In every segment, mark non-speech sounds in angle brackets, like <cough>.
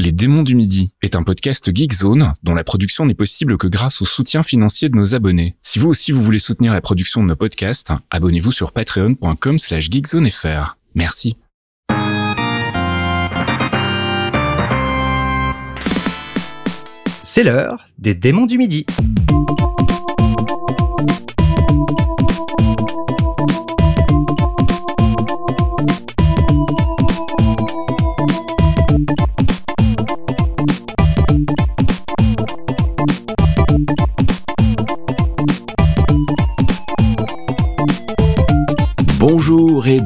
Les Démons du Midi est un podcast Geekzone dont la production n'est possible que grâce au soutien financier de nos abonnés. Si vous aussi vous voulez soutenir la production de nos podcasts, abonnez-vous sur patreon.com slash geekzonefr. Merci. C'est l'heure des Démons du Midi.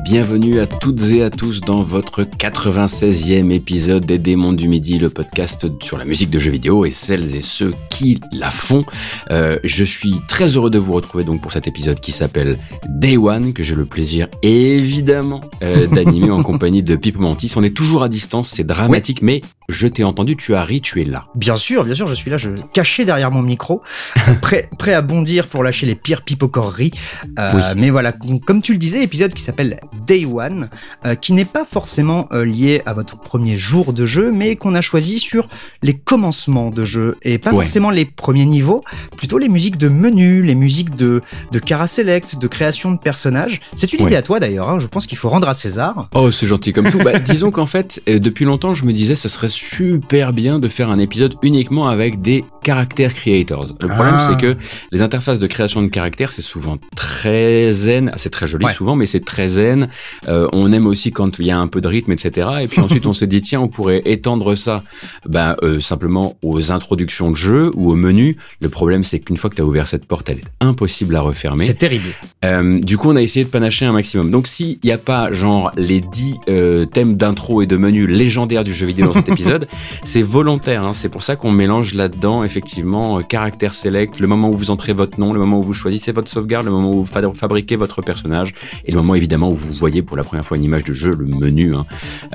Bienvenue à toutes et à tous dans votre 96e épisode des Démons du Midi, le podcast sur la musique de jeux vidéo et celles et ceux qui la font. Euh, je suis très heureux de vous retrouver donc pour cet épisode qui s'appelle Day One, que j'ai le plaisir évidemment euh, <laughs> d'animer en compagnie de Pipo Mantis. On est toujours à distance, c'est dramatique, mais je t'ai entendu, tu as ri, tu es là. Bien sûr, bien sûr, je suis là, je caché derrière mon micro, <laughs> prêt, prêt à bondir pour lâcher les pires pipocorreries. Euh, Oui. Mais voilà, com- comme tu le disais, épisode qui s'appelle Day One, euh, qui n'est pas forcément euh, lié à votre premier jour de jeu, mais qu'on a choisi sur les commencements de jeu et pas Ouais. forcément les premiers niveaux, plutôt les musiques de menu, les musiques de de Cara Select, de création de personnages. C'est une Ouais. idée à toi d'ailleurs. hein, je pense qu'il faut rendre à César. Oh, c'est gentil comme tout. Bah, <laughs> disons qu'en fait, euh, depuis longtemps, je me disais, ce serait super bien de faire un épisode uniquement avec des caractères creators. Le problème, Ah. c'est que les interfaces de création de caractères, c'est souvent très zen. C'est très joli Ouais. souvent, mais c'est très zen. Euh, on aime aussi quand il y a un peu de rythme, etc. Et puis ensuite, on s'est dit, tiens, on pourrait étendre ça, bah, euh, simplement aux introductions de jeu ou au menu. Le problème, c'est qu'une fois que tu as ouvert cette porte, elle est impossible à refermer. C'est terrible. Euh, du coup, on a essayé de panacher un maximum. Donc, s'il n'y a pas, genre, les 10 euh, thèmes d'intro et de menu légendaires du jeu vidéo dans cet <laughs> épisode, c'est volontaire. hein. C'est pour ça qu'on mélange là-dedans, effectivement, caractère select, le moment où vous entrez votre nom, le moment où vous choisissez votre sauvegarde, le moment où vous fa- fabriquez votre personnage, et le moment, évidemment, où vous voyez pour la première fois une image de jeu, le menu. hein.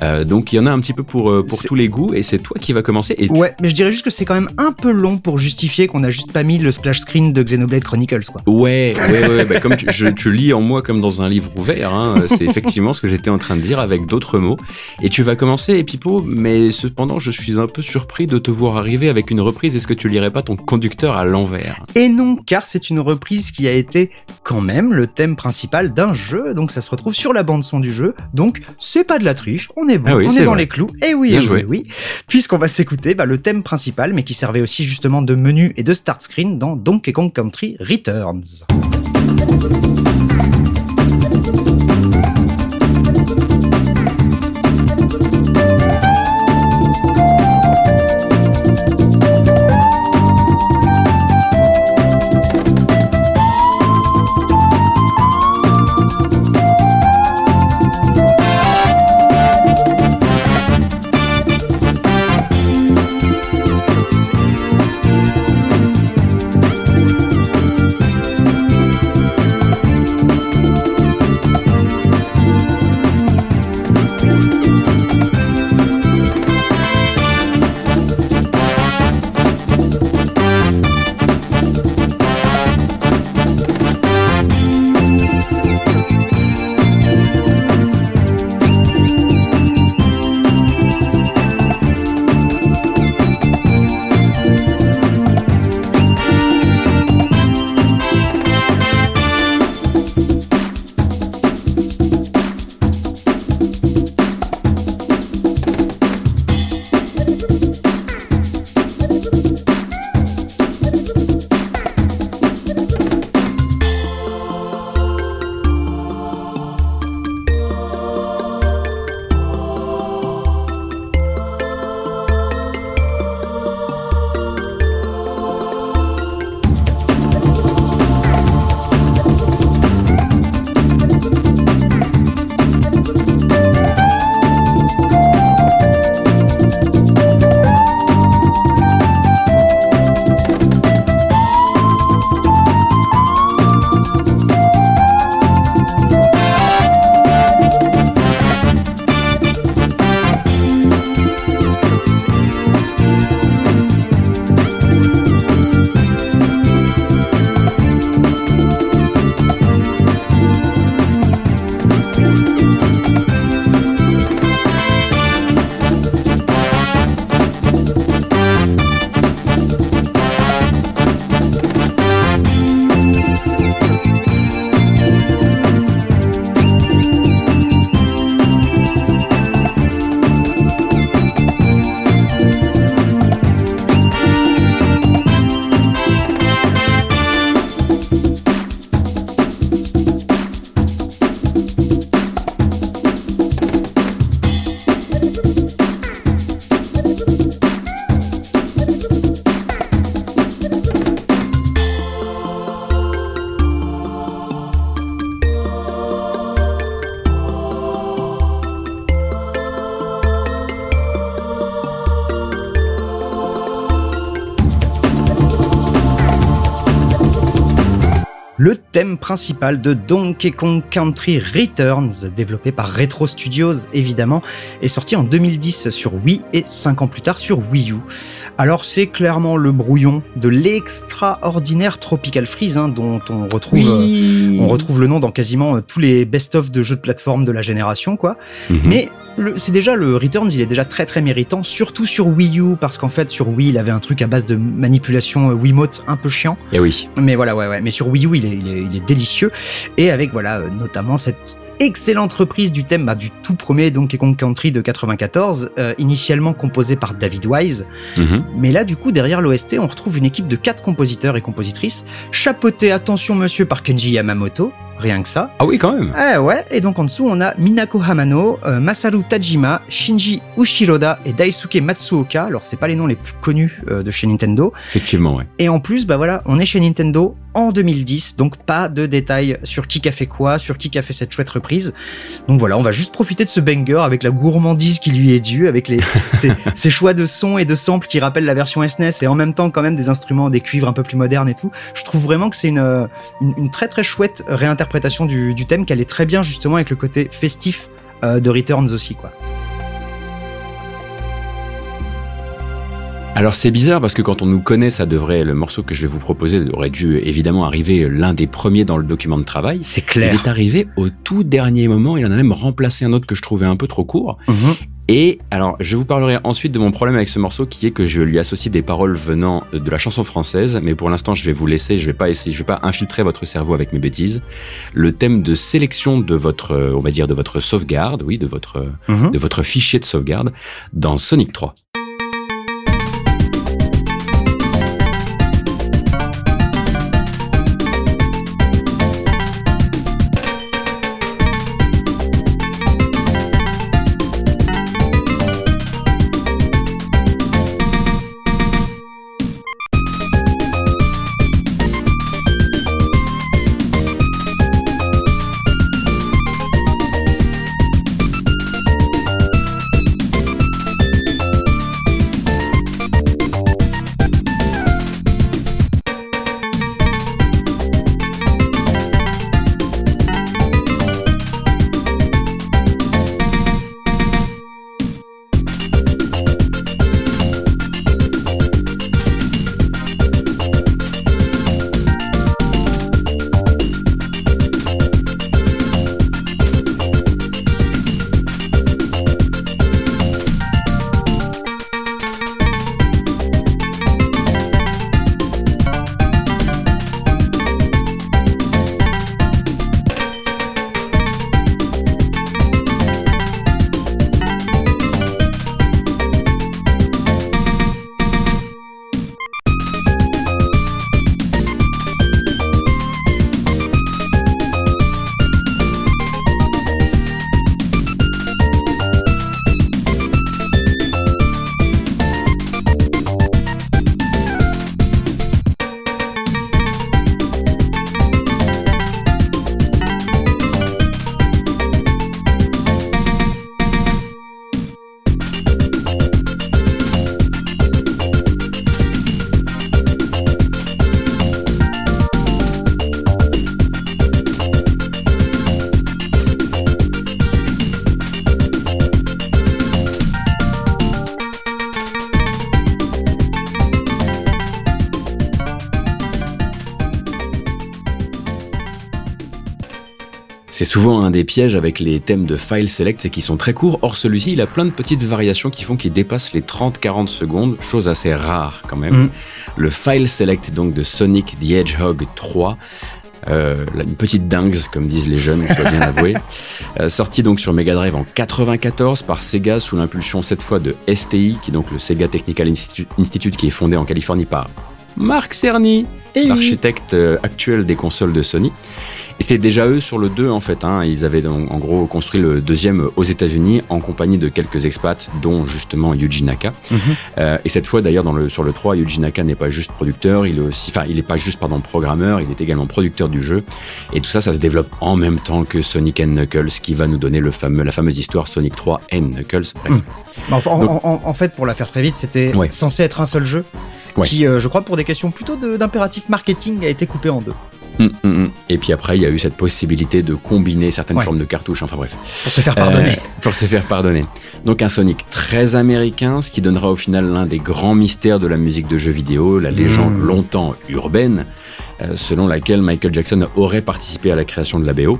Euh, donc, il y en a un petit peu pour, euh, pour tous les goûts, et c'est toi qui vas commencer. Et tu- Ouais, mais je dirais juste que c'est quand même un peu long pour justifier qu'on a juste pas mis le splash screen de Xenoblade Chronicles, quoi. Ouais, <laughs> ouais, ouais, bah, comme tu, je, tu lis en moi comme dans un livre ouvert, hein, euh, c'est effectivement ce que j'étais en train de dire avec d'autres mots. Et tu vas commencer, et Pipo, mais cependant, je suis un peu surpris de te voir arriver avec une reprise. Est-ce que tu lirais pas ton conducteur à l'envers? Et non, car c'est une reprise qui a été quand même le thème principal d'un jeu, donc ça se retrouve sur la bande son du jeu, donc c'est pas de la triche, on est bon, Ah oui, on est dans vrai. les clous, et oui, Bien et oui, joué. oui, puisqu'on va s'écouter bah, le thème principal, mais qui servait aussi justement de menu et de start screen dans Donkey Kong Country Returns. Principal de Donkey Kong Country Returns, développé par Retro Studios évidemment, est sorti en 2010 sur Wii et 5 ans plus tard sur Wii U. Alors c'est clairement le brouillon de l'extraordinaire Tropical Freeze hein, dont on retrouve, euh, on retrouve le nom dans quasiment tous les best-of de jeux de plateforme de la génération quoi. Mhm. Mais c'est déjà le Returns, il est déjà très très méritant, surtout sur Wii U, parce qu'en fait sur Wii il avait un truc à base de manipulation euh, Wiimote un peu chiant. Et Eh oui. Mais voilà, ouais, ouais. Mais sur Wii U, il est, il est, il est délicieux. Et avec, voilà, euh, notamment cette excellente reprise du thème bah, du tout premier Donkey Kong Country de 94, euh, initialement composé par David Wise. Mhm. Mais là, du coup, derrière l'OST, on retrouve une équipe de quatre compositeurs et compositrices, chapeautés, attention monsieur, par Kenji Yamamoto. Rien que ça. Ah oui, quand même. Ah ouais, et donc en dessous, on a Minako Hamano, euh, Masaru Tajima, Shinji Ushiroda et Daisuke Matsuoka. Alors, c'est pas les noms les plus connus euh, de chez Nintendo. Effectivement, ouais. Et en plus, bah voilà, on est chez Nintendo en 2010, donc pas de détails sur qui a fait quoi, sur qui a fait cette chouette reprise. Donc voilà, on va juste profiter de ce banger avec la gourmandise qui lui est due, avec les, <laughs> ces choix de sons et de samples qui rappellent la version SNES et en même temps quand même des instruments, des cuivres un peu plus modernes et tout. Je trouve vraiment que c'est une, une, une très très chouette réinterprétation du, du thème, qu'elle est très bien justement avec le côté festif euh, de Returns aussi, quoi. Alors c'est bizarre parce que quand on nous connaît, ça devrait, le morceau que je vais vous proposer aurait dû évidemment arriver l'un des premiers dans le document de travail. C'est Il clair. est arrivé au tout dernier moment, il en a même remplacé un autre que je trouvais un peu trop court. Mhm. Et alors, je vous parlerai ensuite de mon problème avec ce morceau qui est que je lui associe des paroles venant de la chanson française, mais pour l'instant, je vais vous laisser, je vais pas essayer, je vais pas infiltrer votre cerveau avec mes bêtises. Le thème de sélection de votre, euh, on va dire, de votre sauvegarde, oui, de votre, Mhm. de votre fichier de sauvegarde dans Sonic 3. C'est souvent un des pièges avec les thèmes de file select, c'est qu'ils sont très courts. Or, celui-ci, il a plein de petites variations qui font qu'il dépasse les 30-40 secondes, chose assez rare quand même. Mm. Le file select donc de Sonic the Hedgehog 3. Euh, une petite dingue, comme disent les jeunes, je dois bien <laughs> l'avouer. Euh, sorti donc sur Mega Drive en 94 par Sega sous l'impulsion cette fois de STI, qui est donc le Sega Technical Institute, Institute qui est fondé en Californie par Mark Cerny, oui. l'architecte euh, actuel des consoles de Sony. C'était déjà eux sur le 2 en fait. Hein. Ils avaient en gros construit le deuxième aux États-Unis en compagnie de quelques expats, dont justement Yuji Naka. Mhm. Euh, et cette fois d'ailleurs le, sur le 3, Yuji Naka n'est pas juste producteur, il est aussi, enfin il est pas juste pardon programmeur, il est également producteur du jeu. Et tout ça, ça se développe en même temps que Sonic and Knuckles, qui va nous donner le fameux, la fameuse histoire Sonic 3 and Knuckles. Bref. Mhm. Bah, enfin, en, Donc- en- en fait, pour la faire très vite, c'était Ouais. censé être un seul jeu Ouais. qui, euh, je crois, pour des questions plutôt d'impératif marketing, a été coupé en deux. Mm, mm, mm. Et puis après, il y a eu cette possibilité de combiner certaines formes de cartouches. Enfin bref. Pour se faire pardonner. Euh, pour se faire pardonner. Donc un Sonic très américain, ce qui donnera au final l'un des grands mystères de la musique de jeux vidéo, la légende longtemps urbaine, selon laquelle Michael Jackson aurait participé à la création de la BO.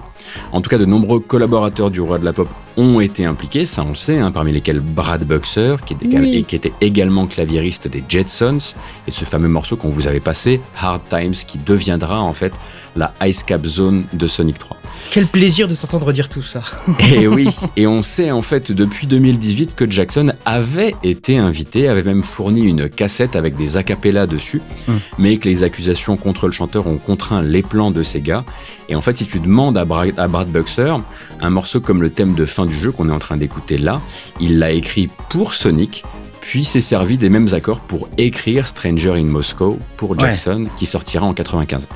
En tout cas, de nombreux collaborateurs du roi de la pop ont été impliqués, ça on le sait, hein, parmi lesquels Brad Buxer, qui, qui était également claviériste des Jetsons, et ce fameux morceau qu'on vous avait passé, Hard Times, qui deviendra en fait la Ice Cap Zone de Sonic 3. Quel plaisir de t'entendre dire tout ça. <laughs> et oui, et on sait en fait depuis 2018 que Jackson avait été invité, avait même fourni une cassette avec des acapellas dessus, hmm. mais que les accusations contre le chanteur ont contraint les plans de Sega. Et en fait, si tu demandes à Brad, à Brad Buxer, un morceau comme le thème de fin du jeu qu'on est en train d'écouter là, il l'a écrit pour Sonic, puis s'est servi des mêmes accords pour écrire Stranger in Moscow pour Jackson, qui sortira en 95.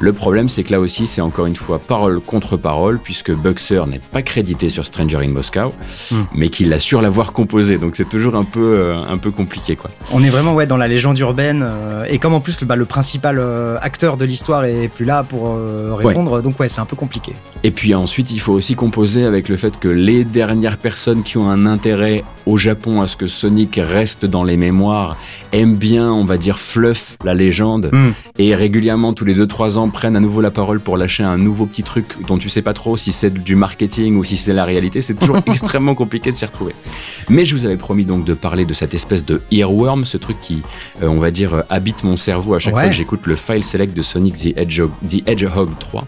Le problème, c'est que là aussi, c'est encore une fois parole contre parole, puisque Buxer n'est pas crédité sur Stranger in Moscow, hmm. mais qu'il assure l'avoir composé. Donc c'est toujours un peu, euh, un peu compliqué, quoi. On est vraiment ouais dans la légende urbaine, euh, et comme en plus bah, le principal euh, acteur de l'histoire est plus là pour répondre, donc ouais, c'est un peu compliqué. Et puis ensuite, il faut aussi composer avec le fait que les dernières personnes qui ont un intérêt au Japon à ce que Sonic reste dans les mémoires aiment bien, on va dire, fluff la légende, hmm. et régulièrement tous les 2-3 ans prennent à nouveau la parole pour lâcher un nouveau petit truc dont tu sais pas trop si c'est du marketing ou si c'est la réalité, c'est toujours <laughs> extrêmement compliqué de s'y retrouver. Mais je vous avais promis donc de parler de cette espèce de earworm, ce truc qui, euh, on va dire, euh, habite mon cerveau à chaque fois que j'écoute le file select de Sonic the Hedgehog, the Hedgehog 3.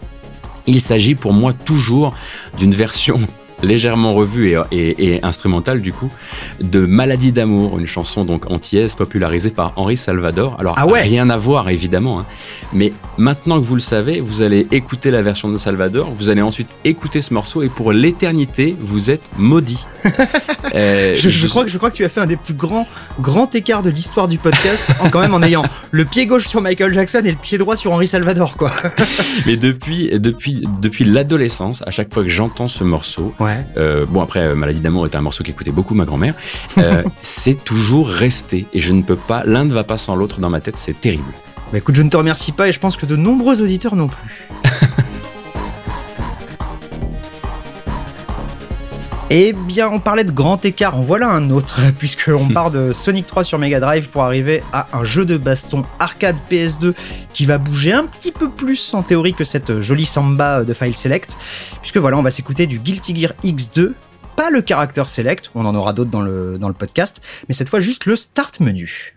Il s'agit pour moi toujours d'une version légèrement revue et, et, et instrumentale du coup, de Maladie d'amour, une chanson donc antillaise popularisée par Henri Salvador. Alors ah rien à voir évidemment, hein. mais maintenant que vous le savez, vous allez écouter la version de Salvador, vous allez ensuite écouter ce morceau et pour l'éternité, vous êtes maudit. <laughs> Euh, je, crois que je crois que tu as fait un des plus grands grands écarts de l'histoire du podcast, en quand même en ayant <laughs> le pied gauche sur Michael Jackson et le pied droit sur Henri Salvador, quoi. <laughs> mais depuis depuis depuis l'adolescence, à chaque fois que j'entends ce morceau, ouais. Euh, bon, après, euh, Maladie d'amour était un morceau qu'écoutait beaucoup ma grand-mère. Euh, <laughs> c'est toujours resté. Et je ne peux pas, l'un ne va pas sans l'autre dans ma tête, c'est terrible. Bah écoute, je ne te remercie pas et je pense que de nombreux auditeurs non plus. <laughs> Eh bien, on parlait de grand écart, en voilà un autre, <laughs> puisqu'on part de Sonic 3 sur Mega Drive pour arriver à un jeu de baston arcade PS2 qui va bouger un petit peu plus en théorie que cette jolie samba de File Select, puisque voilà, on va s'écouter du Guilty Gear X2, pas le Character Select, on en aura d'autres dans le, dans le podcast, mais cette fois juste le Start Menu.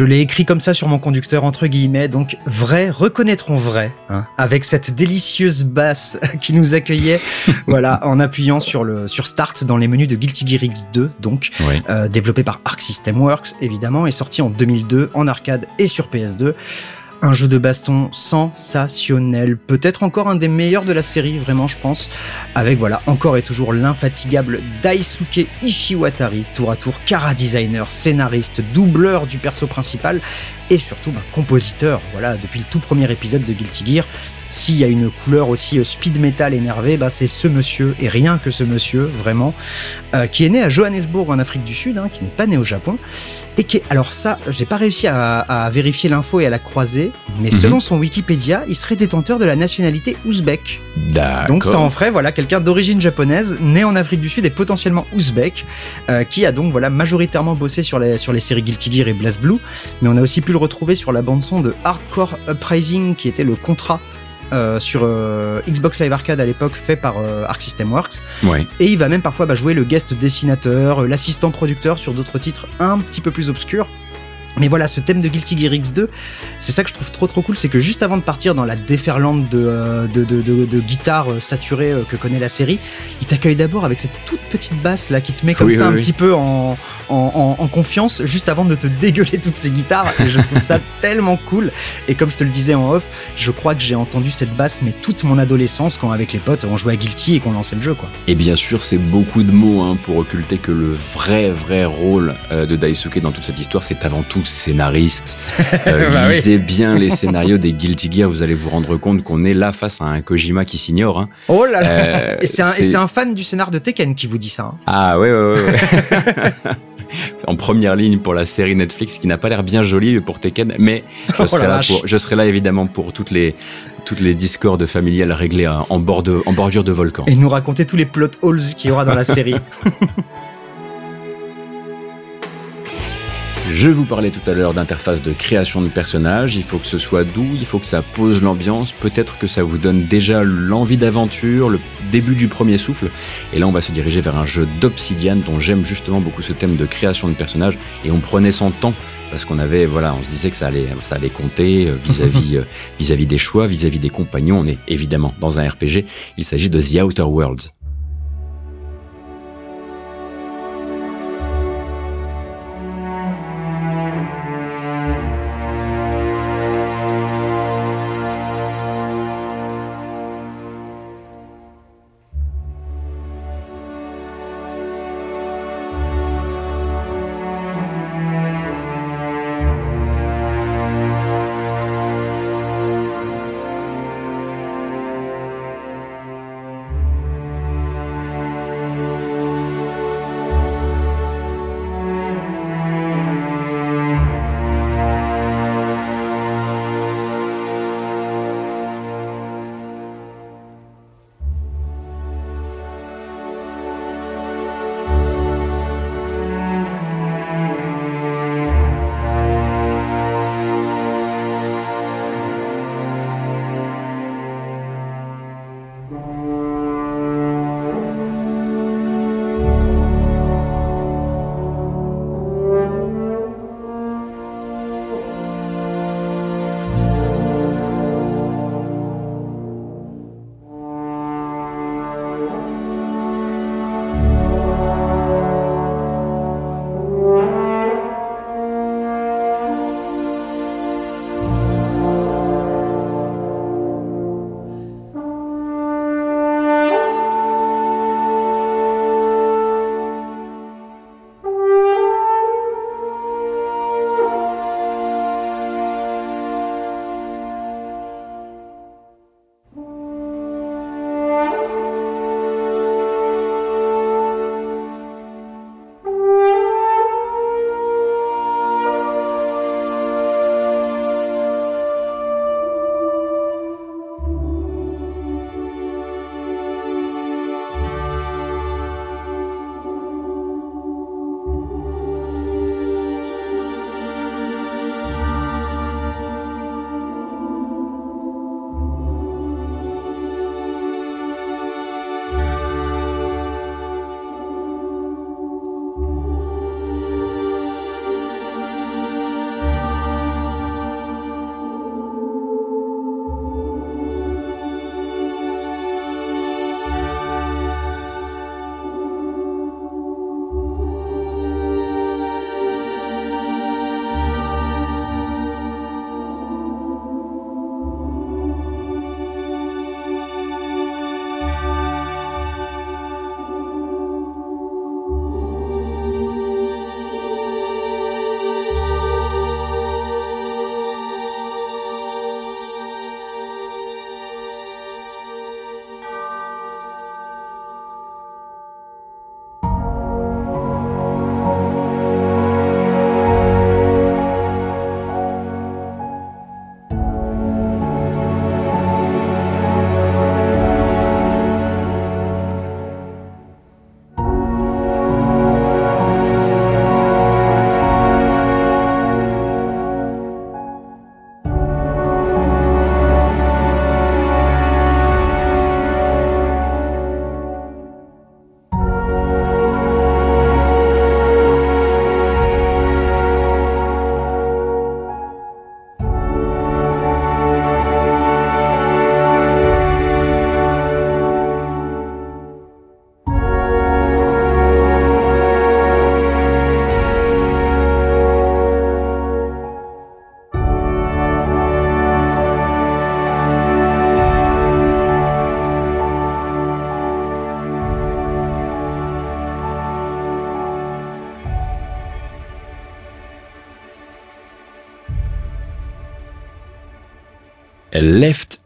Je l'ai écrit comme ça sur mon conducteur entre guillemets, donc vrai reconnaîtront vrai, hein, avec cette délicieuse basse <laughs> qui nous accueillait, <laughs> voilà, en appuyant sur le sur Start dans les menus de Guilty Gear X2, donc euh, développé par Arc System Works évidemment, et sorti en 2002 en arcade et sur PS2. Un jeu de baston sensationnel, peut-être encore un des meilleurs de la série, vraiment je pense, avec voilà encore et toujours l'infatigable Daisuke Ishiwatari, tour à tour cara designer, scénariste, doubleur du perso principal, et surtout bah, compositeur. Voilà, depuis le tout premier épisode de Guilty Gear, s'il y a une couleur aussi euh, speed metal énervé, bah c'est ce monsieur et rien que ce monsieur vraiment euh, qui est né à Johannesburg en Afrique du Sud, hein, qui n'est pas né au Japon et qui est alors ça j'ai pas réussi à, vérifier l'info et à la croiser, mais mhm. selon son Wikipédia, il serait détenteur de la nationalité ouzbek. Donc ça en ferait voilà quelqu'un d'origine japonaise né en Afrique du Sud et potentiellement ouzbek euh, qui a donc voilà majoritairement bossé sur les sur les séries Guilty Gear et Blue, mais on a aussi pu le retrouver sur la bande son de Hardcore Uprising qui était le contrat sur euh, Xbox Live Arcade à l'époque fait par euh, Arc System Works. Et il va même parfois bah, jouer le guest dessinateur, l'assistant producteur sur d'autres titres un petit peu plus obscurs. Mais voilà, ce thème de Guilty Gear X2, c'est ça que je trouve trop trop cool, c'est que juste avant de partir dans la déferlante de, euh, de, de, de, de guitare euh, saturée euh, que connaît la série, il t'accueille d'abord avec cette toute petite basse là qui te met comme ça un petit peu en, en, en, confiance juste avant de te <laughs> dégueuler toutes ces guitares. Et je trouve ça <laughs> tellement cool. Et comme je te le disais en off, je crois que j'ai entendu cette basse mais toute mon adolescence quand avec les potes on jouait à Guilty et qu'on lançait le jeu quoi. Et bien sûr, c'est beaucoup de mots hein, pour occulter que le vrai vrai rôle de Daisuke dans toute cette histoire, c'est avant tout scénariste. <laughs> Euh, bah lisez bien les <laughs> scénarios des Guilty Gear, vous allez vous rendre compte qu'on est là face à un Kojima qui s'ignore. Hein. Oh là là euh, Et c'est un, fan du scénar de Tekken qui vous dit ça. Hein. Ah ouais, ouais, ouais. <laughs> en première ligne pour la série Netflix qui n'a pas l'air bien jolie pour Tekken, mais je, oh serai là pour, je serai là évidemment pour toutes les toutes les discordes familiales réglées en, bord de, en bordure de volcan. Et nous raconter tous les plot holes qu'il y aura dans la série. Je vous parlais tout à l'heure d'interface de création de personnages, il faut que ce soit doux, il faut que ça pose l'ambiance, peut-être que ça vous donne déjà l'envie d'aventure, le début du premier souffle, et là on va se diriger vers un jeu d'Obsidian dont j'aime justement beaucoup ce thème de création de personnages, et on prenait son temps parce qu'on avait voilà on se disait que ça allait ça allait compter euh, vis-à-vis <laughs> euh, vis-à-vis des choix vis-à-vis des compagnons. On est évidemment dans un RPG il s'agit de The Outer Worlds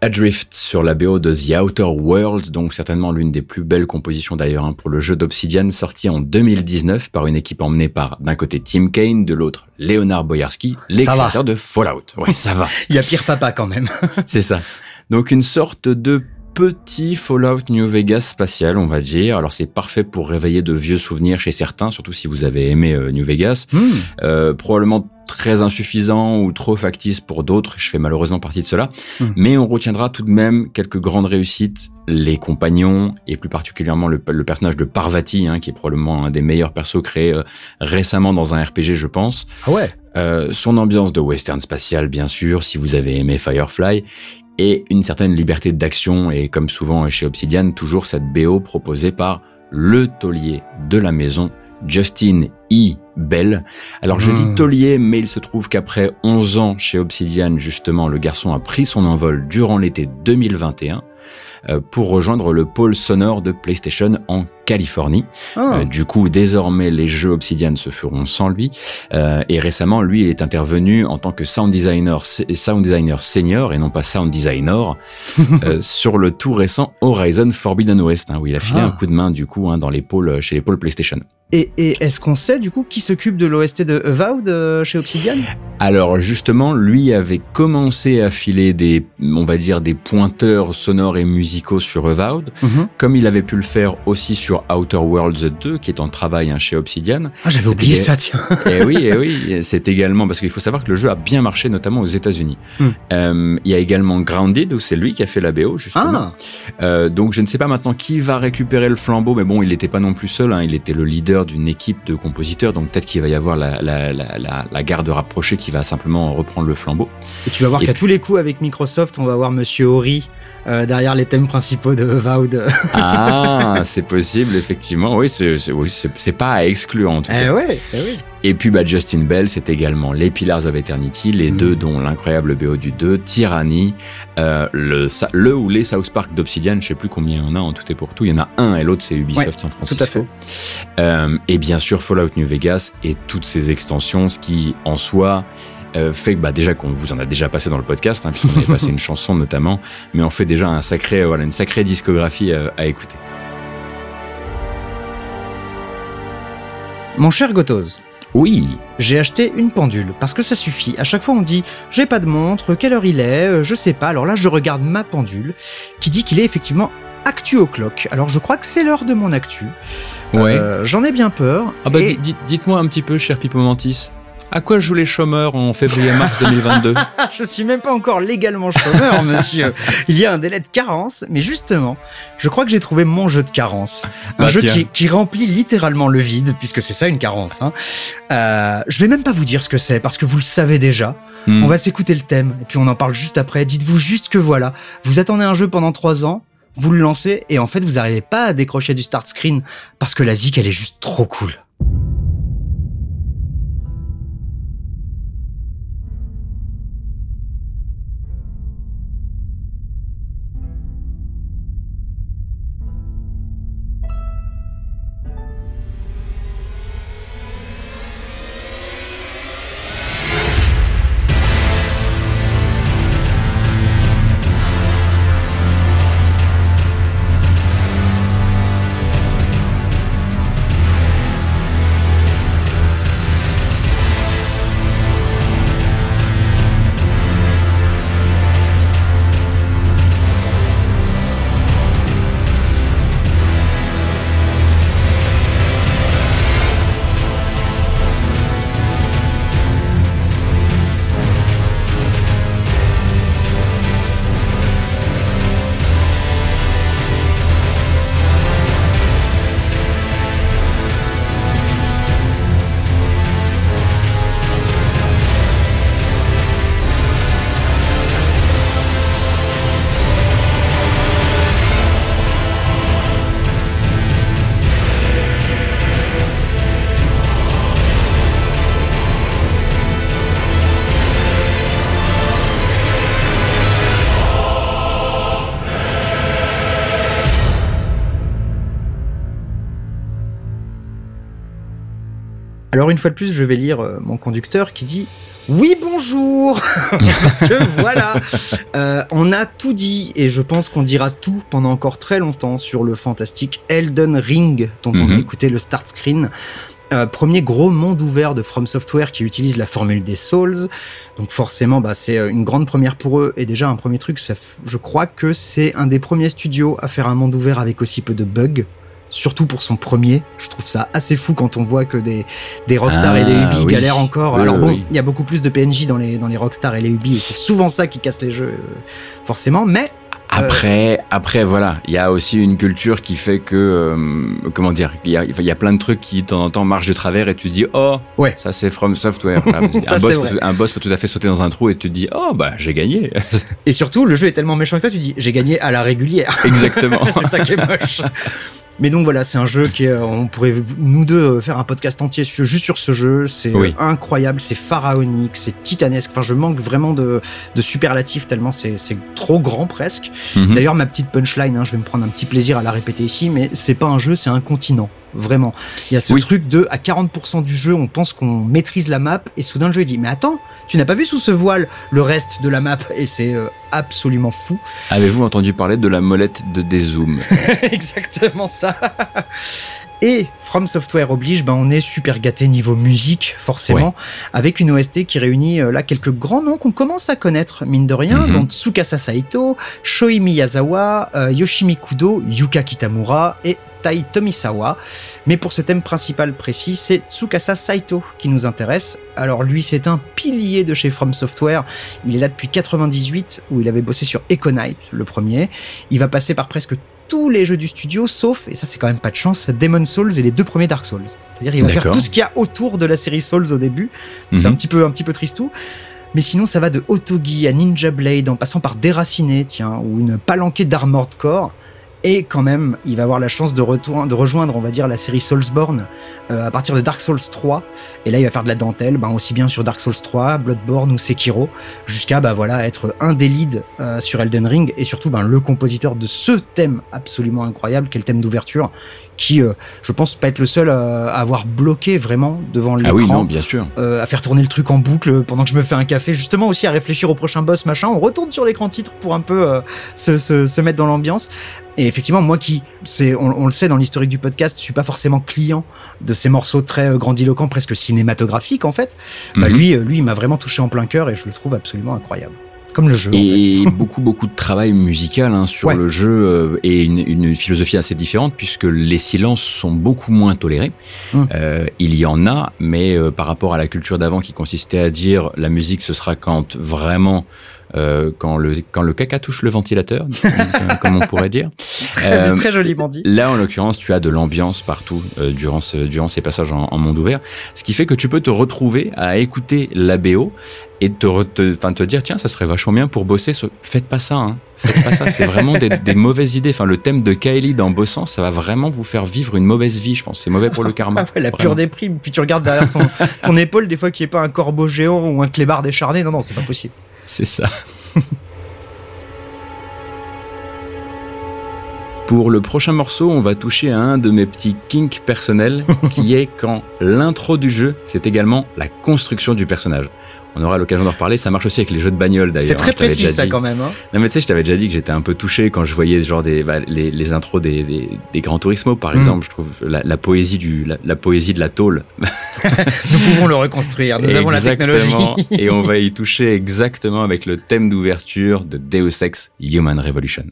Adrift sur la BO de The Outer Worlds, donc certainement l'une des plus belles compositions d'ailleurs hein, pour le jeu d'Obsidian, sorti en 2019 par une équipe emmenée par d'un côté Tim Kaine, de l'autre Leonard Boyarski, les créateurs de Fallout. Ouais, ça va. <laughs> Il y a pire papa quand même. <laughs> C'est ça. Donc une sorte de petit Fallout New Vegas spatial, on va dire. Alors c'est parfait pour réveiller de vieux souvenirs chez certains, surtout si vous avez aimé euh, New Vegas. Hmm. Euh, probablement très insuffisant ou trop factice pour d'autres. Je fais malheureusement partie de cela. Hmm. Mais on retiendra tout de même quelques grandes réussites. Les compagnons et plus particulièrement le, le personnage de Parvati, hein, qui est probablement un des meilleurs persos créés euh, récemment dans un RPG, je pense. Ah ouais. Euh, son ambiance de western spatial, bien sûr, si vous avez aimé Firefly, et une certaine liberté d'action, et comme souvent chez Obsidian, toujours cette BO proposée par le taulier de la maison, Justin E. Bell. Alors je Hmm. dis taulier, mais il se trouve qu'après 11 ans chez Obsidian, justement, le garçon a pris son envol durant l'été 2021 euh, pour rejoindre le pôle sonore de PlayStation en Californie. Ah. Euh, du coup, désormais, les jeux Obsidian se feront sans lui. Euh, et récemment, lui, il est intervenu en tant que sound designer, sound designer senior et non pas sound designer <laughs> euh, sur le tout récent Horizon Forbidden West, hein, où il a filé Ah. un coup de main du coup hein, dans les pôles chez les pôles PlayStation. Et, et est-ce qu'on sait du coup qui s'occupe de l'OST de Avowed chez Obsidian? Alors justement, lui avait commencé à filer des, on va dire, des pointeurs sonores et musicaux sur Avowed, comme il avait pu le faire aussi sur Outer Worlds 2, qui est en travail hein, chez Obsidian. Ah j'avais oublié ça tiens. <laughs> Et oui, et oui, c'est également parce qu'il faut savoir que le jeu a bien marché, notamment aux États-Unis. Hmm. Euh, il y a également Grounded, où c'est lui qui a fait la BO justement. Ah Euh, donc je ne sais pas maintenant qui va récupérer le flambeau, mais bon, il n'était pas non plus seul. hein, il était le leader d'une équipe de compositeurs, donc peut-être qu'il va y avoir la, la, la, la, la garde rapprochée qui va simplement reprendre le flambeau. Et tu vas voir qu'à tous les coups avec Microsoft, on va voir Monsieur Ori euh, derrière les thèmes principaux de Avowed. <laughs> Ah, c'est possible, effectivement. Oui, c'est oui, pas à exclure en tout cas. eh ouais, eh oui. Et puis bah, Justin Bell, c'est également les Pillars of Eternity, les Mm. deux dont l'incroyable BO du 2, Tyranny, euh, le, ou les South Park d'Obsidian, je sais plus combien il y en a en tout et pour tout, il y en a un et l'autre c'est Ubisoft San Francisco. fait. Euh, et bien sûr Fallout New Vegas et toutes ses extensions, ce qui en soi euh, fait que bah, déjà qu'on vous en a déjà passé dans le podcast, hein, puisqu'on avait passé une <laughs> chanson notamment, mais on fait déjà un sacré, euh, voilà, une sacrée discographie euh, à écouter. Mon cher Gotoz, Oui, j'ai acheté une pendule parce que ça suffit. À chaque fois on me dit j'ai pas de montre, quelle heure il est, je sais pas. Alors là je regarde ma pendule qui dit qu'il est effectivement actu au clock. Alors je crois que c'est l'heure de mon actu. ouais. Euh, J'en ai bien peur. Ah bah Et- dites-moi un petit peu, cher Pipo Mantis, à quoi jouent les chômeurs en février-mars 2022 Ah, <laughs> je suis même pas encore légalement chômeur, <laughs> monsieur. Il y a un délai de carence, mais justement, je crois que j'ai trouvé mon jeu de carence. Un Bah, jeu qui remplit littéralement le vide, puisque c'est ça une carence. Hein. Euh, je vais même pas vous dire ce que c'est, parce que vous le savez déjà. Hmm. On va s'écouter le thème, et puis on en parle juste après. Dites-vous juste que voilà, vous attendez un jeu pendant trois ans, vous le lancez, et en fait vous n'arrivez pas à décrocher du start screen, parce que la zik, elle est juste trop cool. Fois de plus, je vais lire euh, mon conducteur qui dit oui, bonjour <laughs> Parce que voilà, euh, on a tout dit et je pense qu'on dira tout pendant encore très longtemps sur le fantastique Elden Ring dont on a Mhm. écouté le start screen. Euh, premier gros monde ouvert de From Software qui utilise la formule des Souls. Donc forcément, bah, c'est une grande première pour eux. Et déjà, un premier truc, ça je crois que c'est un des premiers studios à faire un monde ouvert avec aussi peu de bugs. Surtout pour son premier. Je trouve ça assez fou quand on voit que des, des Rockstar et des Ah, Ubi oui. galèrent encore. Oui, Alors bon, oui. il y a beaucoup plus de PNJ dans les, dans les Rockstar et les Ubi. Et c'est souvent ça qui casse les jeux, euh, forcément. Mais Après, après, voilà, il y a aussi une culture qui fait que, euh, comment dire, il y a, il y a plein de trucs qui de temps en temps marchent de travers et tu te dis, oh, Ouais. ça c'est From Software. Là, <laughs> Ça, un, boss c'est peut, vrai. un boss peut tout à fait sauter dans un trou et tu te dis, oh, bah j'ai gagné. Et surtout, le jeu est tellement méchant que toi, tu dis, j'ai gagné à la régulière. Exactement. <laughs> c'est ça qui est moche. <laughs> Mais donc voilà, c'est un jeu qui euh, on pourrait nous deux euh, faire un podcast entier sur- juste sur ce jeu. C'est Oui. euh, incroyable, c'est pharaonique, c'est titanesque. Enfin, je manque vraiment de, de superlatifs tellement c'est c'est trop grand presque. Mhm. D'ailleurs, ma petite punchline, hein, je vais me prendre un petit plaisir à la répéter ici, mais c'est pas un jeu, c'est un continent. Vraiment. Il y a ce Oui. truc de, à 40% du jeu, on pense qu'on maîtrise la map, et soudain le jeu dit, mais attends, tu n'as pas vu sous ce voile le reste de la map, et c'est euh, absolument fou. Avez-vous entendu parler de la molette de dézoom <laughs> Exactement ça. Et From Software oblige, ben on est super gâté niveau musique, forcément, avec une OST qui réunit euh, là quelques grands noms qu'on commence à connaître, mine de rien, Mhm. donc Tsukasa Saito, Shoei Miyazawa, euh, Yoshimi Kudo, Yuka Kitamura et Tai Tomisawa. Mais pour ce thème principal précis, c'est Tsukasa Saito qui nous intéresse. Alors lui, c'est un pilier de chez From Software. Il est là depuis 98, où il avait bossé sur Econite, le premier. Il va passer par presque tous les jeux du studio, sauf, et ça c'est quand même pas de chance, Demon Souls et les deux premiers Dark Souls. C'est-à-dire il va faire tout ce qu'il y a autour de la série Souls au début. C'est un Mhm. petit peu un petit peu tristou. Mais sinon, ça va de Otogi à Ninja Blade, en passant par Déraciné, tiens, ou une palanquée d'Armored Core. Et quand même, il va avoir la chance de, rejoindre, on va dire, la série Soulsborne euh, à partir de Dark Souls 3. Et là, il va faire de la dentelle, ben, aussi bien sur Dark Souls 3, Bloodborne ou Sekiro, jusqu'à bah voilà être un des leads euh, sur Elden Ring et surtout ben, le compositeur de ce thème absolument incroyable, qui est le thème d'ouverture, qui, euh, je pense, pas être le seul euh, à avoir bloqué vraiment devant l'écran Ah oui, non, bien sûr. euh, à faire tourner le truc en boucle pendant que je me fais un café, justement aussi à réfléchir au prochain boss, machin. On retourne sur l'écran titre pour un peu euh, se, se, se mettre dans l'ambiance. Et effectivement, moi qui, c'est, on, on le sait dans l'historique du podcast, je suis pas forcément client de ces morceaux très euh, grandiloquents, presque cinématographiques en fait. Bah Mhm. lui, euh, lui, il m'a vraiment touché en plein cœur et je le trouve absolument incroyable. Comme le jeu. en fait. Et <laughs> beaucoup, beaucoup de travail musical hein, sur Ouais. le jeu euh, et une, une philosophie assez différente puisque les silences sont beaucoup moins tolérés. Mm. Euh, il y en a, mais euh, par rapport à la culture d'avant qui consistait à dire la musique ce sera quand vraiment euh, quand le quand le caca touche le ventilateur, <laughs> comme- comme on pourrait dire. Très, Euh, très joliment dit. Là, en l'occurrence, tu as de l'ambiance partout euh, durant, ce, durant ces passages en, en monde ouvert, ce qui fait que tu peux te retrouver à écouter la BO et te, re- te, enfin, te dire tiens, ça serait vachement bien pour bosser. Ce... Faites pas ça, hein. Faites pas ça. C'est vraiment des, des mauvaises idées. Enfin, le thème de Kylie dans bossant, ça va vraiment vous faire vivre une mauvaise vie. Je pense, c'est mauvais pour le karma. <laughs> Ah ouais, la Vraiment. pure déprime. Puis tu regardes derrière ton, ton épaule, des fois qu'il n'y ait pas un corbeau géant ou un clébard décharné. Non, non, c'est pas possible. C'est ça. <laughs> Pour le prochain morceau, on va toucher à un de mes petits kinks personnels, <laughs> qui est quand l'intro du jeu, c'est également la construction du personnage. On aura l'occasion d'en reparler. Ça marche aussi avec les jeux de bagnole d'ailleurs. C'est hein, très précis ça dit. quand même. Hein. Non mais tu sais, je t'avais déjà dit que j'étais un peu touché quand je voyais genre des bah, les, les intros des, des, des grands Turismo par Mm. exemple. Je trouve la, la poésie du la, la poésie de la tôle. <laughs> Nous pouvons le reconstruire. Nous avons la technologie. et on va y toucher exactement avec le thème d'ouverture de Deus Ex Human Revolution.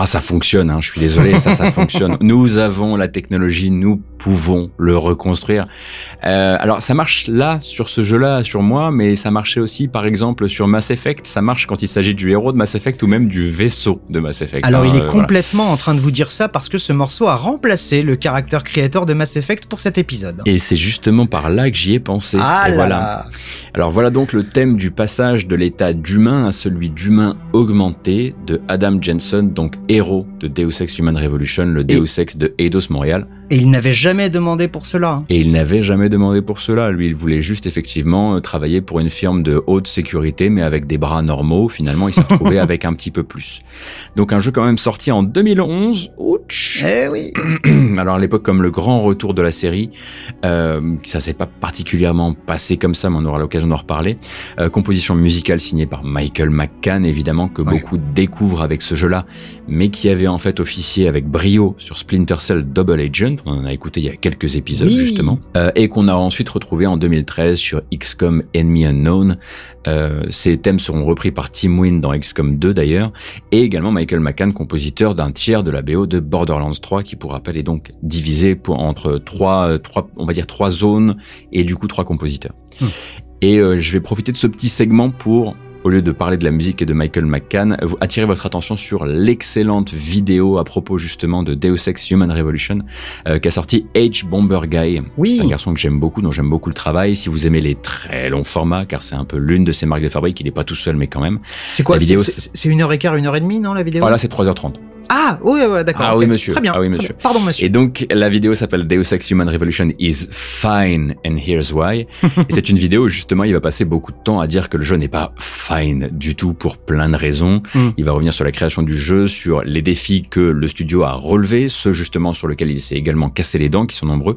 Ah, ça fonctionne, hein, je suis désolé, ça, ça <laughs> fonctionne. Nous avons la technologie, nous pouvons le reconstruire. Euh, alors, ça marche là, sur ce jeu-là, sur moi, mais ça marchait aussi, par exemple, sur Mass Effect. Ça marche quand il s'agit du héros de Mass Effect ou même du vaisseau de Mass Effect. Alors, hein, il est euh, complètement en train de vous dire ça parce que ce morceau a remplacé le caractère créateur de Mass Effect pour cet épisode. Et c'est justement par là que j'y ai pensé. ah Et là voilà. là. Alors voilà donc le thème du passage de l'état d'humain à celui d'humain augmenté de Adam Jensen, donc héros de Deus Ex Human Revolution, le Deus Ex de Eidos Montréal. Et il n'avait jamais demandé pour cela. Et il n'avait jamais demandé pour cela. Lui, il voulait juste effectivement euh, travailler pour une firme de haute sécurité, mais avec des bras normaux. Finalement, il s'est retrouvé <laughs> avec un petit peu plus. Donc un jeu quand même sorti en 2011. Ouch. Eh oui. <clears throat> Alors à l'époque, comme le grand retour de la série, euh, ça s'est pas particulièrement passé comme ça, mais on aura l'occasion d'en reparler. Euh, composition musicale signée par Michael McCann, évidemment, que Ouais. beaucoup découvrent avec ce jeu-là, mais qui avait en fait officié avec brio sur Splinter Cell Double Agent, on en a écouté il y a quelques épisodes Oui. justement, euh, et qu'on a ensuite retrouvé en 2013 sur XCOM Enemy Unknown. Euh, ces thèmes seront repris par Tim Wynn dans XCOM 2 d'ailleurs, et également Michael McCann, compositeur d'un tiers de la BO de Borderlands 3, qui pour rappel est donc divisé pour, entre trois, euh, trois, on va dire trois zones et du coup trois compositeurs. Hmm. Et euh, je vais profiter de ce petit segment pour au lieu de parler de la musique et de Michael McCann, vous attirer votre attention sur l'excellente vidéo à propos justement de Deus Ex Human Revolution euh, qu'a sorti H Bomber Guy. Oui. Un garçon que j'aime beaucoup, dont j'aime beaucoup le travail. Si vous aimez les très longs formats, car c'est un peu l'une de ses marques de fabrique, il n'est pas tout seul, mais quand même. C'est quoi La vidéo, c'est une heure et quart, une heure et demie, non, la vidéo? Voilà, c'est 3h30. Ah, oui, ouais, d'accord. Ah oui, monsieur. Très bien. Ah oui, monsieur. Pardon, monsieur. Et donc, la vidéo s'appelle Deus Ex Human Revolution is fine and here's why. Et c'est une vidéo où justement il va passer beaucoup de temps à dire que le jeu n'est pas fine du tout pour plein de raisons. Mm. Il va revenir sur la création du jeu, sur les défis que le studio a relevés, ceux justement sur lesquels il s'est également cassé les dents, qui sont nombreux.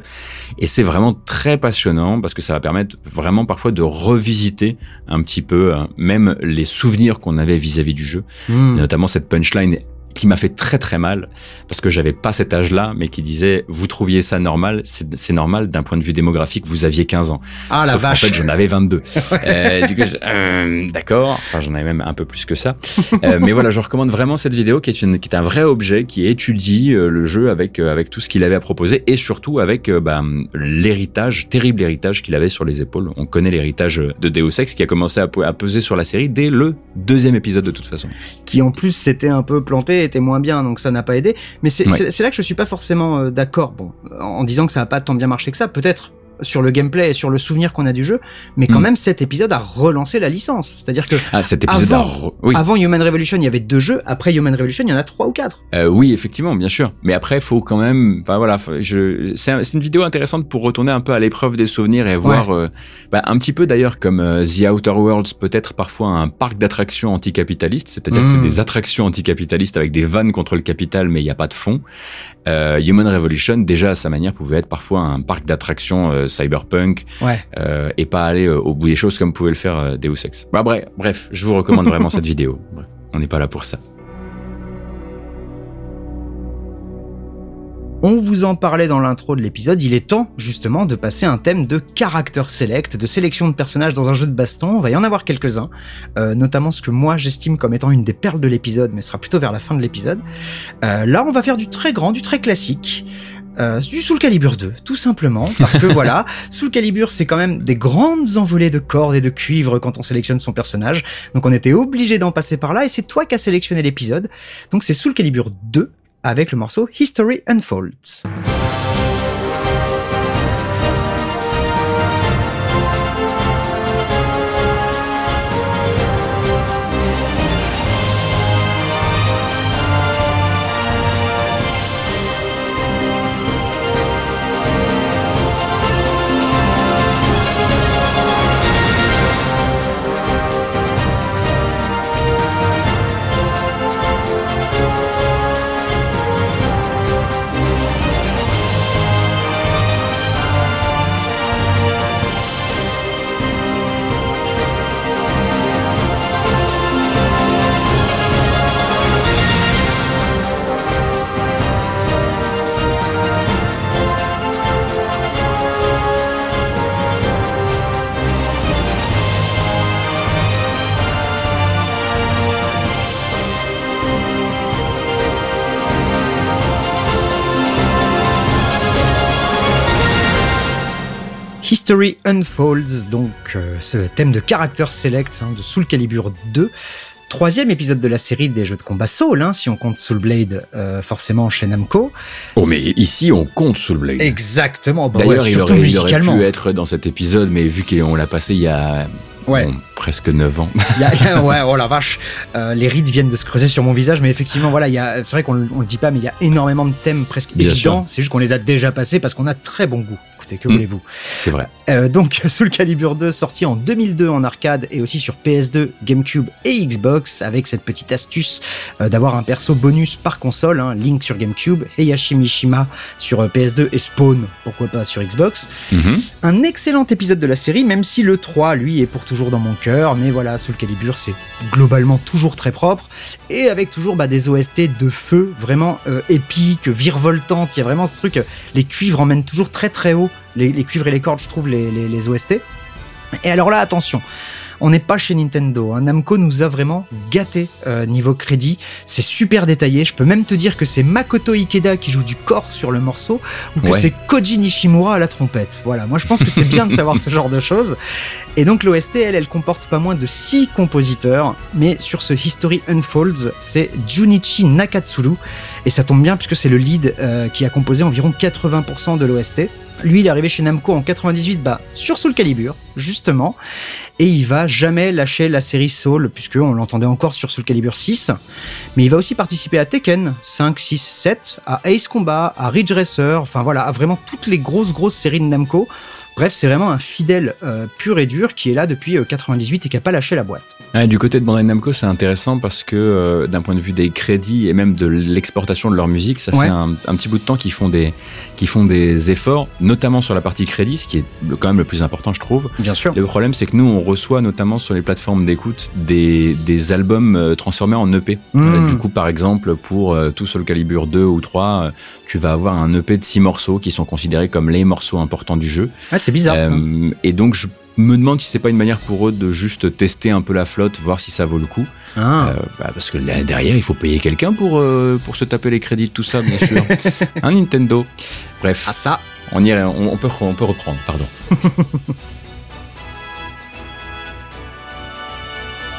Et c'est vraiment très passionnant parce que ça va permettre vraiment parfois de revisiter un petit peu euh, même les souvenirs qu'on avait vis-à-vis du jeu. Et notamment cette punchline qui m'a fait très très mal parce que j'avais pas cet âge-là, mais qui disait vous trouviez ça normal, c'est normal d'un point de vue démographique, vous aviez 15 ans. Ah la Sauf vache. fait j'en avais 22. <laughs> Euh, euh, d'accord. Enfin j'en avais même un peu plus que ça. Euh, <laughs> mais voilà, je recommande vraiment cette vidéo qui est une qui est un vrai objet qui étudie le jeu avec avec tout ce qu'il avait à proposer et surtout avec bah, l'héritage terrible héritage qu'il avait sur les épaules. On connaît l'héritage de Deus Ex qui a commencé à, à peser sur la série dès le deuxième épisode de toute façon. qui en plus s'était un peu planté, était moins bien, donc ça n'a pas aidé. Mais c'est Ouais. là que je suis pas forcément euh, d'accord. Bon, en disant que ça a pas tant bien marché que ça, peut-être sur le gameplay et sur le souvenir qu'on a du jeu, mais quand Mm. même cet épisode a relancé la licence. C'est-à-dire que Ah, cet épisode Avant- a re- oui. avant Human Revolution, il y avait deux jeux. Après Human Revolution, il y en a trois ou quatre. Euh, oui, effectivement, bien sûr. Mais après, il faut quand même. Enfin voilà, je... c'est un- c'est une vidéo intéressante pour retourner un peu à l'épreuve des souvenirs et voir euh, bah, un petit peu d'ailleurs comme euh, The Outer Worlds peut être parfois un parc d'attractions anticapitalistes, c'est-à-dire que c'est Mm. des attractions anticapitalistes avec des vannes contre le capital, mais il n'y a pas de fond. Human Revolution, déjà à sa manière, pouvait être parfois un parc d'attractions cyberpunk Ouais. euh, et pas aller euh, au bout des choses comme pouvait le faire euh, Deus Ex. Bah, bref, bref, je vous recommande vraiment cette <laughs> vidéo. Bref, on n'est pas là pour ça. On vous en parlait dans l'intro de l'épisode, il est temps justement de passer un thème de character select, de sélection de personnages dans un jeu de baston. On va y en avoir quelques-uns, euh, notamment ce que moi j'estime comme étant une des perles de l'épisode, mais ce sera plutôt vers la fin de l'épisode. Euh, là, on va faire du très grand, du très classique. Euh, du Soul Calibur 2, tout simplement, parce que <laughs> voilà, Soul Calibur c'est quand même des grandes envolées de cordes et de cuivre quand on sélectionne son personnage, donc on était obligé d'en passer par là, et c'est toi qui as sélectionné l'épisode, donc c'est Soul Calibur 2, avec le morceau History Unfolds. History Unfolds, donc euh, ce thème de Character Select hein, de Soul Calibur 2. Troisième épisode de la série des jeux de combat Soul, hein, si on compte Soul Blade euh, forcément chez Namco. Oh mais ici on compte Soul Blade. Exactement. Bah D'ailleurs ouais, il, aurait, il aurait pu être dans cet épisode, mais vu qu'on l'a passé il y a Ouais. bon, presque 9 ans. Y a- y a- <laughs> ouais, oh la vache, Euh, les rides viennent de se creuser sur mon visage, mais effectivement, voilà, c'est vrai qu'on on le dit pas, mais il y a énormément de thèmes presque Bien évidents. C'est juste qu'on les a déjà passés parce qu'on a très bon goût. Écoutez, que Mm. voulez-vous C'est vrai. Euh, donc <laughs> Soul Calibur 2 sorti en 2002 en arcade et aussi sur PS2, GameCube et Xbox avec cette petite astuce euh, d'avoir un perso bonus par console, hein, Link sur GameCube, Heihachi Mishima sur euh, PS2 et Spawn, pourquoi pas sur Xbox. Mhm. Un excellent épisode de la série, même si le 3, lui, est pour toujours dans mon cœur, mais voilà, Soul Calibur, c'est globalement toujours très propre, et avec toujours bah, des OST de feu, vraiment euh, épiques, virevoltantes, il y a vraiment ce truc, les cuivres emmènent toujours très très haut, les, les cuivres et les cordes, je trouve, les, les, les OST. Et alors là, attention, on n'est pas chez Nintendo. hein. Namco nous a vraiment gâté euh, niveau crédit. C'est super détaillé. Je peux même te dire que c'est Makoto Ikeda qui joue du corps sur le morceau ou que Ouais. c'est Koji Nishimura à la trompette. Voilà, moi je pense que c'est bien de savoir <laughs> ce genre de choses. Et donc l'OST, elle, elle comporte pas moins de 6 compositeurs, mais sur ce History Unfolds, c'est Junichi Nakatsuru, et ça tombe bien puisque c'est le lead euh, qui a composé environ 80% de l'OST. Lui, il est arrivé chez Namco en 98, bah, sur Soul Calibur, justement, et il va jamais lâcher la série Soul, puisqu'on l'entendait encore sur Soul Calibur 6, mais il va aussi participer à Tekken 5, 6, 7, à Ace Combat, à Ridge Racer, enfin voilà, à vraiment toutes les grosses grosses séries de Namco. Bref, c'est vraiment un fidèle euh, pur et dur qui est là depuis euh, 98 et qui a pas lâché la boîte. Ouais, du côté de Bandai Namco, c'est intéressant parce que euh, d'un point de vue des crédits et même de l'exportation de leur musique, ça Ouais. fait un, un petit bout de temps qu'ils font des qu'ils font des efforts, notamment sur la partie crédit, ce qui est quand même le plus important, je trouve. Bien sûr. Le problème, c'est que nous, on reçoit notamment sur les plateformes d'écoute des, des albums euh, transformés en EP. Mmh. Euh, du coup, par exemple, pour euh, tout Soul Calibur 2 ou 3, euh, tu vas avoir un EP de 6 morceaux qui sont considérés comme les morceaux importants du jeu. Ah, c'est bizarre. ça. Euh, et donc, je me demande si c'est pas une manière pour eux de juste tester un peu la flotte, voir si ça vaut le coup. Ah. Euh, bah, parce que là, derrière, il faut payer quelqu'un pour, euh, pour se taper les crédits de tout ça, bien sûr. un <laughs> Nintendo? Bref, Ah, ça. on, on peut, on peut reprendre, pardon. <laughs>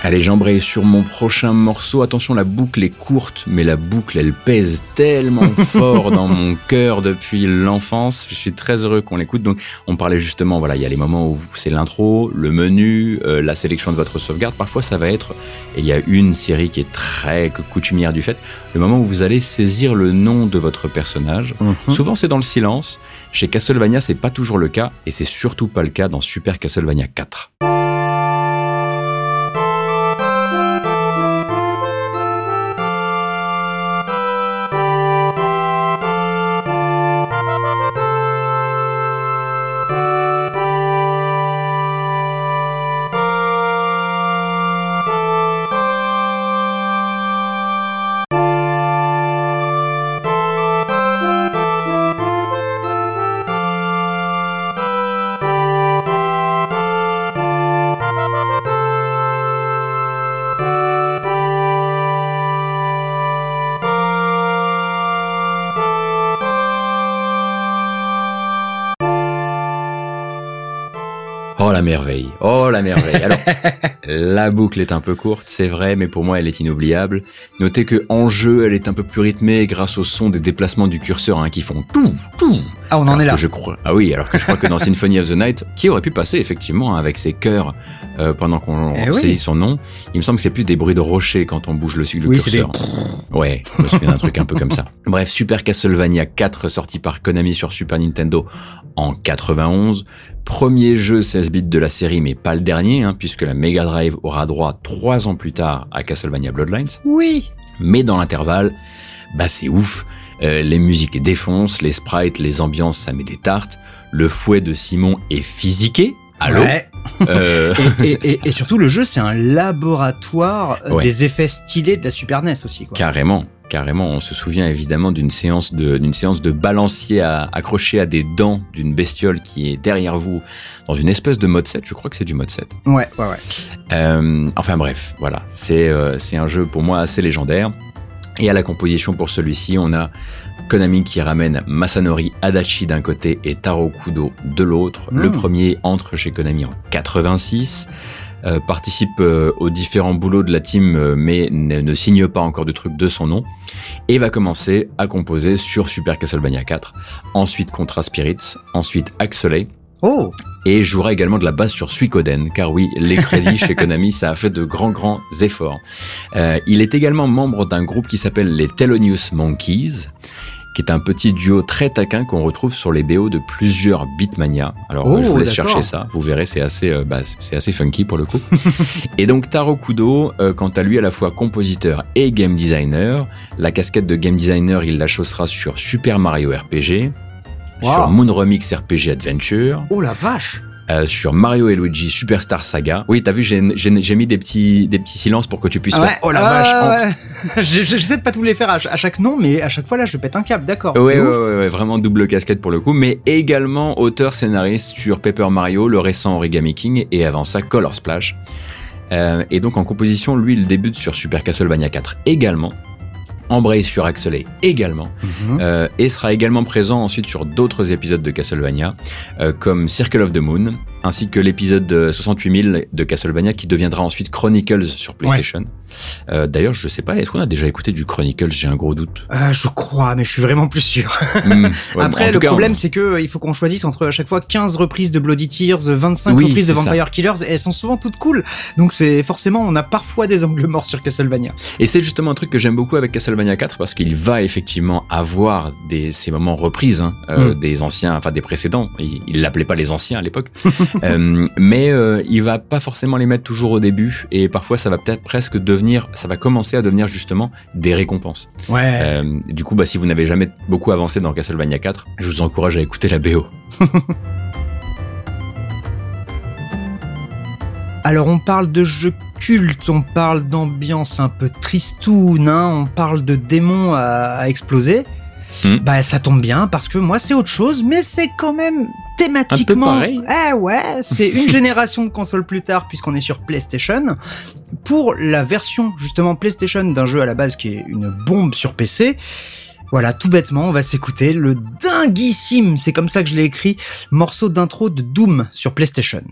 Allez, j'embraye sur mon prochain morceau. Attention, la boucle est courte, mais la boucle, elle pèse tellement <laughs> fort dans mon cœur depuis l'enfance. Je suis très heureux qu'on l'écoute. Donc, on parlait justement, voilà, il y a les moments où c'est l'intro, le menu, euh, la sélection de votre sauvegarde. Parfois, ça va être, et il y a une série qui est très coutumière du fait, le moment où vous allez saisir le nom de votre personnage. Mhm. Souvent, c'est dans le silence. Chez Castlevania, c'est pas toujours le cas, et c'est surtout pas le cas dans Super Castlevania 4. Merveille. Alors, <laughs> la boucle est un peu courte, c'est vrai, mais pour moi elle est inoubliable. Notez que en jeu, elle est un peu plus rythmée grâce au son des déplacements du curseur hein, qui font tout, tout. Ah, on en est là. Je crois. Ah oui, alors que je crois que dans <laughs> Symphony of the Night, qui aurait pu passer effectivement hein, avec ses chœurs euh, pendant qu'on Eh oui. saisit son nom, il me semble que c'est plus des bruits de rochers quand on bouge le, le Oui, des. curseur. Ouais, je me souviens d'un truc un peu comme ça. <laughs> Bref, Super Castlevania 4 sorti par Konami sur Super Nintendo en 91. Premier jeu 16 bits de la série, mais pas le dernier, hein, puisque la Mega Drive aura droit trois ans plus tard à Castlevania Bloodlines. Oui. Mais dans l'intervalle, bah c'est ouf. Euh, les musiques défoncent, les sprites, les ambiances, ça met des tartes. Le fouet de Simon est physiqué. Allô Ouais. <laughs> Euh, et, et- et- et surtout, le jeu, c'est un laboratoire euh, Ouais. des effets stylés de la Super NES aussi. Quoi. Carrément, carrément. On se souvient évidemment d'une séance de d'une séance de balancier à, accroché à des dents d'une bestiole qui est derrière vous dans une espèce de mode 7. Je crois que c'est du mode 7. Ouais, ouais, ouais. Euh, enfin bref, voilà. C'est euh, c'est un jeu pour moi assez légendaire. Et à la composition pour celui-ci, on a Konami qui ramène Masanori Adachi d'un côté et Taro Kudo de l'autre. Le Mm. premier entre chez Konami en 86, euh, participe euh, aux différents boulots de la team euh, mais ne, ne signe pas encore de trucs de son nom et va commencer à composer sur Super Castlevania 4, ensuite Contra Spirits, ensuite Axelay Oh, et jouera également de la basse sur Suikoden, car oui, les crédits chez Konami, ça a fait de grands, grands efforts. Euh, il est également membre d'un groupe qui s'appelle les Thelonious Monkeys, qui est un petit duo très taquin qu'on retrouve sur les BO de plusieurs Beatmania. Alors, Oh, je vous laisse chercher ça, vous verrez, c'est assez, euh, bah, c'est assez funky pour le coup. <laughs> et donc, Taro Kudo, euh, quant à lui, à la fois compositeur et game designer. La casquette de game designer, il la chaussera sur Super Mario RPG, Wow. sur Moon Remix RPG Adventure, oh la vache. euh, sur Mario et Luigi Superstar Saga. Oui, t'as vu, j'ai mis des petits, des petits silences pour que tu puisses Ah faire. Oh la ah vache en- ouais. <laughs> Je- je- J'essaie de pas tous les faire à, ch- à chaque nom, mais à chaque fois là, je pète un câble, d'accord. Ouais, ouais, ouais, ouais, vraiment double casquette pour le coup, mais également auteur scénariste sur Paper Mario, le récent Origami King, et avant ça Color Splash. Euh, et donc en composition, lui, il débute sur Super Castlevania 4 également, embraye sur Axelay également, Mhm. euh, et sera également présent ensuite sur d'autres épisodes de Castlevania, euh, comme Circle of the Moon, ainsi que l'épisode de 68000 de Castlevania qui deviendra ensuite Chronicles sur PlayStation. Euh, D'ailleurs, je sais pas, est-ce qu'on a déjà écouté du Chronicles? J'ai un gros doute. Euh, je crois, mais je suis vraiment plus sûr. Hmm, <laughs> ouais, Après, le cas, problème, on- c'est que euh, il faut qu'on choisisse entre à chaque fois 15 reprises de Bloody Tears, 25 Oui, reprises de c'est ça. Vampire Killers, et elles sont souvent toutes cool. Donc c'est forcément, on a parfois des angles morts sur Castlevania. Et c'est justement un truc que j'aime beaucoup avec Castlevania 4 parce qu'il va effectivement avoir des, ces moments reprises hein, euh, Mm. des anciens, enfin des précédents. Il il l'appelait pas les anciens à l'époque, <laughs> Euh, mais euh, il va pas forcément les mettre toujours au début et parfois ça va peut-être presque devenir, ça va commencer à devenir justement des récompenses. Ouais. Euh, du coup, bah, si vous n'avez jamais beaucoup avancé dans Castlevania 4, je vous encourage à écouter la BO. <laughs> Alors on parle de jeux cultes, on parle d'ambiance un peu tristoun, hein, on parle de démons à, à exploser. Hmm. Bah ça tombe bien parce que moi c'est autre chose, mais c'est quand même thématiquement. pareil. Eh ouais, c'est une <laughs> génération de consoles plus tard puisqu'on est sur PlayStation. Pour la version justement PlayStation d'un jeu à la base qui est une bombe sur PC. Voilà, tout bêtement, on va s'écouter le dinguissime, c'est comme ça que je l'ai écrit, morceau d'intro de Doom sur PlayStation.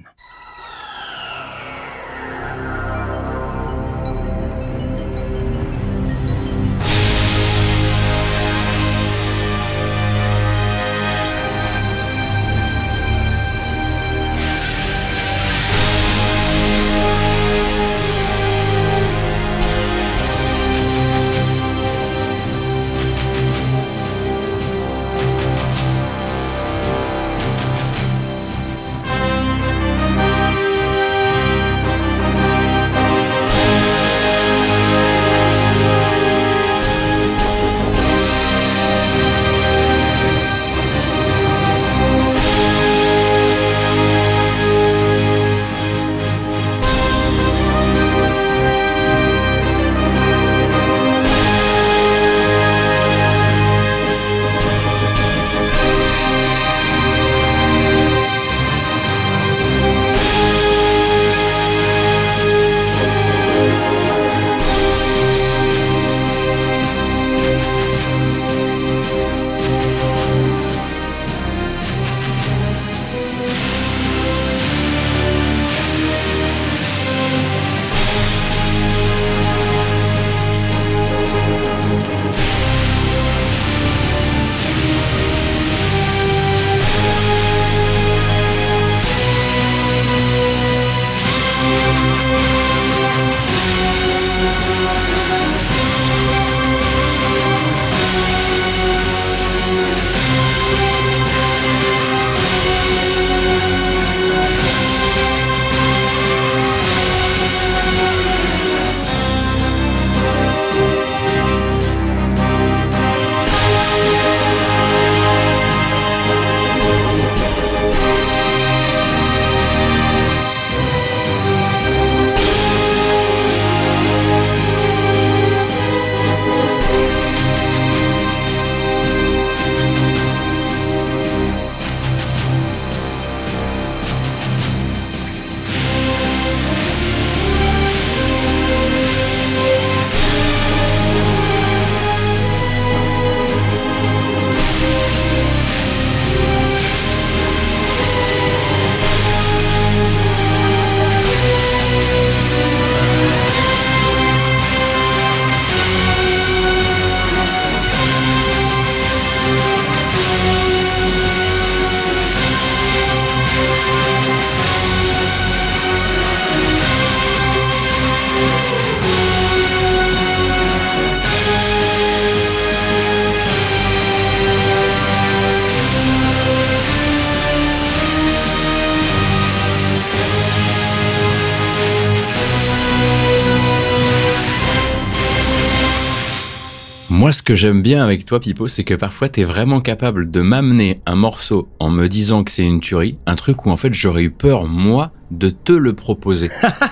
Moi, ce que j'aime bien avec toi, Pipo, c'est que parfois, t'es vraiment capable de m'amener un morceau en me disant que c'est une tuerie, un truc où en fait j'aurais eu peur, moi, de te le proposer.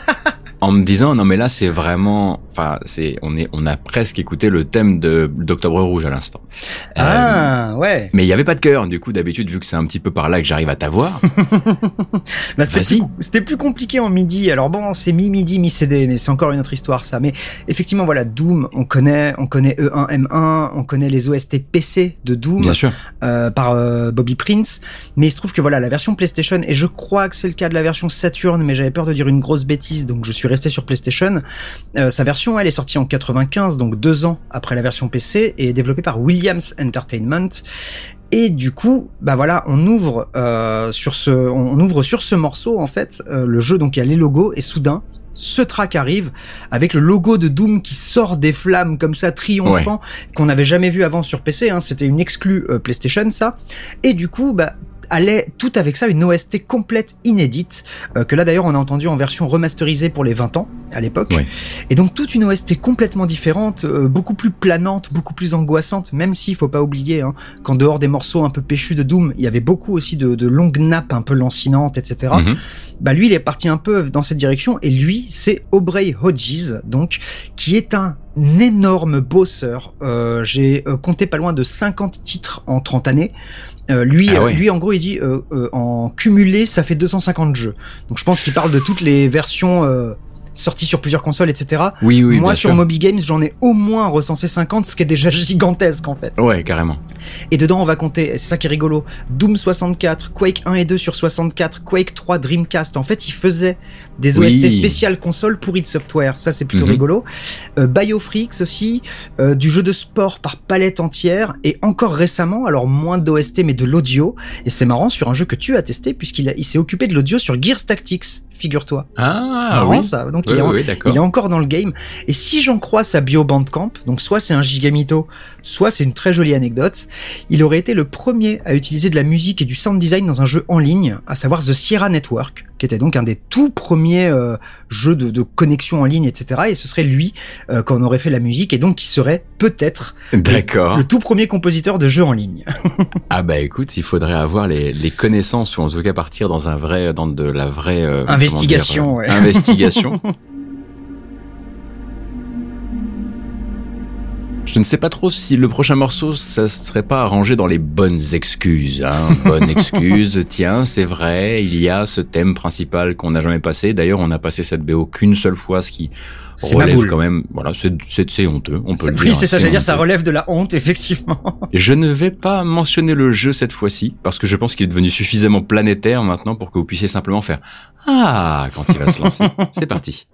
<laughs> en me disant non mais là c'est vraiment enfin c'est on est on a presque écouté le thème de d'Octobre Rouge à l'instant. Ah euh, ouais. Mais il y avait pas de cœur du coup d'habitude vu que c'est un petit peu par là que j'arrive à t'avoir. <laughs> bah, c'était plus, compliqué en midi. Alors bon c'est mi midi mi CD mais c'est encore une autre histoire ça. Mais effectivement voilà Doom on connaît on connaît E1 M1 on connaît les OST PC de Doom. Bien sûr. Euh, par euh, Bobby Prince. Mais il se trouve que voilà la version PlayStation et je crois que c'est le cas de la version Saturn mais j'avais peur de dire une grosse bêtise donc je suis resté sur PlayStation. Sa version, elle est sortie en 95, donc deux ans après la version PC, et est développée par Williams Entertainment. Et du coup, bah voilà, on ouvre euh, sur ce, on ouvre sur ce morceau en fait euh, le jeu. Donc il y a les logos et soudain, ce track arrive avec le logo de Doom qui sort des flammes comme ça triomphant qu'on n'avait jamais vu avant sur PC. Hein, C'était une exclue PlayStation ça. Et du coup, bah allait tout avec ça une OST complète inédite, euh, que là d'ailleurs on a entendu en version remasterisée pour les 20 ans à l'époque. Et donc toute une OST complètement différente, euh, beaucoup plus planante, beaucoup plus angoissante, même s'il faut pas oublier hein, qu'en dehors des morceaux un peu péchus de Doom, il y avait beaucoup aussi de, de longues nappes un peu lancinantes, etc. Mhm. Bah lui il est parti un peu dans cette direction et lui c'est Aubrey Hodges donc qui est un énorme bosseur. Euh, J'ai euh, compté pas loin de 50 titres en 30 années. Euh, lui, ah lui, en gros, il dit euh, euh, en cumulé, ça fait 250 jeux. Donc, je pense qu'il parle de toutes les versions sorti sur plusieurs consoles, etc. Oui, oui. Moi, sur Moby Games, j'en ai au moins recensé 50, ce qui est déjà <laughs> gigantesque en fait. Ouais, carrément. Et dedans, on va compter, c'est ça qui est rigolo, Doom 64, Quake 1 et 2 sur 64, Quake 3 Dreamcast. En fait, il faisait des OST spéciales console pour id Software. Ça, c'est plutôt mhm. rigolo. Euh, Biofreaks aussi, euh, du jeu de sport par palette entière, et encore récemment, alors moins d'OST mais de l'audio. Et c'est marrant sur un jeu que tu as testé puisqu'il il s'est occupé de l'audio sur Gears Tactics figure-toi. Ah, oui. ça. Donc il, est encore dans le game. Et si j'en crois sa bio Bandcamp, donc soit c'est un gigamito, soit c'est une très jolie anecdote, il aurait été le premier à utiliser de la musique et du sound design dans un jeu en ligne, à savoir The Sierra Network, qui était donc un des tout premiers euh, jeux de, connexion en ligne, etc. Et ce serait lui euh, qu'on aurait fait la musique et donc qui serait peut-être le, tout premier compositeur de jeux en ligne. <laughs> ah bah écoute, il faudrait avoir les, connaissances ou en tout cas partir dans un vrai, dans de la vraie euh, investigation. Investigation. <laughs> Je ne sais pas trop si le prochain morceau, ça serait pas arrangé dans les bonnes excuses. Hein. <laughs> Bonne excuse, tiens, c'est vrai, il y a ce thème principal qu'on n'a jamais passé. D'ailleurs, on n'a passé cette BO qu'une seule fois, ce qui relève quand même. Voilà, c'est honteux, on peut le dire. Oui, c'est ça, j'allais dire, ça relève de la honte, <laughs> effectivement. Je ne vais pas mentionner le jeu cette fois-ci, parce que je pense qu'il est devenu suffisamment planétaire maintenant pour que vous puissiez simplement faire Ah quand il va se lancer. <laughs> c'est parti.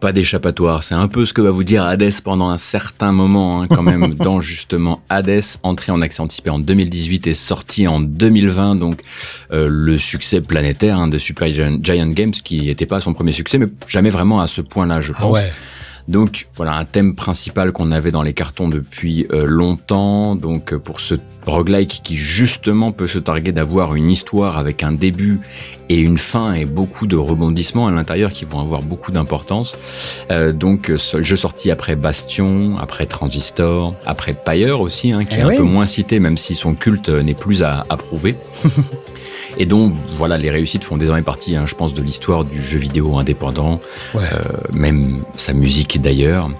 Pas d'échappatoire. C'est un peu ce que va vous dire Hades pendant un certain moment, hein, quand même, <laughs> dans justement Hades, entré en accès anticipé en 2018 et sorti en 2020. Donc euh, le succès planétaire hein, de Super Giant Games, qui n'était pas son premier succès, mais jamais vraiment à ce point-là, je ah pense. ouais. Donc voilà un thème principal qu'on avait dans les cartons depuis euh, longtemps. Donc euh, pour ce roguelike qui justement peut se targuer d'avoir une histoire avec un début et une fin et beaucoup de rebondissements à l'intérieur qui vont avoir beaucoup d'importance. Euh, donc jeu sorti après Bastion, après Transistor, après Pyre aussi, hein, qui eh est un peu moins cité même si son culte n'est plus à, à prouver. <laughs> et dont voilà les réussites font désormais partie, hein, je pense, de l'histoire du jeu vidéo indépendant, euh, même sa musique d'ailleurs.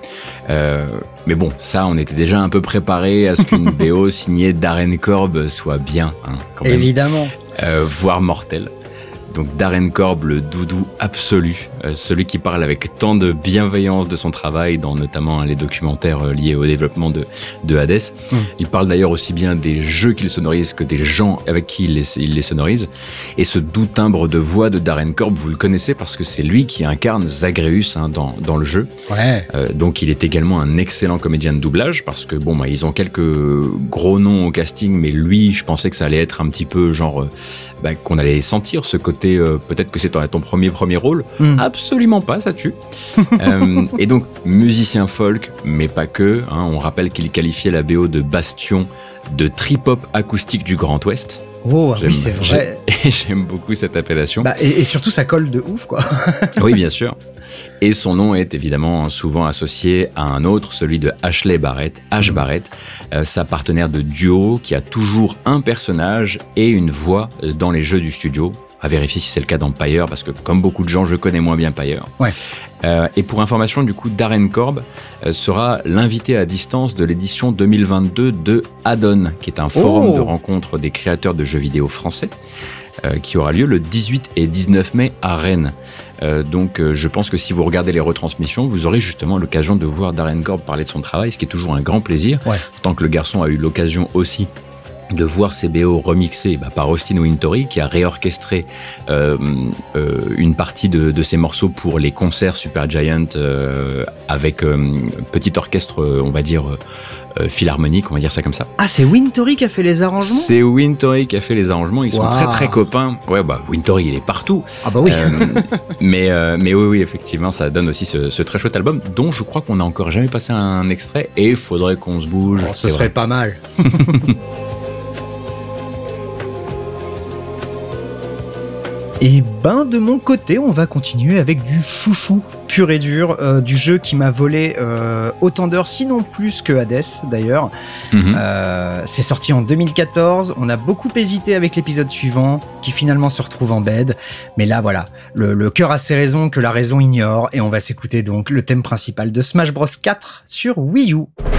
Euh, mais bon, ça, on était déjà un peu préparé à ce qu'une <laughs> BO signée Darren Korb soit bien, hein, quand même. Évidemment. Euh, voire mortelle. Donc Darren Korb, le doudou absolu, euh, celui qui parle avec tant de bienveillance de son travail, dans notamment les documentaires euh, liés au développement de, de Hades. Hmm. Il parle d'ailleurs aussi bien des jeux qu'il sonorise que des gens avec qui il les, il les, sonorise. Et ce doux timbre de voix de Darren Korb, vous le connaissez parce que c'est lui qui incarne Zagreus hein, dans, dans le jeu. Ouais. Euh, donc il est également un excellent comédien de doublage parce que bon, bah, ils ont quelques gros noms au casting, mais lui, je pensais que ça allait être un petit peu genre bah, qu'on allait sentir ce côté, euh, peut-être que c'est ton, ton, premier premier rôle. Hmm. Absolument pas, ça tue. <laughs> euh, et donc, musicien folk, mais pas que. Hein, on rappelle qu'il qualifiait la BO de bastion de trip-hop acoustique du Grand Ouest. Oh oui, c'est vrai. <laughs> J'aime beaucoup cette appellation. Bah, et, et, surtout, ça colle de ouf, quoi. oui, bien sûr. Et son nom est évidemment souvent associé à un autre, celui de Ashley Barrett, Ash. Barrett, euh, sa partenaire de duo qui a toujours un personnage et une voix dans les jeux du studio. À vérifier si c'est le cas dans Pyre, parce que comme beaucoup de gens, je connais moins bien Pyre. Ouais. Euh, et pour information, du coup, Darren Korb euh, sera l'invité à distance de l'édition 2022 de Addon, qui est un forum de oh. rencontre des créateurs de jeux vidéo français. Euh, qui aura lieu le 18 et 19 mai à Rennes. Euh, donc euh, je pense que si vous regardez les retransmissions, vous aurez justement l'occasion de voir Darren Korb parler de son travail, ce qui est toujours un grand plaisir, tant que le garçon a eu l'occasion aussi de voir ces BO remixés bah, par Austin Wintory qui a réorchestré euh, euh, une partie de, de, ces morceaux pour les concerts Super Giant euh, avec petit orchestre, on va dire philharmonique, on va dire ça comme ça. Ah, c'est Wintory qui a fait les arrangements? C'est Wintory qui a fait les arrangements. Ils sont très très copains. Ouais, bah Wintory il est partout. Ah bah oui. <laughs> mais mais oui oui effectivement ça donne aussi ce, ce très chouette album dont je crois qu'on n'a encore jamais passé un extrait et il faudrait qu'on se bouge. Oh, ce serait pas mal. <laughs> Et ben de mon côté, on va continuer avec du chouchou pur et dur, euh, du jeu qui m'a volé euh, autant d'heures, sinon plus que Hades d'ailleurs. Mhm. Euh, c'est sorti en 2014, on a beaucoup hésité avec l'épisode suivant, qui finalement se retrouve en bed. Mais là voilà, le, le cœur a ses raisons que la raison ignore, et on va s'écouter donc le thème principal de Smash Bros 4 sur Wii U.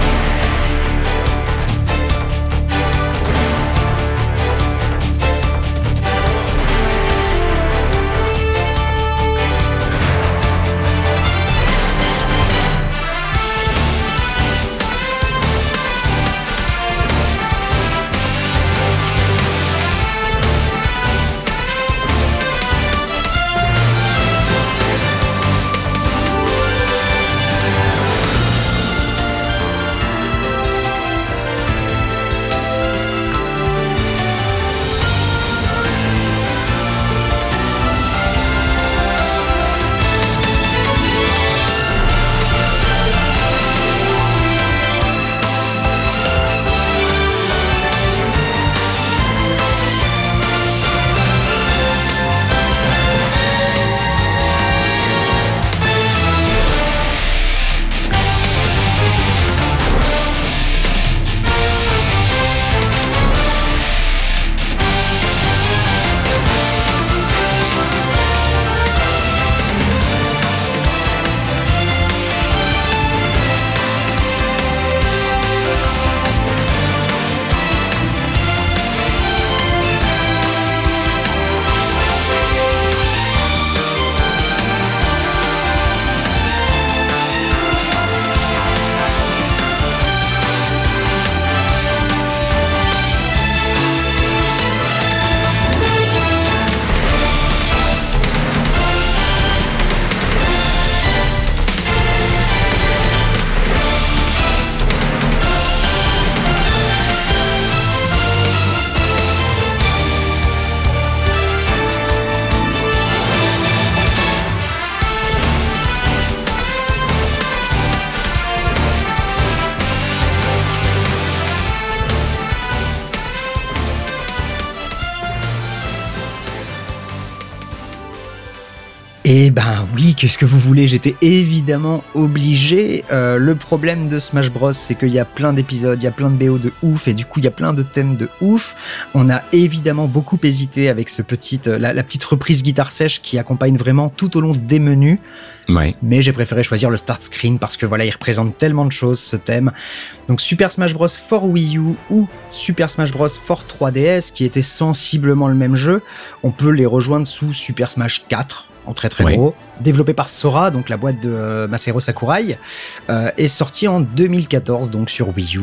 qu'est-ce que vous voulez J'étais évidemment obligé. Euh, le problème de Smash Bros, c'est qu'il y a plein d'épisodes, il y a plein de BO de ouf, et du coup il y a plein de thèmes de ouf. On a évidemment beaucoup hésité avec ce petit, euh, la, la petite reprise guitare sèche qui accompagne vraiment tout au long des menus. Ouais. Mais j'ai préféré choisir le start screen parce que voilà, il représente tellement de choses ce thème. Donc Super Smash Bros for Wii U ou Super Smash Bros for 3DS qui était sensiblement le même jeu, on peut les rejoindre sous Super Smash 4 en très très gros, développé par Sora, donc la boîte de euh, Masahiro Sakurai, euh, est sorti en 2014 donc sur Wii U.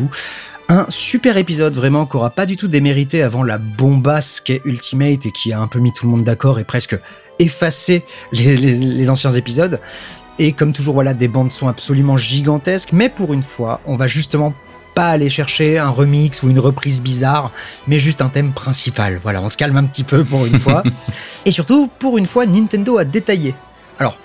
Un super épisode vraiment qu'aura pas du tout démérité avant la bombasse qu'est Ultimate et qui a un peu mis tout le monde d'accord et presque effacé les, les- les anciens épisodes. Et comme toujours, voilà, des bandes sont absolument gigantesques, mais pour une fois, on va justement pas aller chercher un remix ou une reprise bizarre, mais juste un thème principal. Voilà, on se calme un petit peu pour une fois. <laughs> Et surtout, pour une fois, Nintendo a détaillé. Alors,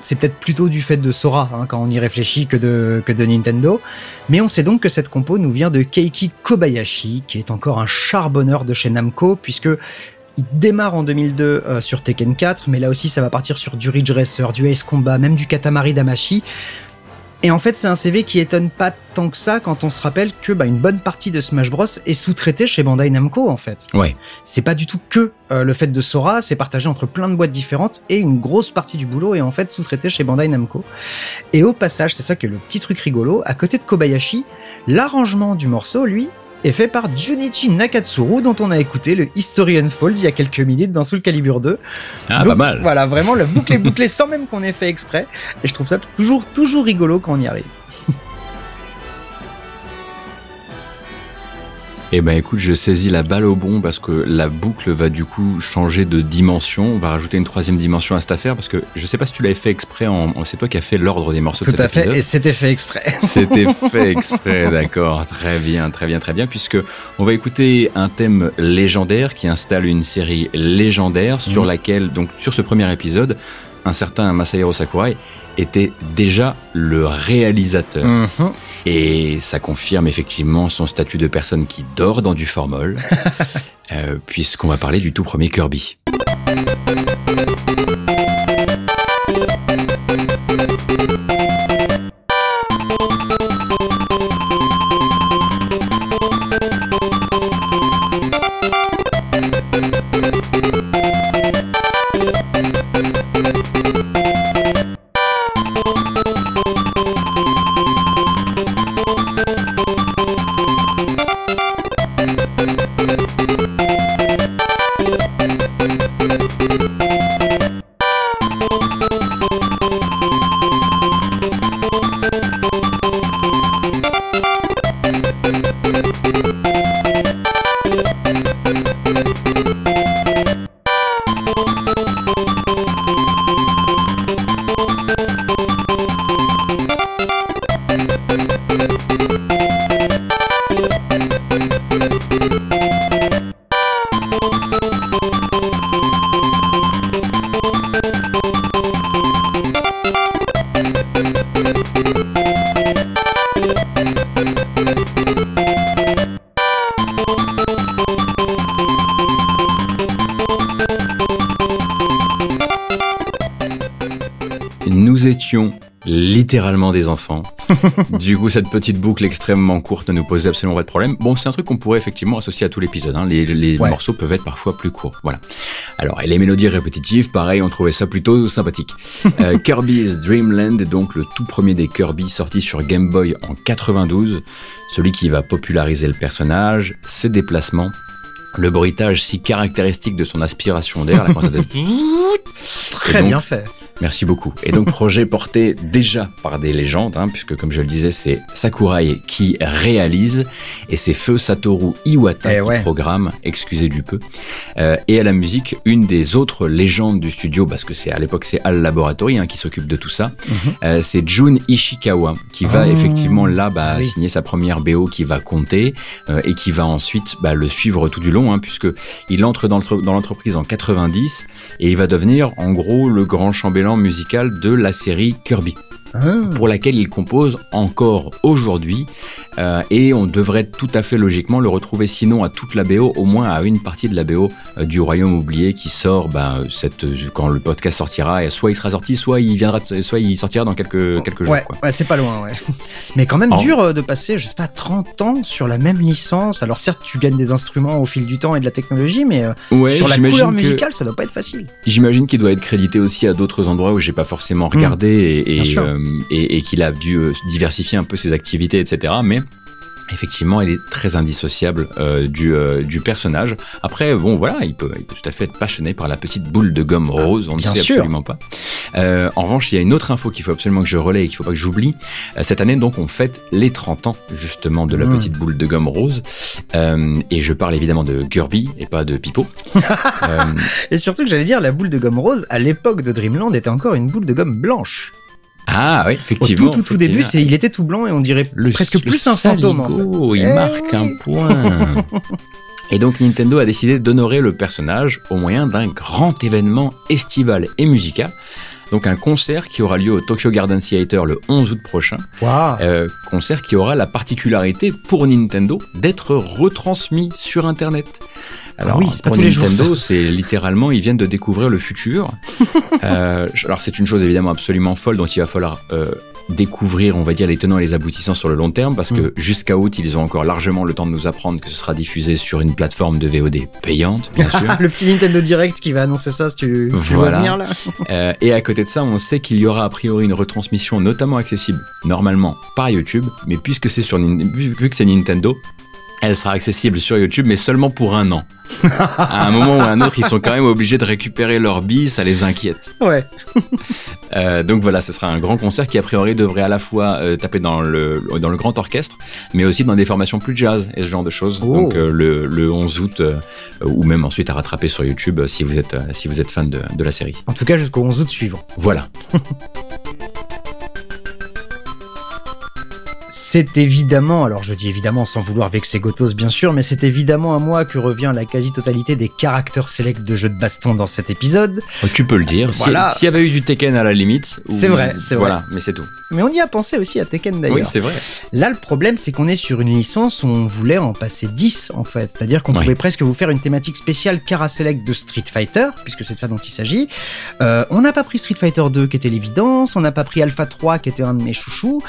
c'est peut-être plutôt du fait de Sora, hein, quand on y réfléchit, que de, que de Nintendo. Mais on sait donc que cette compo nous vient de Keiki Kobayashi, qui est encore un charbonneur de chez Namco, puisque il démarre en 2002 euh, sur Tekken 4, mais là aussi ça va partir sur du Ridge Racer, du Ace Combat, même du Katamari Damashi. Et en fait, c'est un CV qui étonne pas tant que ça quand on se rappelle que bah, une bonne partie de Smash Bros est sous-traitée chez Bandai Namco en fait. Ouais. C'est pas du tout que euh, le fait de Sora, c'est partagé entre plein de boîtes différentes et une grosse partie du boulot est en fait sous-traité chez Bandai Namco. Et au passage, c'est ça que le petit truc rigolo, à côté de Kobayashi, l'arrangement du morceau, lui, est fait par Junichi Nakatsuru, dont on a écouté le History Unfold il y a quelques minutes dans Soul Calibur 2. Ah, Donc, pas mal. Voilà, vraiment, le boucle est bouclé sans même qu'on ait fait exprès. Et je trouve ça toujours, toujours rigolo quand on y arrive. Eh ben écoute, je saisis la balle au bon parce que la boucle va du coup changer de dimension. On va rajouter une troisième dimension à cette affaire parce que je sais pas si tu l'avais fait exprès. En... C'est toi qui as fait l'ordre des morceaux Tout de cet à fait, épisode. et c'était fait exprès. <laughs> C'était fait exprès, d'accord. Très bien, très bien, très bien, puisque on va écouter un thème légendaire qui installe une série légendaire sur Mhm. laquelle, donc sur ce premier épisode, un certain Masahiro Sakurai était déjà le réalisateur. Mhm. Et ça confirme effectivement son statut de personne qui dort dans du formol, <laughs> euh, puisqu'on va parler du tout premier Kirby. Littéralement des enfants. <laughs> du coup, cette petite boucle extrêmement courte ne nous posait absolument pas de problème. Bon, c'est un truc qu'on pourrait effectivement associer à tout l'épisode. hein. Les, les Ouais. morceaux peuvent être parfois plus courts. Voilà. Alors, et les mélodies répétitives, pareil, on trouvait ça plutôt sympathique. <laughs> Euh, Kirby's Dream Land est donc le tout premier des Kirby sorti sur Game Boy en 92. Celui qui va populariser le personnage, ses déplacements, le bruitage si caractéristique de son aspiration d'air, là, quand ça fait Très donc- bien fait. Merci beaucoup. Et donc projet porté déjà par des légendes, hein, puisque comme je le disais, c'est Sakurai qui réalise et c'est Feu Satoru Iwata Eh qui ouais. programme, excusez du peu. Euh, et à la musique, une des autres légendes du studio, parce que c'est à l'époque c'est Al Laboratory hein, qui s'occupe de tout ça, Mhm. euh, c'est Jun Ishikawa qui va Ah, effectivement là bah, oui. signer sa première BO qui va compter euh, et qui va ensuite bah, le suivre tout du long, hein, puisque il entre dans l'entreprise en 90 et il va devenir en gros le grand chambellan musical de la série Kirby, Ah. pour laquelle il compose encore aujourd'hui Euh, et on devrait tout à fait logiquement le retrouver sinon à toute la BO, au moins à une partie de la BO euh, du Royaume oublié qui sort ben, cette, quand le podcast sortira. Et soit il sera sorti, soit il viendra, soit il sortira dans quelques, quelques jours. Ouais, ouais c'est pas loin, ouais. <laughs> Mais quand même dur de passer, je sais pas, 30 ans sur la même licence. Alors certes, tu gagnes des instruments au fil du temps et de la technologie, mais sur la couleur musicale, ça doit pas être facile. J'imagine qu'il doit être crédité aussi à d'autres endroits où j'ai pas forcément regardé mmh. et, et qu'il a dû diversifier un peu ses activités, etc. Mais effectivement, il est très indissociable euh, du, euh, du, personnage. Après, bon, voilà, il peut, il peut tout à fait être passionné par la petite boule de gomme ah, rose, on ne sait absolument pas. Euh, en revanche, il y a une autre info qu'il faut absolument que je relaie et qu'il faut pas que j'oublie. cette année, donc, on fête les 30 ans, justement, de la hmm. petite boule de gomme rose. et je parle évidemment de Kirby et pas de Pipo. <laughs> et surtout que j'allais dire, la boule de gomme rose, à l'époque de Dreamland, était encore une boule de gomme blanche. Ah oui, effectivement. Au tout, tout, tout début, c'est, il était tout blanc et on dirait presque plus un fantôme. En Il eh marque un point. <laughs> Et donc Nintendo a décidé d'honorer le personnage au moyen d'un grand événement estival et musical. Donc un concert qui aura lieu au Tokyo Garden Theater le 11 août prochain. Euh, concert qui aura la particularité pour Nintendo d'être retransmis sur Internet. Ah alors, oui, c'est pas tous Nintendo, c'est littéralement, ils viennent de découvrir le futur. <laughs> euh, alors, c'est une chose évidemment absolument folle dont il va falloir euh, découvrir, on va dire, les tenants et les aboutissants sur le long terme, parce que mm. jusqu'à août, ils ont encore largement le temps de nous apprendre que ce sera diffusé sur une plateforme de VOD payante, bien sûr. <laughs> le petit Nintendo Direct qui va annoncer ça, si tu, veux venir là. <laughs> euh, et à côté de ça, on sait qu'il y aura a priori une retransmission notamment accessible normalement par YouTube, mais puisque c'est sur vu que c'est Nintendo, elle sera accessible sur YouTube, mais seulement pour un an. <laughs> à un moment ou à un autre, ils sont quand même obligés de récupérer leur billes, ça les inquiète. Ouais. <laughs> euh, donc voilà, ce sera un grand concert qui a priori devrait à la fois euh, taper dans le, dans le grand orchestre, mais aussi dans des formations plus jazz et ce genre de choses. Oh. Donc euh, le, le, 11 août, ou même ensuite à rattraper sur YouTube si vous êtes, si vous êtes fan de, de la série. En tout cas jusqu'au 11 août suivant. Voilà. <laughs> C'est évidemment, alors je dis évidemment sans vouloir vexer Gotos bien sûr, mais c'est évidemment à moi que revient la quasi-totalité des caractères sélects de jeux de baston dans cet épisode. Oh, tu peux le dire, voilà. s'il y avait eu du Tekken à la limite. C'est vrai, c'est vrai. Voilà, mais c'est tout. Mais on y a pensé aussi à Tekken d'ailleurs. Oui, c'est vrai. Là, le problème, c'est qu'on est sur une licence où on voulait en passer 10 en fait. C'est-à-dire qu'on pouvait presque vous faire une thématique spéciale Cara Select de Street Fighter, puisque c'est de ça dont il s'agit. Euh, on n'a pas pris Street Fighter 2 qui était l'évidence, on n'a pas pris Alpha 3 qui était un de mes chouchous.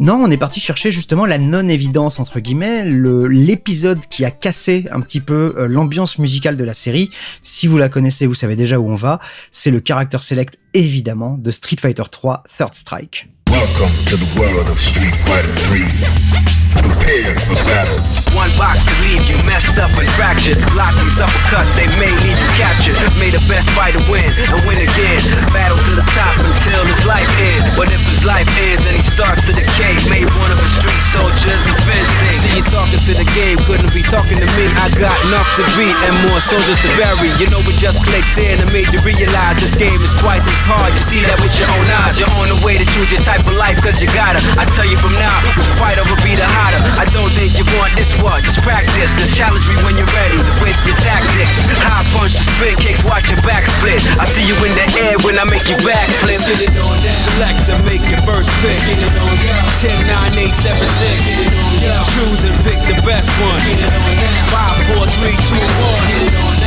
Non, on est parti chercher justement la non-évidence entre guillemets, l'épisode qui a cassé un petit peu euh, l'ambiance musicale de la série. Si vous la connaissez, vous savez déjà où on va. C'est le Character Select évidemment de Street Fighter 3 Third Strike. Welcome to the world of Street Fighter 3. Prepare for battle. One box could leave you messed up and fractured. Blocking uppercuts, they may leave you captured. May the best fighter win and win again. Battle to the top until his life ends. But if his life ends and he starts to decay, may one of his street soldiers avenge things. See you talking to the game, couldn't be talking to me. I got enough to beat and more soldiers to bury. You know we just clicked in and made you realize this game is twice as hard. You see that with your own eyes. You're on the way to choose your type for life cause you gotta. I tell you from now, which fight over be the hotter. I don't think you want this one, just practice. Just challenge me when you're ready with your tactics. High punch, the spin kicks, watch your back split. I see you in the air when I make you back flip. Get it on that. Select to make your first pick. Get it on that. 10, 9, 8, 7, 6. Get it on that. Choose and pick the best one. Get it on that. 5, 4, 3, 2, 1. Get it on.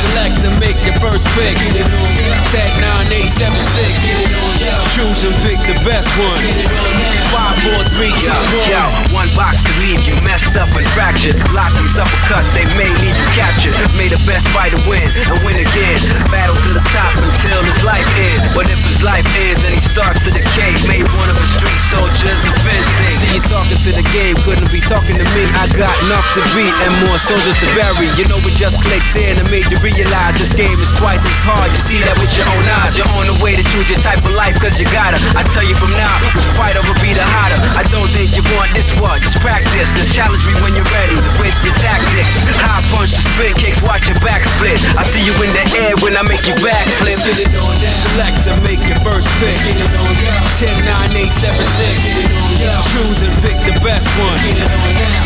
Select and make your first pick. Get it on now. Ten, nine, eight, seven, six. Get it on now. Choose and pick the best one. Get it on now. Five, four, three, two, one. Yo, one box could leave you messed up and fractured. Lock these uppercuts, they may leave you captured. May the best fighter win and win again. Battle to the top until his life ends. But if his life ends and he starts to decay, may one of his street soldiers avenge things. See you talking to the game, couldn't be talking to me. I got enough to beat and more soldiers to bury. You know we just clicked in and made you realize this game is twice as hard. You see that with your own eyes. You're on the way to choose your type of life, cause you gotta. I tell you from now, which fighter will be the hotter. I don't think you want this one. Just practice, just challenge me when you're ready with your tactics. High punch you spin kicks, watch your back split. I see you in the air when I make you back flip. Get it on that. Select to make your first pick. Get it on that. 10, 9, 8, 7, 6. Get it on that. Choose and pick the best one. Get it on that.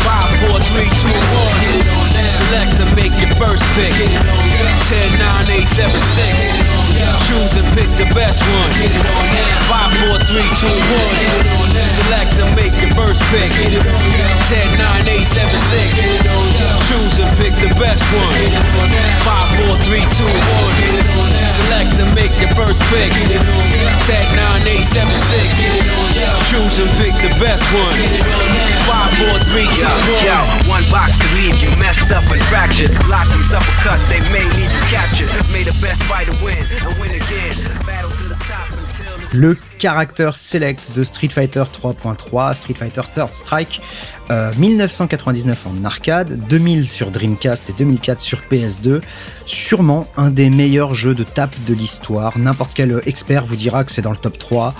5, 4, 3, 2, 1. Get it on that. Select to make your first pick. Get it on that. 10, 9, 8, 7, 6. Get it on that. Choose and pick the best one. Get it on that. 5, 4, 3, 2, 1. Get it on that. Select to make your first pick. Get it on that. 10, 9, 8, 7, 6. Get it on that. Choose and pick the best one. Get it on that. 5, 4, 3, 2, 1. Get it on that. Select to make your first pick. Get it on that. 10, 9, 8, 7, 6. Get it on that. Choose and pick the best one. Get it on that. 5, 4, 3, 2, 1. Yo, yo, one box could leave you messed up and fractured. Locked these uppercuts, they may leave Le character select de Street Fighter 3.3, Street Fighter Third Strike, euh, 1999 en arcade, 2000 sur Dreamcast et 2004 sur PS2. Sûrement un des meilleurs jeux de tape de l'histoire. N'importe quel expert vous dira que c'est dans le top 3.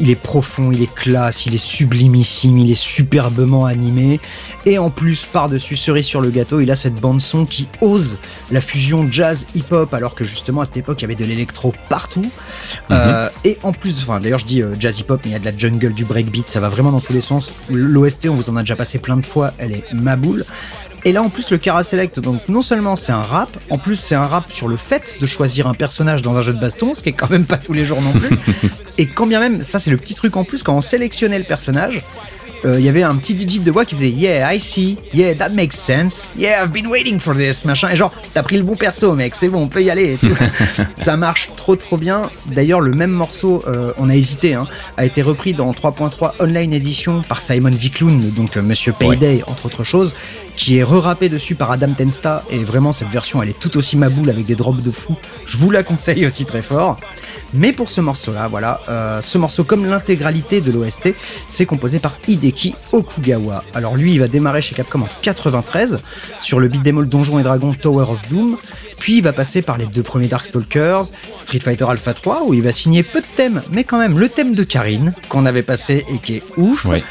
Il est profond, il est classe, il est sublimissime, il est superbement animé. Et en plus, par-dessus, cerise sur le gâteau, il a cette bande-son qui ose la fusion jazz-hip-hop, alors que justement à cette époque, il y avait de l'électro partout. Euh, et en plus, enfin d'ailleurs je dis euh, jazz hip hop, mais il y a de la jungle, du breakbeat, ça va vraiment dans tous les sens. L'OST, on vous en a déjà passé plein de fois, elle est ma boule. Et là en plus le Kara Select, donc non seulement c'est un rap, en plus c'est un rap sur le fait de choisir un personnage dans un jeu de baston, ce qui est quand même pas tous les jours non plus. <laughs> et quand bien même, ça c'est le petit truc en plus, quand on sélectionnait le personnage, euh, il y avait un petit digit de voix qui faisait Yeah, I see, yeah, that makes sense, yeah, I've been waiting for this, machin. Et genre, t'as pris le bon perso, mec, c'est bon, on peut y aller et tout. <laughs> Ça marche trop trop bien. D'ailleurs, le même morceau, euh, on a hésité, hein, a été repris dans 3.3 Online Edition par Simon Viklund, donc euh, Monsieur Payday, entre autres choses, qui est re-rappé dessus par Adam Tensta. Et vraiment, cette version, elle est tout aussi maboule avec des drops de fou. Je vous la conseille aussi très fort. Mais pour ce morceau-là, voilà, euh, ce morceau, comme l'intégralité de l'OST, c'est composé par Hideki Okugawa. Alors lui, il va démarrer chez Capcom en 93 sur le beat'em all Donjons et Dragons Tower of Doom. Puis il va passer par les deux premiers Darkstalkers, Street Fighter Alpha 3, où il va signer peu de thèmes, mais quand même le thème de Karine, qu'on avait passé et qui est ouf. Ouais.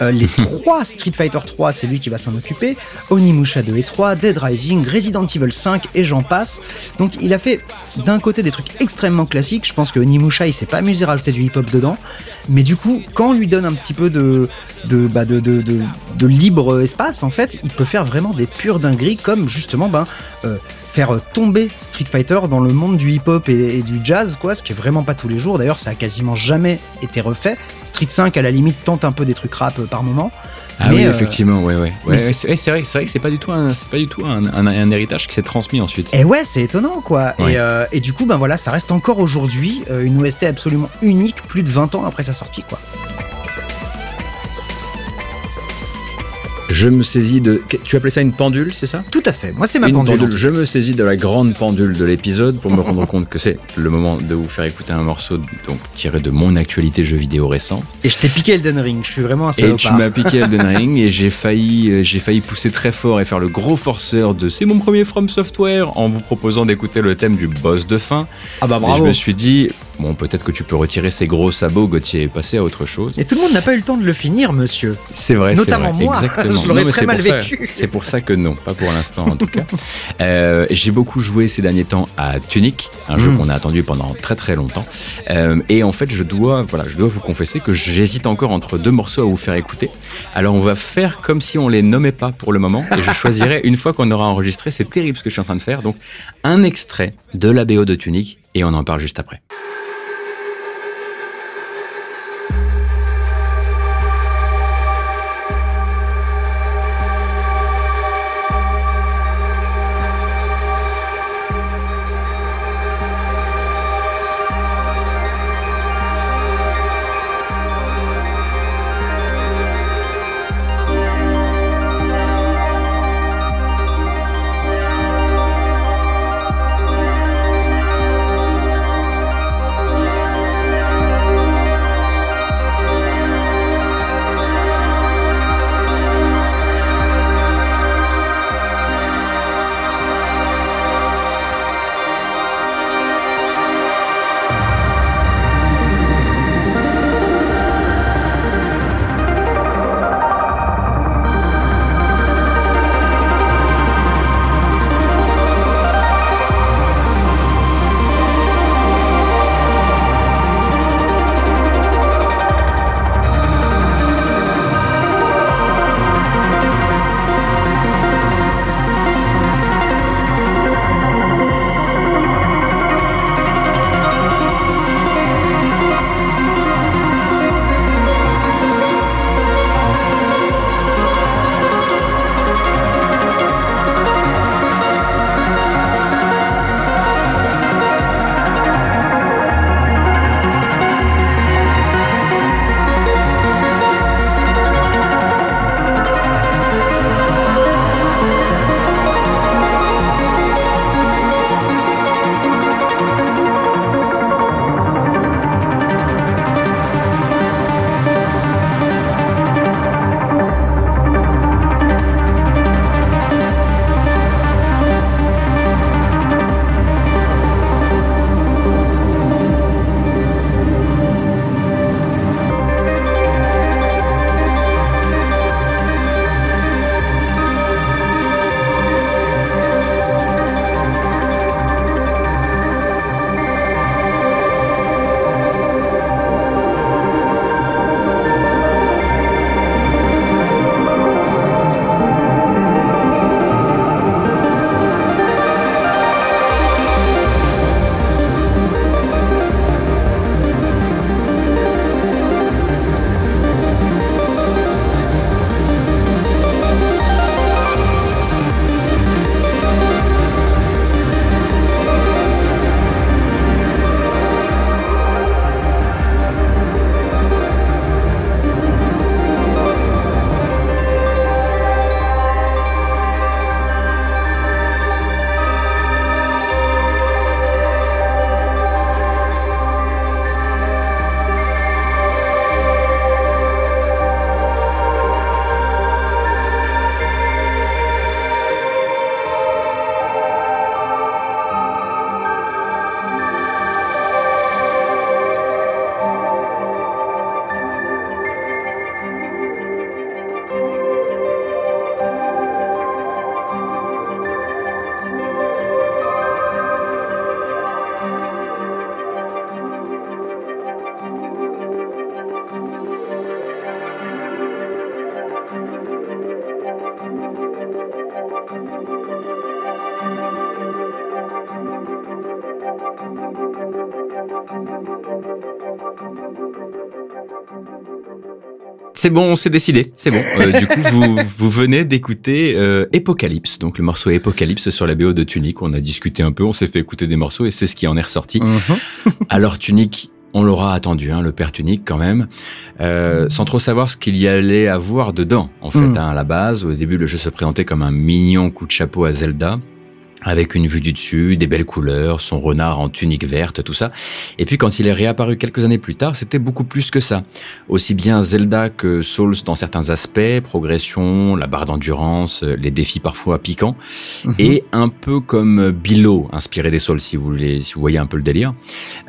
Euh, les <laughs> trois Street Fighter 3, c'est lui qui va s'en occuper. Onimusha 2 et 3, Dead Rising, Resident Evil 5 et j'en passe. Donc il a fait d'un côté des trucs extrêmement classiques. Je pense que Onimusha il s'est pas amusé à rajouter du hip-hop dedans. Mais du coup, quand on lui donne un petit peu de, de, bah, de, de, de, de libre espace, en fait, il peut faire vraiment des pures dingueries comme justement ben, euh, faire tomber Street Fighter dans le monde du hip-hop et, et du jazz, quoi, ce qui est vraiment pas tous les jours. D'ailleurs, ça a quasiment jamais été refait. Street 5, à la limite, tente un peu des trucs rap euh, par moment. Ah Mais, oui, euh, effectivement, ouais, ouais. ouais, c'est- ouais, vrai, vrai que c'est pas du tout un, pas du tout un, un- un héritage qui s'est transmis ensuite. Et ouais, c'est étonnant, quoi. Ouais. Et, euh, et du coup, ben voilà, ça reste encore aujourd'hui une OST absolument unique, plus de 20 ans après sa sortie, quoi. Je me saisis de. Tu appelais ça une pendule, c'est ça? Tout à fait. Moi, c'est ma Une pendule. pendule. Je me saisis de la grande pendule de l'épisode pour me rendre <laughs> compte que c'est le moment de vous faire écouter un morceau donc tiré de mon actualité jeu vidéo récente. Et je t'ai piqué Elden Ring. Je suis vraiment un Et salopard. tu m'as piqué Elden Ring et j'ai failli, euh, j'ai failli pousser très fort et faire le gros forceur de c'est mon premier From Software en vous proposant d'écouter le thème du boss de fin. Ah bah Et je bravo. me suis dit bon peut-être que tu peux retirer ces gros sabots Gauthier et passer à autre chose. Et tout le monde n'a pas eu le temps de le finir, monsieur. C'est vrai, Notamment c'est vrai. moi. Exactement. <laughs> Je l'aurais très c'est mal pour ça- vécu. C'est pour ça que non, pas pour l'instant en tout cas. <laughs> Euh, j'ai beaucoup joué ces derniers temps à Tunic, un jeu Mm. qu'on a attendu pendant très très longtemps. Euh, et en fait, je dois, voilà, je dois vous confesser que j'hésite encore entre deux morceaux à vous faire écouter. Alors, on va faire comme si on les nommait pas pour le moment, et je choisirai <laughs> une fois qu'on aura enregistré. C'est terrible ce que je suis en train de faire. Donc, un extrait de la BO de Tunic, et on en parle juste après. C'est bon, c'est décidé, c'est bon. <laughs> Euh, du coup, vous, vous venez d'écouter euh, Apocalypse, donc le morceau Apocalypse sur la BO de Tunic. On a discuté un peu, on s'est fait écouter des morceaux et c'est ce qui en est ressorti. Mhm. Alors Tunic, on l'aura attendu, hein, le père Tunic quand même, euh, sans trop savoir ce qu'il y allait avoir dedans. En fait, Mm. hein, à la base, au début, le jeu se présentait comme un mignon coup de chapeau à Zelda. Avec une vue du dessus, des belles couleurs, son renard en tunique verte, tout ça. Et puis quand il est réapparu quelques années plus tard, c'était beaucoup plus que ça. Aussi bien Zelda que Souls dans certains aspects, progression, la barre d'endurance, les défis parfois piquants, Mhm. et un peu comme Below, inspiré des Souls si vous voulez, si vous voyez un peu le délire,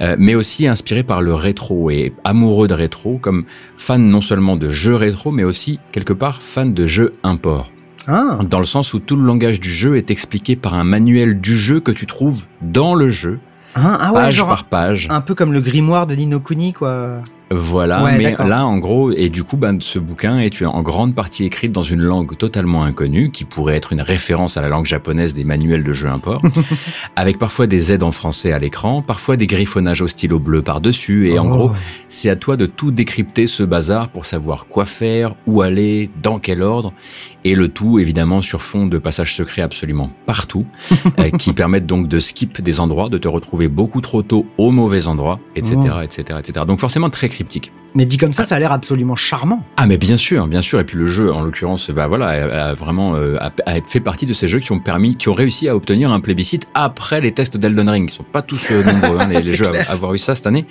Euh, mais aussi inspiré par le rétro et amoureux de rétro, comme fan non seulement de jeux rétro, mais aussi quelque part fan de jeux import. Ah, Dans le sens où tout le langage du jeu est expliqué par un manuel du jeu que tu trouves dans le jeu, ah, ah ouais, page genre par page. un peu comme le grimoire de Nino Kuni, quoi. Voilà, Ouais, mais là, en gros, et du coup, ben, ce bouquin est en grande partie écrit dans une langue totalement inconnue, qui pourrait être une référence à la langue japonaise des manuels de jeu import, <laughs> avec parfois des aides en français à l'écran, parfois des griffonnages au stylo bleu par-dessus, et en Oh. gros, c'est à toi de tout décrypter ce bazar pour savoir quoi faire, où aller, dans quel ordre, et le tout évidemment sur fond de passages secrets absolument partout, <laughs> euh, qui permettent donc de skip des endroits, de te retrouver beaucoup trop tôt au mauvais endroit, etc., Oh. etc., etc. Donc forcément très скептики. Mais dit comme ça, ça a l'air absolument charmant. Ah mais bien sûr, bien sûr. Et puis le jeu, en l'occurrence, bah voilà, a, a vraiment euh, a, a fait partie de ces jeux qui ont permis, qui ont réussi à obtenir un plébiscite après les tests d'Elden Ring. Ils sont pas tous euh, nombreux hein, <laughs> les, jeux à, avoir eu ça cette année.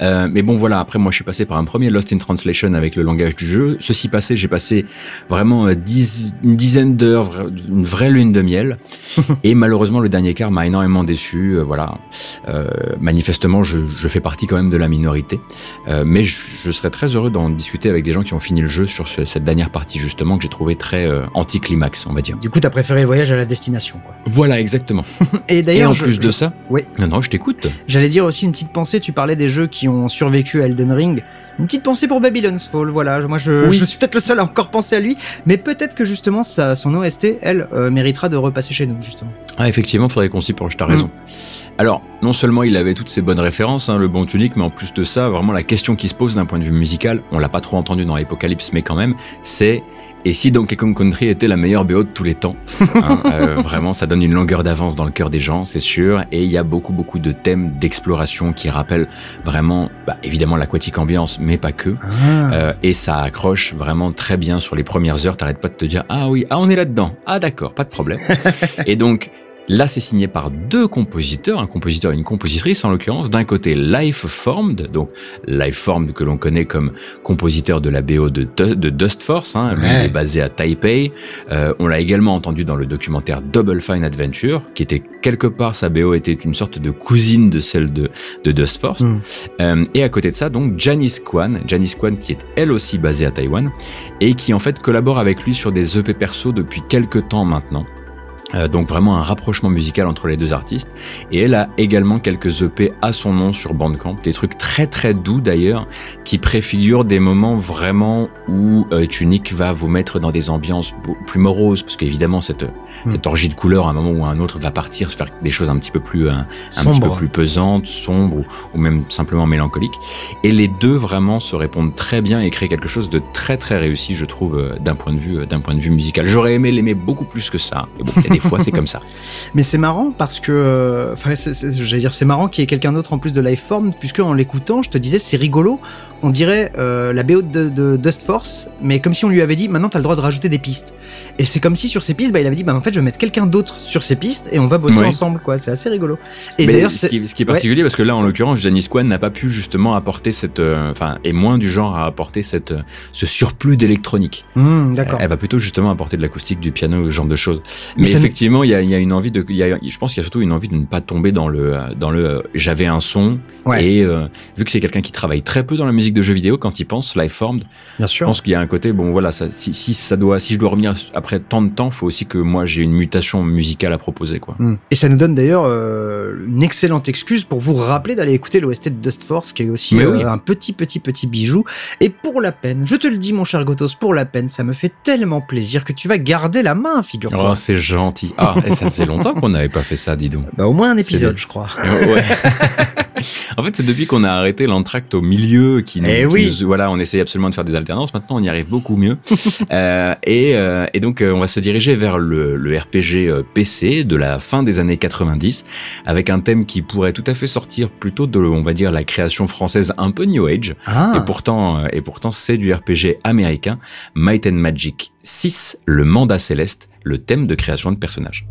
Euh, mais bon voilà, après moi je suis passé par un premier Lost in Translation avec le langage du jeu. Ceci passé, j'ai passé vraiment dix- une dizaine d'heures, une vraie lune de miel. <laughs> Et malheureusement le dernier quart m'a énormément déçu. Euh, voilà, Euh, manifestement je, je fais partie quand même de la minorité. Mais je, je serais très heureux d'en discuter avec des gens qui ont fini le jeu sur ce- cette dernière partie justement que j'ai trouvé très euh, anticlimax, on va dire. Du coup, t'as préféré le voyage à la destination, quoi. Voilà, exactement. <laughs> Et d'ailleurs, en je- plus je- de ça, Oui. non, non, je t'écoute. J'allais dire aussi une petite pensée, tu parlais des jeux qui ont survécu à Elden Ring. Une petite pensée pour Babylon's Fall, voilà. Moi, je, Oui. je suis peut-être le seul à encore penser à lui, mais peut-être que justement, sa, son OST, elle, euh, méritera de repasser chez nous, justement. Ah, effectivement, faudrait qu'on s'y penche, t'as raison. Alors, non seulement il avait toutes ces bonnes références, hein, le bon tunique, mais en plus de ça, vraiment la question qui se pose d'un point de vue musical, on l'a pas trop entendu dans Apocalypse, mais quand même, c'est et si Donkey Kong Country était la meilleure BO de tous les temps Hein, <laughs> euh, Vraiment, ça donne une longueur d'avance dans le cœur des gens, c'est sûr, et il y a beaucoup beaucoup de thèmes d'exploration qui rappellent vraiment, bah, évidemment l'aquatique ambiance, mais pas que. Ah. Euh, et ça accroche vraiment très bien sur les premières heures. T'arrêtes pas de te dire ah oui, ah on est là-dedans. Ah d'accord, pas de problème. <laughs> et donc là, c'est signé par deux compositeurs, un compositeur et une compositrice en l'occurrence. D'un côté, Lifeformed, donc Lifeformed que l'on connaît comme compositeur de la BO de, Du- de Dust Force. Hein, Ouais. est basé à Taipei. Euh, on l'a également entendu dans le documentaire Double Fine Adventure, qui était quelque part sa BO était une sorte de cousine de celle de, de Dust Force. Mm. Euh, et à côté de ça, donc Janice Kwan, Janice Kwan qui est elle aussi basée à Taïwan et qui en fait collabore avec lui sur des EP perso depuis quelques temps maintenant. Euh, donc vraiment un rapprochement musical entre les deux artistes. Et elle a également quelques EP à son nom sur Bandcamp, des trucs très très doux d'ailleurs, qui préfigurent des moments vraiment où euh, Tunic va vous mettre dans des ambiances plus moroses, parce qu'évidemment cette, Hmm. cette orgie de couleurs à un moment ou à un autre va partir, se faire des choses un petit peu plus, euh, un petit peu plus pesantes, sombres ou, ou même simplement mélancoliques. Et les deux vraiment se répondent très bien et créent quelque chose de très très réussi, je trouve, euh, d'un point de vue d'un point de vue musical. J'aurais aimé l'aimer beaucoup plus que ça. Bon, <laughs> des fois c'est comme ça. <laughs> Mais c'est marrant parce que, euh, enfin, j'allais dire c'est marrant qu'il y ait quelqu'un d'autre en plus de Lifeform, puisque en l'écoutant, je te disais c'est rigolo. On dirait euh, la BO de, de Dust Force, mais comme si on lui avait dit maintenant t'as le droit de rajouter des pistes. Et c'est comme si sur ces pistes, bah, il avait dit bah en fait je vais mettre quelqu'un d'autre sur ces pistes et on va bosser Oui. ensemble quoi. C'est assez rigolo. Et d'ailleurs ce ce qui est Ouais. particulier parce que là en l'occurrence Janice Kwan n'a pas pu justement apporter cette euh, enfin est moins du genre à apporter cette euh, ce surplus d'électronique. Hmm, d'accord. Elle va plutôt justement apporter de l'acoustique, du piano, ce genre de choses. Mais Mais, ça effectivement, il y a, il y a une envie de, il y a, je pense qu'il y a surtout une envie de ne pas tomber dans le, dans le, j'avais un son. Ouais. Et euh, vu que c'est quelqu'un qui travaille très peu dans la musique de jeux vidéo, quand il pense Lifeformed, Bien je pense qu'il y a un côté, bon voilà, ça, si, si ça doit, si je dois revenir après tant de temps, faut aussi que moi j'ai une mutation musicale à proposer, quoi. Hmm. Et ça nous donne d'ailleurs euh, une excellente excuse pour vous rappeler d'aller écouter l'OST de Dust Force, qui est aussi euh, oui. un petit, petit, petit bijou. Et pour la peine, je te le dis, mon cher Gotos, pour la peine, ça me fait tellement plaisir que tu vas garder la main, figure-toi. Oh, c'est Ah, et ça faisait longtemps qu'on n'avait pas fait ça, dis donc. Bah, au moins un épisode, je crois. <laughs> Ouais. <laughs> en fait, c'est depuis qu'on a arrêté l'entracte au milieu qui nous, Eh qui oui. nous- voilà, on essaye absolument de faire des alternances. Maintenant, on y arrive beaucoup mieux. <laughs> Euh, et, euh, et donc, euh, on va se diriger vers le, le RPG euh, PC de la fin des années 90, avec un thème qui pourrait tout à fait sortir plutôt de, on va dire, la création française un peu New Age. Ah, Et pourtant, euh, et pourtant, c'est du RPG américain, Might and Magic 6, le mandat céleste, le thème de création de personnages.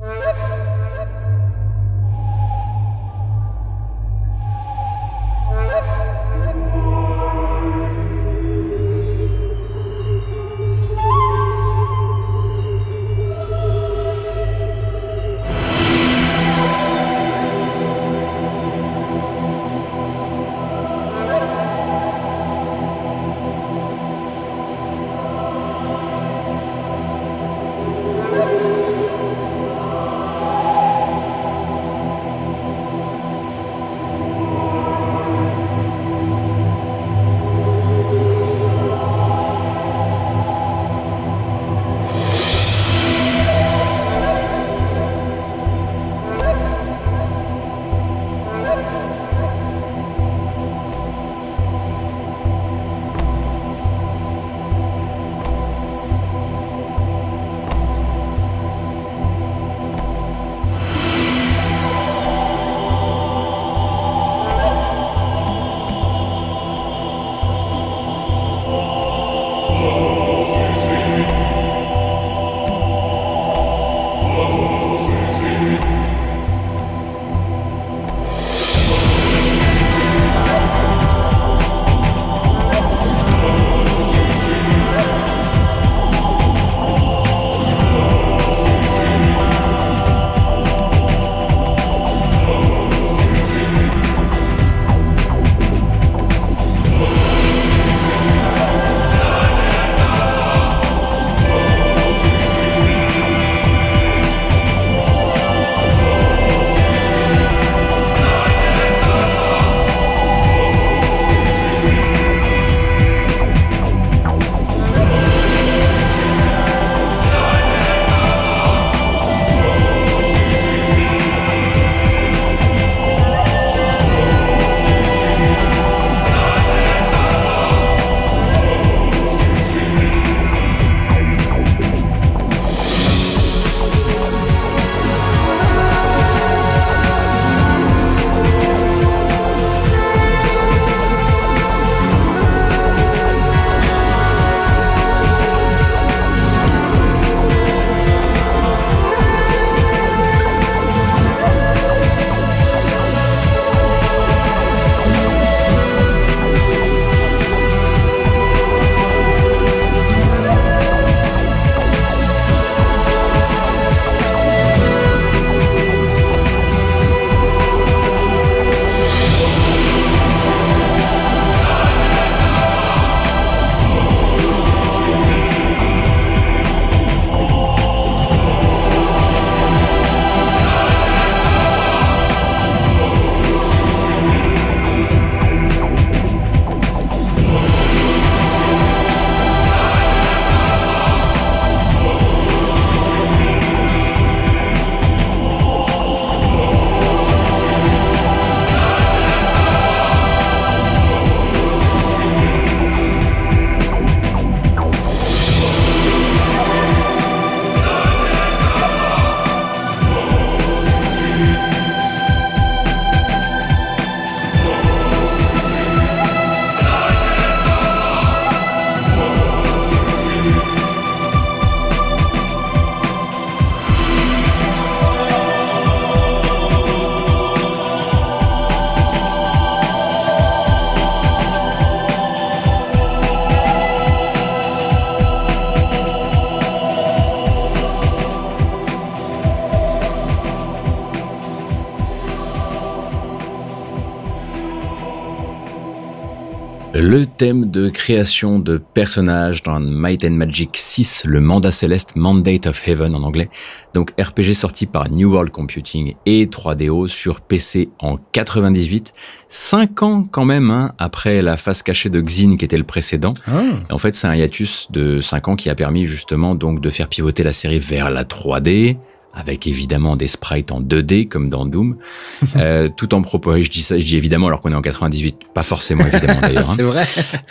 Thème de création de personnages dans Might and Magic 6, le mandat céleste, Mandate of Heaven en anglais. Donc RPG sorti par New World Computing et 3DO sur PC en 98. Cinq ans quand même hein, après la face cachée de Xin qui était le précédent. Ah. Et en fait, c'est un hiatus de 5 ans qui a permis justement donc de faire pivoter la série vers la 3D, avec évidemment des sprites en 2D comme dans Doom, <laughs> euh, tout en proposant, je dis ça, je dis évidemment alors qu'on est en 98, pas forcément évidemment d'ailleurs. <laughs> hein. C'est vrai.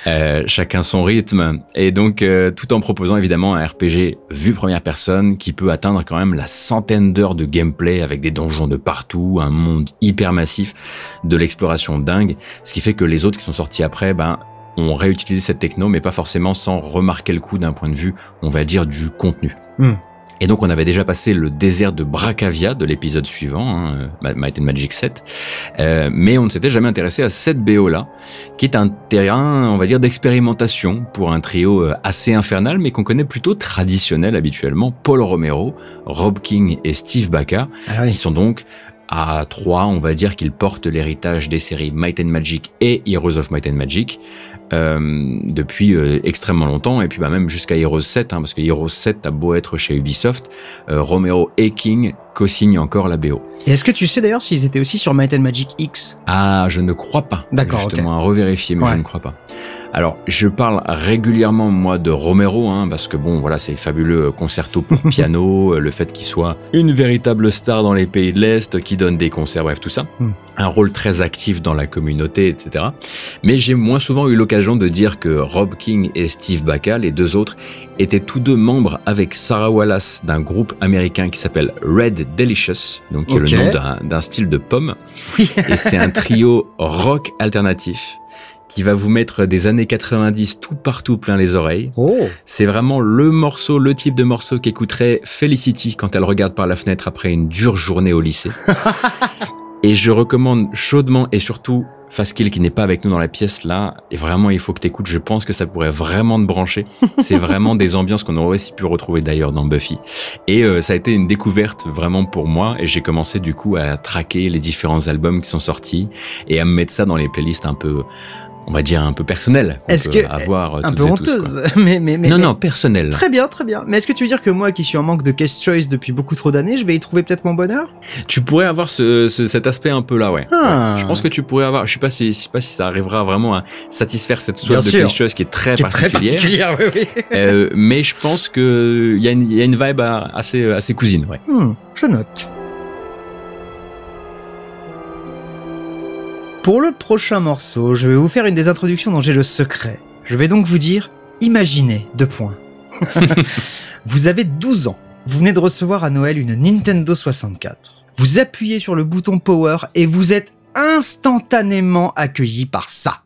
Euh, chacun son rythme et donc euh, tout en proposant évidemment un RPG vue première personne qui peut atteindre quand même la centaine d'heures de gameplay avec des donjons de partout, un monde hyper massif, de l'exploration dingue, ce qui fait que les autres qui sont sortis après, ben ont réutilisé cette techno mais pas forcément sans remarquer le coup d'un point de vue, on va dire du contenu. Hmm. Et donc on avait déjà passé le désert de Bracavia de l'épisode suivant, hein, euh, Might and Magic 7, euh, mais on ne s'était jamais intéressé à cette BO là, qui est un terrain, on va dire, d'expérimentation pour un trio euh, assez infernal, mais qu'on connaît plutôt traditionnel habituellement, Paul Romero, Rob King et Steve Baca, Ah qui sont donc à trois, on va dire qu'ils portent l'héritage des séries Might and Magic et Heroes of Might and Magic euh, depuis euh, extrêmement longtemps et puis bah, même jusqu'à Heroes 7 hein, parce que Heroes 7 a beau être chez Ubisoft, euh, Romero et King co-signent encore la BO. Et est-ce que tu sais d'ailleurs s'ils étaient aussi sur Might and Magic X? Ah, je ne crois pas. D'accord, Justement, à revérifier, mais Ouais. je ne crois pas. Alors, je parle régulièrement, moi, de Romero, hein, parce que bon, voilà, c'est fabuleux concerto pour <laughs> piano, euh, le fait qu'il soit une véritable star dans les pays de l'Est, qui donne des concerts, bref, tout ça. Hmm. Un rôle très actif dans la communauté, etc. Mais j'ai moins souvent eu l'occasion de dire que Rob King et Steve Baca, les deux autres, étaient tous deux membres avec Sarah Wallace d'un groupe américain qui s'appelle Red Delicious, donc qui est le nom d'un- d'un style de pomme. Oui. Et c'est un trio rock alternatif qui va vous mettre des années 90 tout partout plein les oreilles. Oh C'est vraiment le morceau, le type de morceau qu'écouterait Felicity quand elle regarde par la fenêtre après une dure journée au lycée. <laughs> et je recommande chaudement et surtout Faskill qui n'est pas avec nous dans la pièce là, et vraiment il faut que t'écoutes, je pense que ça pourrait vraiment te brancher. C'est vraiment des ambiances qu'on aurait aussi pu retrouver d'ailleurs dans Buffy. Et euh, ça a été une découverte vraiment pour moi, et j'ai commencé du coup à traquer les différents albums qui sont sortis, et à me mettre ça dans les playlists un peu, on va dire un peu personnelles, qu'on Est-ce que- avoir euh, Un peu tous, honteuse, <laughs> mais, mais, mais non, mais- non, personnel. Très bien, très bien. Mais est-ce que tu veux dire que moi, qui suis en manque de case choice depuis beaucoup trop d'années, je vais y trouver peut-être mon bonheur? Tu pourrais avoir ce, ce- cet aspect un peu là, ouais. Ah. Ouais. Je pense que tu pourrais avoir. Je sais pas si, je sais pas si ça arrivera vraiment à satisfaire cette soif de sûr. quelque qui est très Qui est très particulière. particulière, <laughs> oui, oui. Euh, mais je pense que il y, a une- il y a une vibe assez, assez cousine, ouais. Hmm, je note. Pour le prochain morceau, je vais vous faire une des introductions dont j'ai le secret. Je vais donc vous dire, imaginez, deux points. <laughs> vous avez 12 ans. Vous venez de recevoir à Noël une Nintendo 64. Vous appuyez sur le bouton Power et vous êtes instantanément accueilli par ça.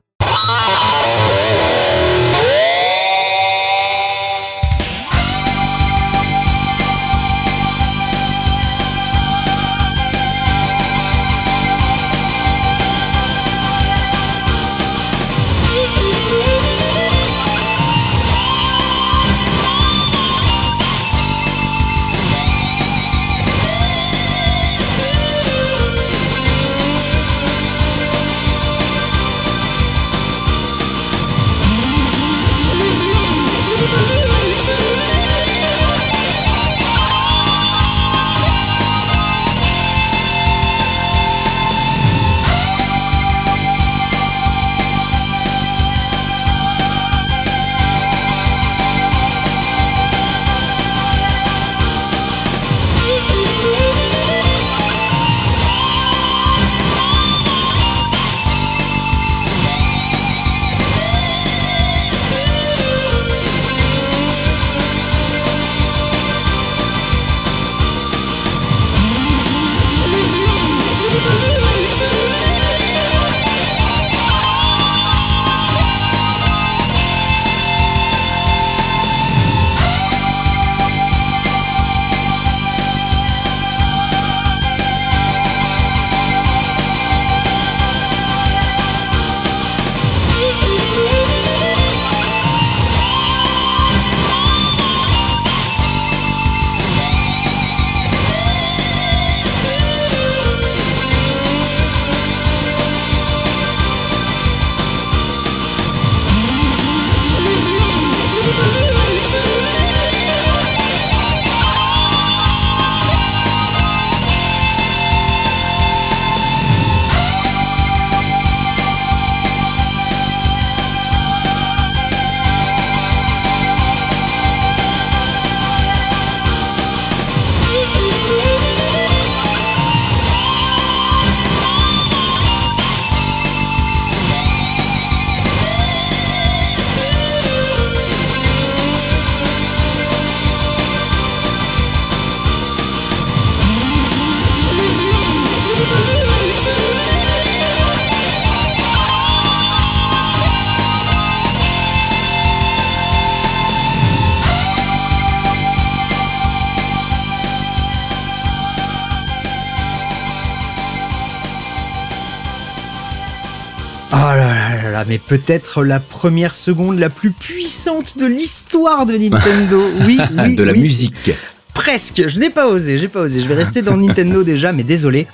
Peut-être la première seconde la plus puissante de l'histoire de Nintendo. Oui, <laughs> oui, de la oui. musique. Presque. Je n'ai pas osé, j'ai pas osé. Je vais rester dans Nintendo <laughs> déjà, mais désolé.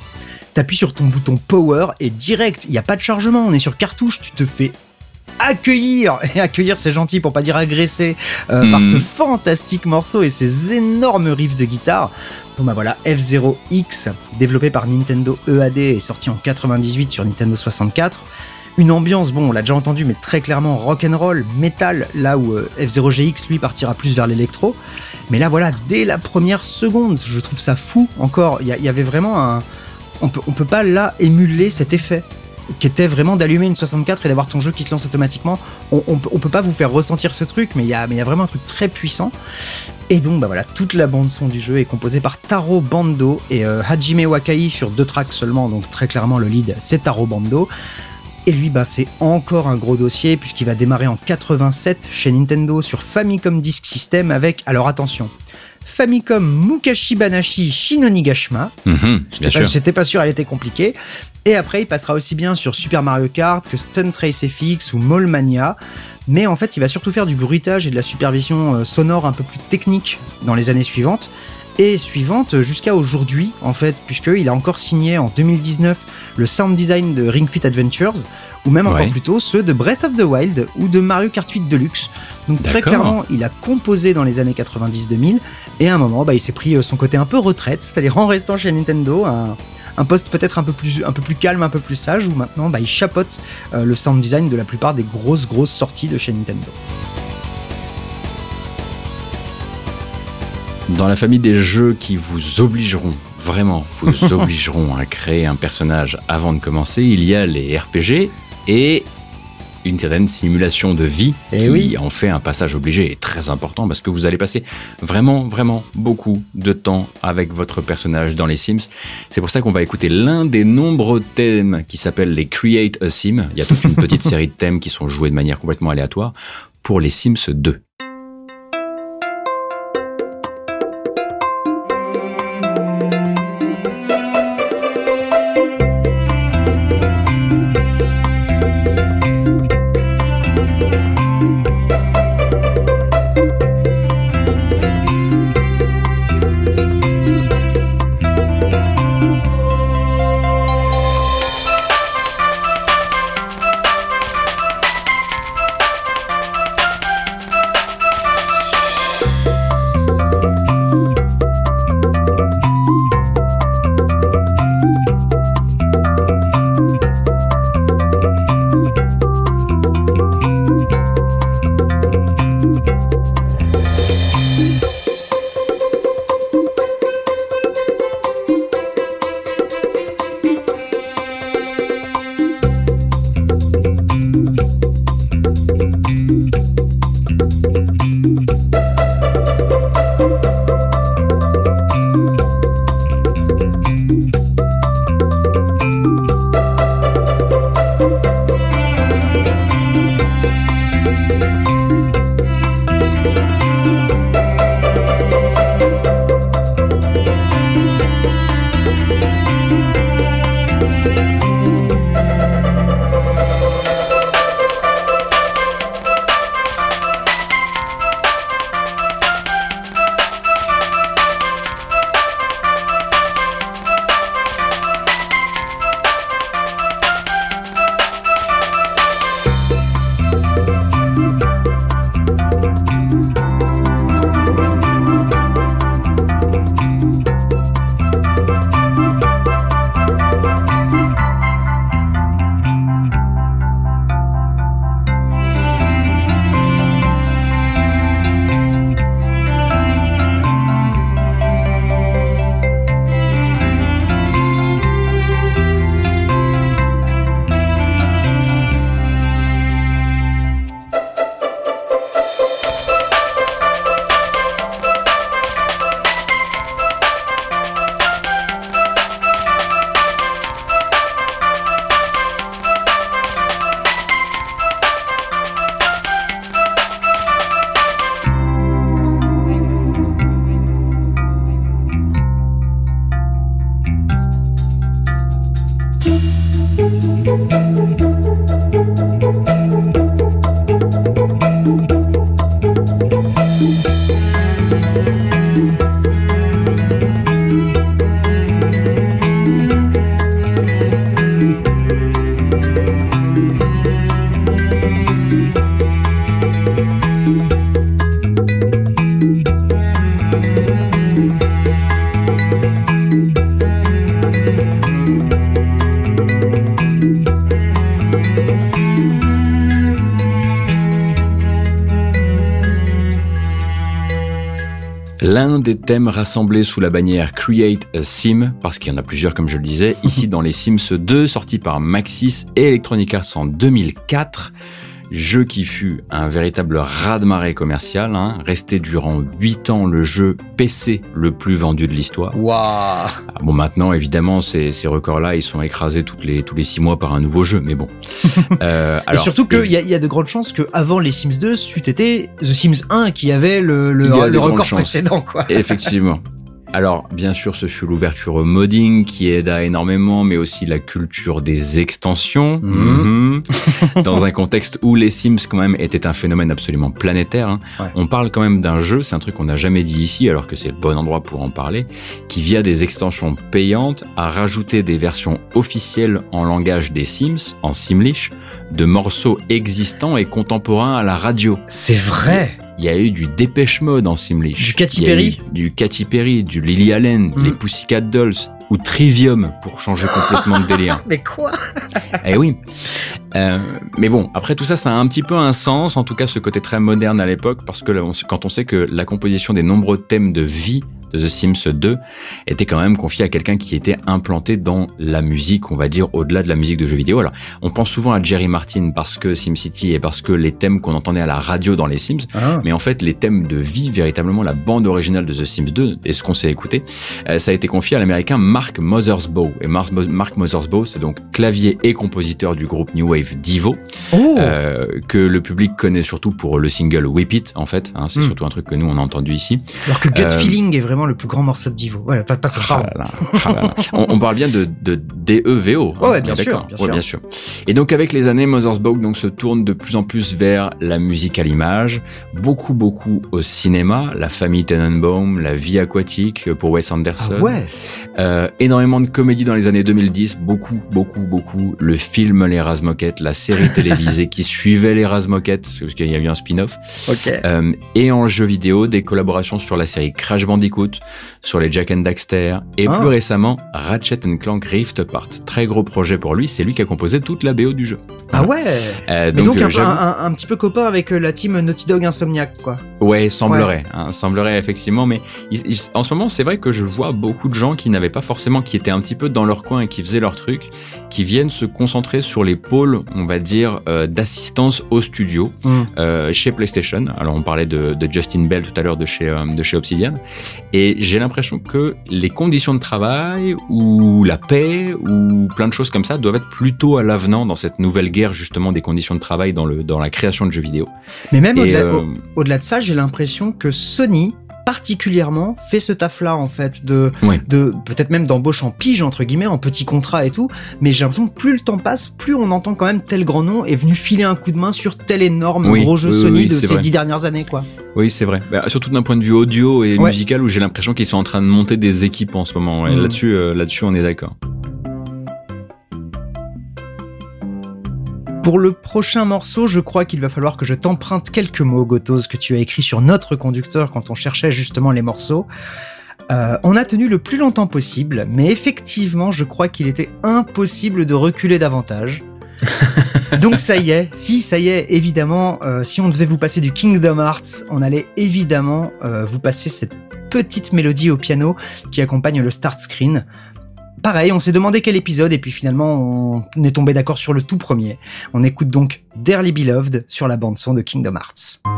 T'appuies sur ton bouton Power et direct, il n'y a pas de chargement, on est sur cartouche, tu te fais accueillir, <laughs> et accueillir c'est gentil pour pas dire agresser, euh, par Mhm. ce fantastique morceau et ces énormes riffs de guitare. Bon bah voilà, F0X, développé par Nintendo EAD et sorti en 98 sur Nintendo 64. Une ambiance, bon, on l'a déjà entendu, mais très clairement rock'n'roll, metal, là où euh, F0GX lui partira plus vers l'électro. Mais là voilà, dès la première seconde, je trouve ça fou encore. Il y, avait vraiment un. On peut, peut pas là émuler cet effet qui était vraiment d'allumer une 64 et d'avoir ton jeu qui se lance automatiquement. On, on, peut- on peut pas vous faire ressentir ce truc, mais il y a, vraiment un truc très puissant. Et donc, bah voilà, toute la bande son du jeu est composée par Taro Bando et euh, Hajime Wakai sur deux tracks seulement, donc très clairement le lead c'est Taro Bando. Et lui, bah, c'est encore un gros dossier puisqu'il va démarrer en 87 chez Nintendo sur Famicom Disk System avec, alors attention, Famicom Mukashi Banashi Shinonigashima, bien J'étais pas- sûr, elle était compliquée. Et après, il passera aussi bien sur Super Mario Kart que Stunt Race FX ou Mall Mania. Mais en fait, il va surtout faire du bruitage et de la supervision euh, sonore un peu plus technique dans les années suivantes. Et suivantes jusqu'à aujourd'hui, en fait, puisqu'il a encore signé en 2019 le sound design de Ring Fit Adventures, ou même Ouais. encore plus tôt ceux de Breath of the Wild ou de Mario Kart 8 Deluxe. Donc très clairement, il a composé dans les années 90-2000, et à un moment, bah, il s'est pris euh, son côté un peu retraite, c'est-à-dire en restant chez Nintendo, un, un poste peut-être un peu plus un peu plus calme, un peu plus sage, où maintenant bah, il chapote euh, le sound design de la plupart des grosses grosses sorties de chez Nintendo. Dans la famille des jeux qui vous obligeront, vraiment, vous <laughs> obligeront à créer un personnage avant de commencer, il y a les RPG et une certaine simulation de vie Eh qui oui. en fait un passage obligé et très important parce que vous allez passer vraiment, vraiment beaucoup de temps avec votre personnage dans les Sims. C'est pour ça qu'on va écouter l'un des nombreux thèmes qui s'appelle les Create a Sim. Il y a toute une petite <laughs> série de thèmes qui sont joués de manière complètement aléatoire pour les Sims 2. Des thèmes rassemblés sous la bannière Create a Sim, parce qu'il y en a plusieurs comme je le disais, ici <laughs> dans les Sims 2, sorti par Maxis et Electronic Arts en 2004 jeu qui fut un véritable raz-de-marée commercial, hein, resté durant 8 ans le jeu PC le plus vendu de l'histoire. Waouh Ah, Bon, maintenant, évidemment, ces, ces records-là, ils sont écrasés toutes les, tous les 6 mois par un nouveau jeu, mais bon. <laughs> Euh, Et surtout qu'il y, y a de grandes chances que avant les Sims 2, c'eût été The Sims 1 qui avait le, le, le record précédent, quoi. Effectivement. <laughs> Alors, bien sûr, ce fut l'ouverture au modding qui aida énormément, mais aussi la culture des extensions. Mhm. Mhm. <laughs> Dans un contexte où les Sims, quand même, étaient un phénomène absolument planétaire. hein. Ouais. On parle quand même d'un jeu, c'est un truc qu'on n'a jamais dit ici, alors que c'est le bon endroit pour en parler, qui, via des extensions payantes, a rajouté des versions officielles en langage des Sims, en Simlish, de morceaux existants et contemporains à la radio. C'est vrai Il y a eu du Dépêche Mode en Simlish. Du Katy Perry. Du Katy Perry, du Lily Allen, Mm. les Pussycat Dolls ou Trivium pour changer complètement de <laughs> délire. Mais quoi? Eh oui. Euh, mais bon, après tout ça, ça a un petit peu un sens, en tout cas ce côté très moderne à l'époque, parce que là, on- quand on sait que la composition des nombreux thèmes de vie de The Sims 2 était quand même confiée à quelqu'un qui était implanté dans la musique, on va dire, au-delà de la musique de jeux vidéo. Alors, on pense souvent à Jerry Martin parce que SimCity et parce que les thèmes qu'on entendait à la radio dans les Sims, Ah. mais en fait, les thèmes de vie, véritablement la bande originale de The Sims 2, et ce qu'on s'est écouté, euh, ça a été confié à l'américain Mark Mothersbaugh. Et Mark, Mark Mothersbaugh, c'est donc clavier et compositeur du groupe New Wave Divo, Oh euh, que le public connaît surtout pour le single Whip It, en fait. hein, c'est Mm. surtout un truc que nous, on a entendu ici. Alors que Gut euh, Feeling est vraiment le plus grand morceau de Divo. Pas, pas Ah là là, on, on parle bien de, de DEVO. hein, Ouais, bien sûr, Ouais, bien. Et donc avec les années, Mothersbaugh donc se tourne de plus en plus vers la musique à l'image, beaucoup beaucoup au cinéma, la famille Tenenbaum, la vie aquatique pour Wes Anderson, Ah ouais. Euh, énormément de comédies dans les années 2010, beaucoup beaucoup beaucoup, le film Les Razmoquettes, la série télévisée <laughs> qui suivait Les Razmoquettes, parce qu'il y a eu un spin-off, euh, et en jeu vidéo, des collaborations sur la série Crash Bandicoot, sur les Jack and Daxter, et Ah. plus récemment Ratchet and Clank Rift Apart. Très gros projet pour lui, c'est lui qui a composé toute la BO du jeu. Ah ouais Euh, Mais donc, euh, un, petit peu copain avec euh, la team Naughty Dog Insomniac, quoi. Ouais, semblerait, hein, semblerait effectivement, mais il- il- en ce moment, c'est vrai que je vois beaucoup de gens qui n'avaient pas forcément, qui étaient un petit peu dans leur coin et qui faisaient leur truc, qui viennent se concentrer sur les pôles, on va dire, euh, d'assistance au studio Mm. euh, chez PlayStation. Alors, on parlait de, de Justin Bell tout à l'heure de chez de chez Obsidian, et j'ai l'impression que les conditions de travail ou la paix ou plein de choses comme ça doivent être plutôt à l'avenant dans cette nouvelle guerre justement des conditions de travail dans le dans la création de jeux vidéo. Mais même Et, au-delà euh, au- au-delà de ça, j'ai l'impression que Sony particulièrement fait ce taf-là en fait de de peut-être même d'embauche en pige entre guillemets en petit contrat et tout mais j'ai l'impression que plus le temps passe plus on entend quand même tel grand nom est venu filer un coup de main sur tel énorme Oui, gros jeu oui, Sony de ces vrai. dix dernières années quoi Oui, c'est vrai. Bah, surtout d'un point de vue audio et Ouais. musical où j'ai l'impression qu'ils sont en train de monter des équipes en ce moment. Ouais, Mhm. Là-dessus, euh, là-dessus, on est d'accord. Pour le prochain morceau, je crois qu'il va falloir que je t'emprunte quelques mots, Gotos, que tu as écrits sur notre conducteur quand on cherchait justement les morceaux. Euh, on a tenu le plus longtemps possible, mais effectivement, je crois qu'il était impossible de reculer davantage. <laughs> Donc ça y est, si ça y est, évidemment, euh, si on devait vous passer du Kingdom Hearts, on allait évidemment euh, vous passer cette petite mélodie au piano qui accompagne le start screen. Pareil, on s'est demandé quel épisode et puis finalement on est tombé d'accord sur le tout premier. On écoute donc Dearly Beloved sur la bande son de Kingdom Hearts.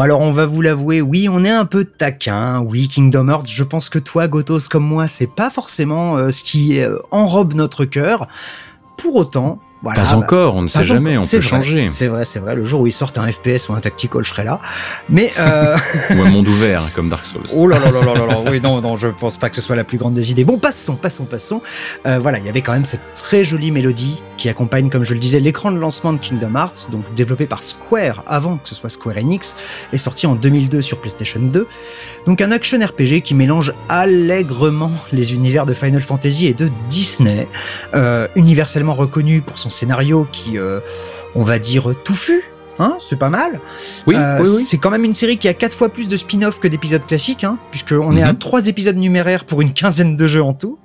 Bon alors on va vous l'avouer, oui on est un peu taquin, oui Kingdom Hearts, je pense que toi Gotos comme moi c'est pas forcément euh, ce qui euh, enrobe notre cœur. Pour autant, voilà, pas bah, encore, on ne sait jamais, on peut vrai, changer. C'est vrai, c'est vrai. Le jour où ils sortent un FPS ou un tactical, je serai là. Mais euh, <laughs> Ou un monde ouvert, comme Dark Souls. oh là là là là là là. Oui non non, je pense pas que ce soit la plus grande des idées. Bon passons passons passons. Euh, voilà, il y avait quand même cette très jolie mélodie qui accompagne, comme je le disais, l'écran de lancement de Kingdom Hearts, donc développé par Square avant que ce soit Square Enix, et sorti en 2002 sur PlayStation 2. Donc un action RPG qui mélange allègrement les univers de Final Fantasy et de Disney, euh, universellement reconnu pour son scénario qui, euh, on va dire, touffu. Hein, c'est pas mal. Oui, Euh, oui, oui. C'est quand même une série qui a quatre fois plus de spin-off que d'épisodes classiques, hein, puisqu'on est à Mhm. trois épisodes numéraires pour une quinzaine de jeux en tout.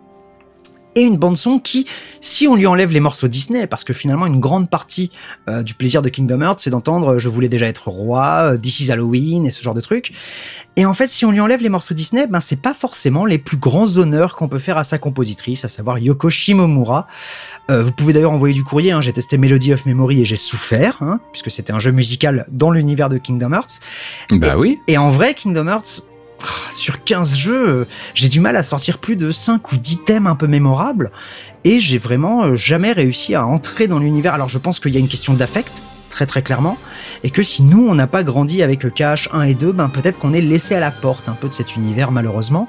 Et une bande son qui, si on lui enlève les morceaux Disney, parce que finalement une grande partie euh, du plaisir de Kingdom Hearts, c'est d'entendre euh, Je voulais déjà être roi, euh, This is Halloween et ce genre de trucs. Et en fait, si on lui enlève les morceaux Disney, ben c'est pas forcément les plus grands honneurs qu'on peut faire à sa compositrice, à savoir Yoko Shimomura. Euh, vous pouvez d'ailleurs envoyer du courrier. Hein, j'ai testé Melody of Memory et j'ai souffert, hein, puisque c'était un jeu musical dans l'univers de Kingdom Hearts. Bah oui. Et en vrai, Kingdom Hearts, sur 15 jeux, euh, j'ai du mal à sortir plus de 5 ou 10 thèmes un peu mémorables. Et j'ai vraiment euh, jamais réussi à entrer dans l'univers. Alors je pense qu'il y a une question d'affect, très très clairement. Et que si nous, on n'a pas grandi avec KH1 et 2, ben peut-être qu'on est laissé à la porte un peu de cet univers, malheureusement.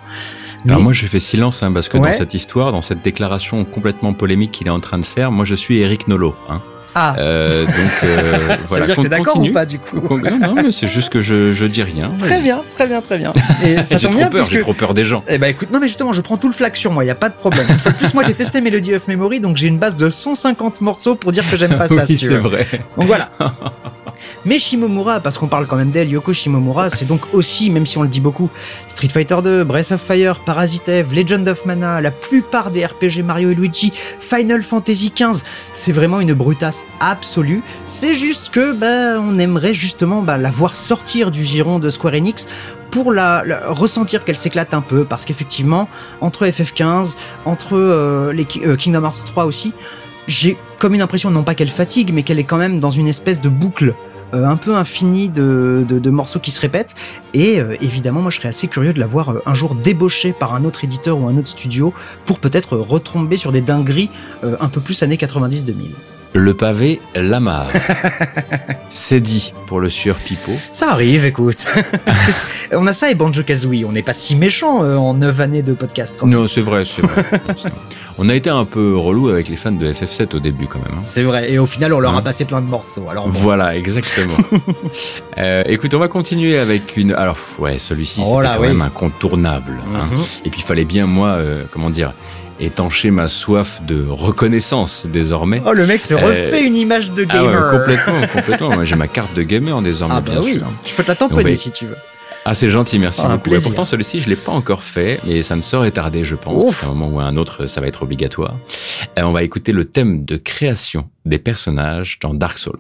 Alors moi je fais silence hein, parce que Ouais. dans cette histoire, dans cette déclaration complètement polémique qu'il est en train de faire, moi je suis Eric Nolot. Hein. Ah, Euh, donc euh, <laughs> ça voilà. veut dire que t'es d'accord ou pas du coup Con- Non, non, mais c'est juste que je, je dis rien. Très bien, très bien, très bien. <laughs> Et ça J'ai tombe trop bien peur, j'ai trop peur des gens. Eh ben écoute, non mais justement, je prends tout le flac sur moi, y a pas de problème. Une fois de plus, moi j'ai testé Melody of Memory, donc j'ai une base de 150 morceaux pour dire que j'aime pas <laughs> ça. oui, si c'est vrai. Donc voilà. Mais Shimomura, parce qu'on parle quand même d'elle, Yoko Shimomura, c'est donc aussi, même si on le dit beaucoup, Street Fighter 2, Breath of Fire, Parasite Eve, Legend of Mana, la plupart des RPG Mario et Luigi, Final Fantasy XV, c'est vraiment une brutasse absolue. C'est juste que, bah, on aimerait justement bah, la voir sortir du giron de Square Enix pour la, ressentir qu'elle s'éclate un peu, parce qu'effectivement, entre FF15, entre euh, les euh, Kingdom Hearts 3 aussi, j'ai comme une impression, non pas qu'elle fatigue, mais qu'elle est quand même dans une espèce de boucle euh, un peu infinie de, de, morceaux qui se répètent. Et évidemment, moi, je serais assez curieux de la voir un jour débauchée par un autre éditeur ou un autre studio pour peut-être retomber sur des dingueries un peu plus années 90-2000. Le pavé, la mare. <laughs> c'est dit pour le sieur Pipo. Ça arrive, écoute. C'est- <laughs> on a ça et Banjo Kazooie. On n'est pas si méchant euh, en 9 années de podcast. quand. Non, c'est vrai, c'est vrai. <laughs> C'est. On a été un peu relou avec les fans de FF7 au début quand même. hein. C'est vrai. Et au final, on leur a Hein passé plein de morceaux. Alors bon. Voilà, exactement. Euh, écoute, on va continuer avec une. Alors, ouais, celui-ci, Oh c'était là, quand oui. même incontournable. hein. Mhm. Et puis, il fallait bien, moi, euh, comment dire, étancher ma soif de reconnaissance désormais. Oh, le mec se refait une image de Ah ouais, gamer. complètement, <laughs> complètement. Moi, j'ai ma carte de gamer désormais, Ah bah bien oui, sûr. je peux te la tamponner va- si tu veux. Ah, c'est gentil, merci Ah, beaucoup. Et pourtant, celui-ci, je l'ai pas encore fait, mais ça ne saurait tarder, je pense. Ouf. À un moment ou à un autre, ça va être obligatoire. Euh, on va écouter le thème de création des personnages dans Dark Souls.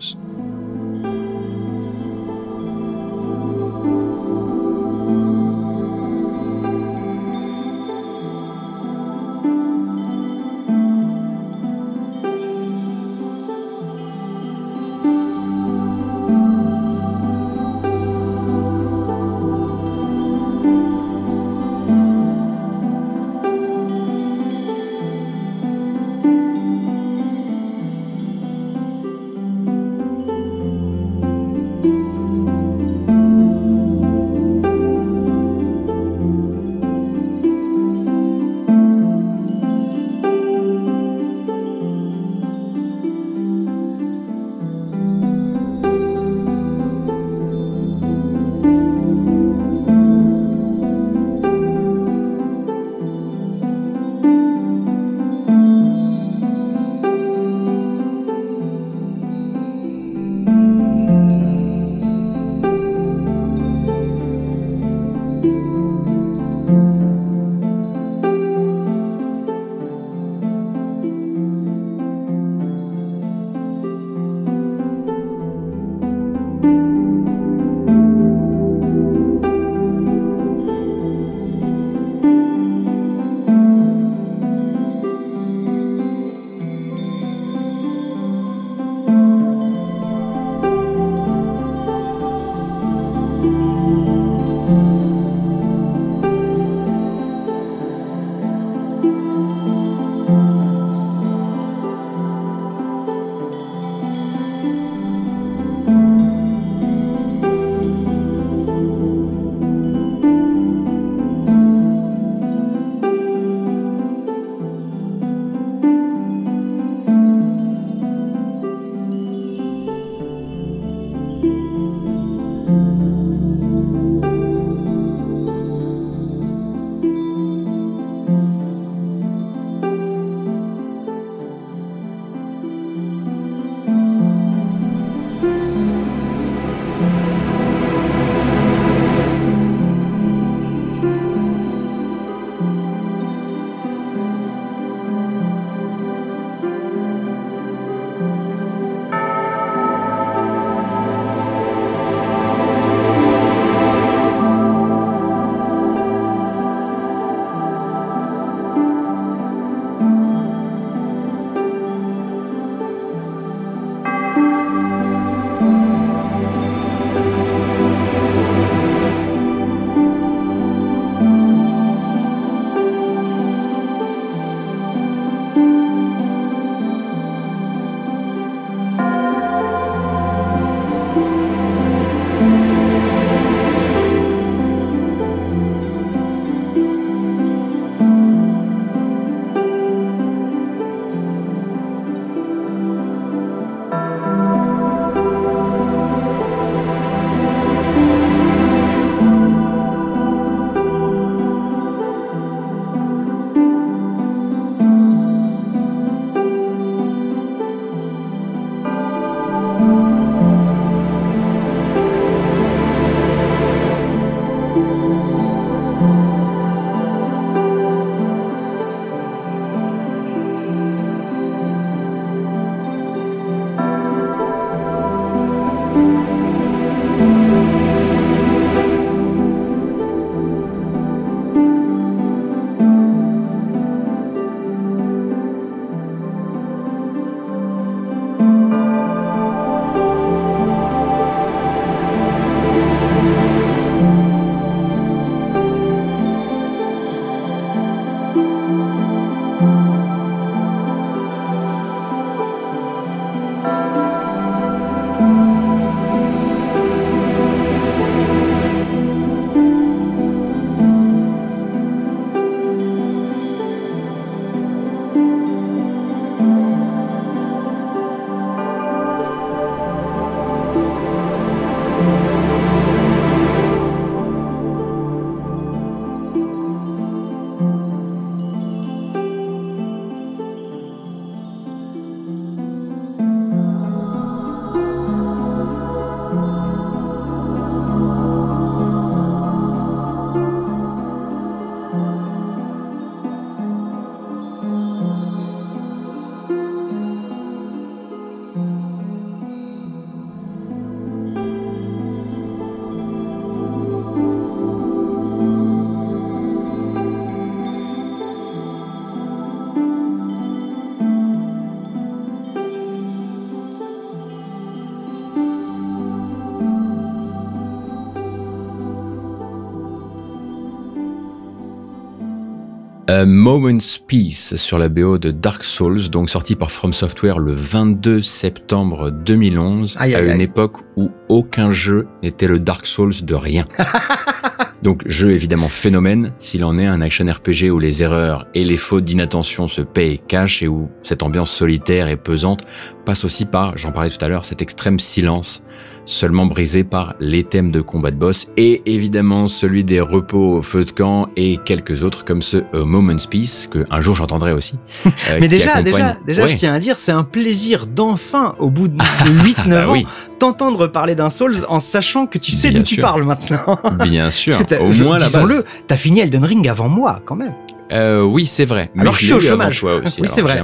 Euh, Moment's Peace sur la BO de Dark Souls, donc sorti par From Software le 22 septembre 2011, Aïe, à aïe, une aïe. époque où aucun jeu n'était le Dark Souls de rien. <laughs> donc jeu évidemment phénomène, s'il en est un action RPG où les erreurs et les fautes d'inattention se paient cash et où cette ambiance solitaire et pesante passe aussi par, j'en parlais tout à l'heure, cet extrême silence seulement brisé par les thèmes de combat de boss et évidemment celui des repos au feu de camp et quelques autres comme ce A Moment's Peace que un jour j'entendrai aussi. <laughs> euh, Mais déjà, accompagne- déjà, déjà, Ouais. je tiens à dire, c'est un plaisir d'enfin, au bout de 8-9 <laughs> Bah ans, oui, t'entendre parler d'un Souls en sachant que tu sais d'où tu parles maintenant. bien <laughs> sûr. Au je- moins la base. disons-le, t'as fini Elden Ring avant moi, quand même. Euh, oui, c'est vrai. Alors Mais que je suis au chômage. toi aussi. Oui, c'est vrai.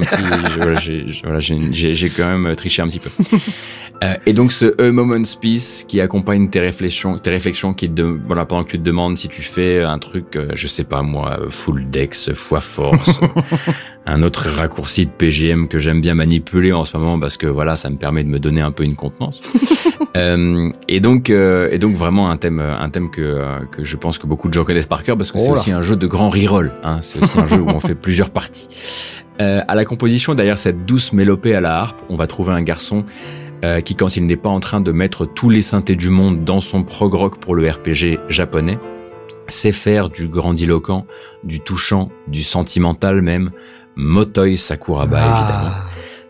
j'ai voilà, quand même triché un petit peu. <laughs> Euh, et donc ce A Moment's Peace qui accompagne tes réflexions, tes réflexions qui te, voilà, pendant que tu te demandes si tu fais un truc, euh, je sais pas moi, full dex, fois force, <laughs> un autre raccourci de PGM que j'aime bien manipuler en ce moment parce que voilà, ça me permet de me donner un peu une contenance. <laughs> Euh, et donc, euh, et donc vraiment un thème, un thème que que je pense que beaucoup de gens connaissent par cœur parce que Oh c'est là. aussi un jeu de grand reroll. Hein, c'est aussi un jeu où on fait plusieurs parties. Euh, à la composition, derrière cette douce mélopée à la harpe, on va trouver un garçon euh, qui, quand il n'est pas en train de mettre tous les synthés du monde dans son prog rock pour le RPG japonais, sait faire du grandiloquent, du touchant, du sentimental même. Motoi Sakuraba, Ah. évidemment.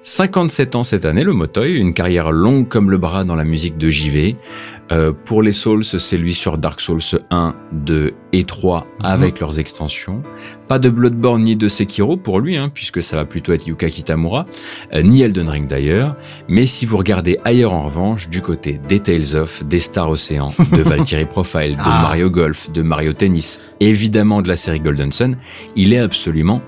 57 ans cette année, le Motoi, une carrière longue comme le bras dans la musique de JV. Euh, pour les Souls, c'est lui sur Dark Souls 1, 2 et 3 avec leurs extensions. Pas de Bloodborne ni de Sekiro pour lui, hein, puisque ça va plutôt être Yuka Kitamura, euh, ni Elden Ring d'ailleurs. Mais si vous regardez ailleurs en revanche, du côté des Tales of, des Star Ocean, de <laughs> Valkyrie Profile, de Ah. Mario Golf, de Mario Tennis, évidemment de la série Golden Sun, il est absolument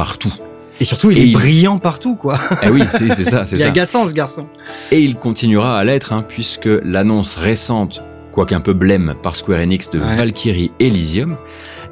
partout. Et surtout, il Et est il- brillant partout, quoi. Eh oui, c'est c'est ça, <laughs> c'est Il est ça. agaçant, ce garçon. Et il continuera à l'être, hein, puisque l'annonce récente, quoique un peu blême par Square Enix de Ouais. Valkyrie Elysium,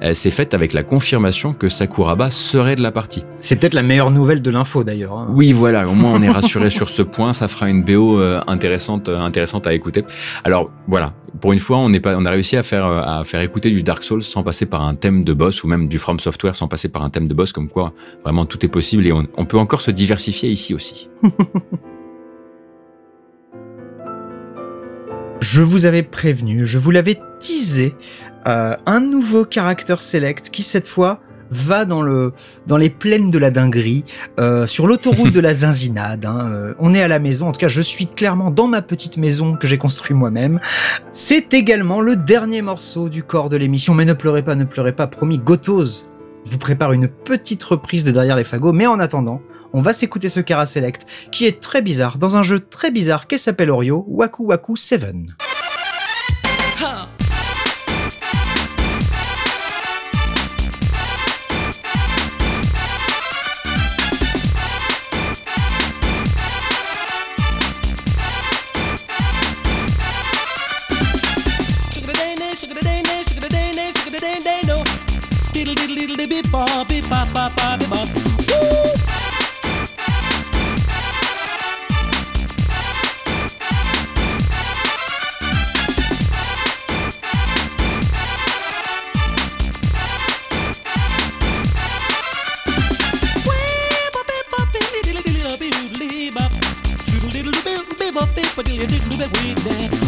euh, s'est faite avec la confirmation que Sakuraba serait de la partie. C'est peut-être la meilleure nouvelle de l'info, d'ailleurs. hein. Oui, voilà, au moins on est rassuré <laughs> sur ce point, ça fera une BO euh, intéressante, euh, intéressante à écouter. Alors voilà, pour une fois, on, n'est pas, on a réussi à faire, euh, à faire écouter du Dark Souls sans passer par un thème de boss, ou même du From Software sans passer par un thème de boss, comme quoi vraiment tout est possible et on, on peut encore se diversifier ici aussi. <laughs> Je vous avais prévenu, je vous l'avais teasé, euh, un nouveau character select qui cette fois va dans le dans les plaines de la dinguerie, euh, sur l'autoroute de la <laughs> zinzinade. hein, euh, on est à la maison, en tout cas je suis clairement dans ma petite maison que j'ai construit moi-même. C'est également le dernier morceau du corps de l'émission, mais ne pleurez pas, ne pleurez pas, promis, Gotos vous prépare une petite reprise de Derrière les fagots, mais en attendant, on va s'écouter ce Cara Select, qui est très bizarre, dans un jeu très bizarre qui s'appelle Orio, Waku Waku 7. But do you didn't do that weekend?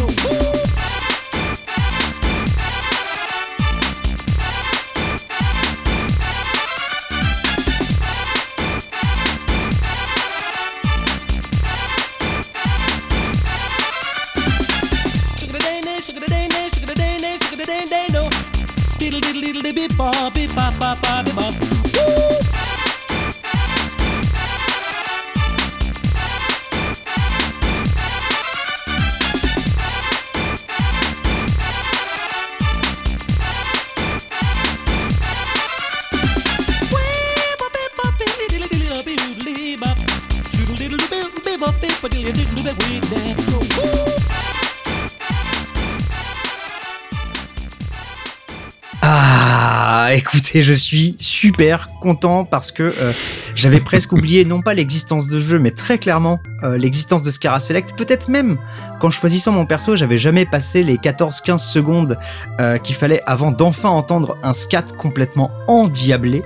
Écoutez, je suis super content parce que euh, j'avais presque oublié non pas l'existence de jeu, mais très clairement euh, l'existence de Scara Select. Peut-être même qu'en choisissant mon perso, j'avais jamais passé les 14-15 secondes euh, qu'il fallait avant d'enfin entendre un scat complètement endiablé.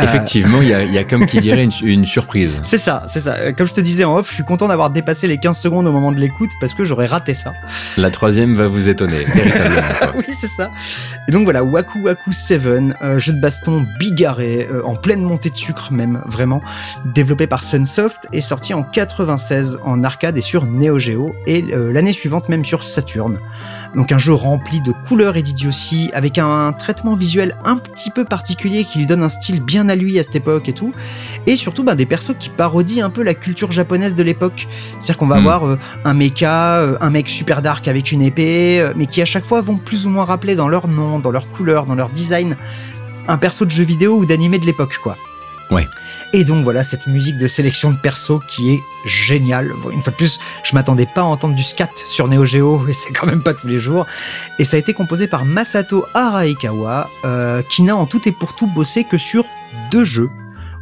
Effectivement, il y a, y a comme qui dirait une, une surprise. <laughs> C'est ça, c'est ça. Euh, Comme je te disais en off, je suis content d'avoir dépassé les 15 secondes au moment de l'écoute parce que j'aurais raté ça. La troisième va vous étonner, véritablement. <laughs> oui, c'est ça. Et donc voilà, Waku Waku 7, euh, jeu de baston bigarré, euh, en pleine montée de sucre même, vraiment, développé par Sunsoft et sorti en 96 en arcade et sur Neo Geo et euh, l'année suivante même sur Saturn. Donc un jeu rempli de couleurs et d'idioties, avec un traitement visuel un petit peu particulier qui lui donne un style bien à lui à cette époque et tout, et surtout bah, des persos qui parodient un peu la culture japonaise de l'époque. C'est-à-dire qu'on va Mm. avoir euh, un mecha, euh, un mec super dark avec une épée, euh, mais qui à chaque fois vont plus ou moins rappeler dans leur nom, dans leur couleur, dans leur design, un perso de jeu vidéo ou d'animé de l'époque, quoi. Ouais. Et donc voilà cette musique de sélection de persos qui est géniale. Une fois de plus, je m'attendais pas à entendre du scat sur Neo Geo <laughs> et c'est quand même pas tous les jours. Et ça a été composé par Masato Araikawa, euh, qui n'a en tout et pour tout bossé que sur deux jeux.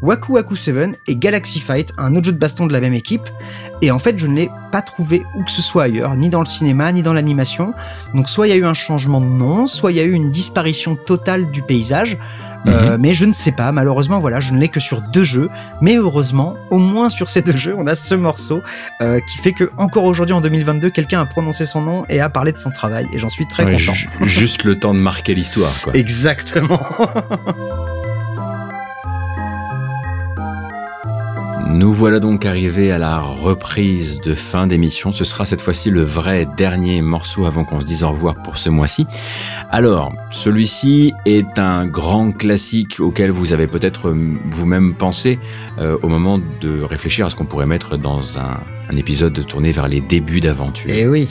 Waku Waku 7 et Galaxy Fight, un autre jeu de baston de la même équipe. Et en fait, je ne l'ai pas trouvé où que ce soit ailleurs, ni dans le cinéma, ni dans l'animation. Donc soit il y a eu un changement de nom, soit il y a eu une disparition totale du paysage. Euh, mais je ne sais pas, malheureusement, voilà, je ne l'ai que sur deux jeux. Mais heureusement, au moins sur ces deux <laughs> jeux, on a ce morceau euh, qui fait que encore aujourd'hui, en 2022, quelqu'un a prononcé son nom et a parlé de son travail. Et j'en suis très Ouais, content. ju- juste le temps de marquer l'histoire, quoi. <laughs> Exactement. <laughs> Nous voilà donc arrivés à la reprise de fin d'émission. Ce sera cette fois-ci le vrai dernier morceau avant qu'on se dise au revoir pour ce mois-ci. Alors, celui-ci est un grand classique auquel vous avez peut-être euh, vous-même pensé euh, au moment de réfléchir à ce qu'on pourrait mettre dans un, un épisode tourné vers les débuts d'aventure. Et oui.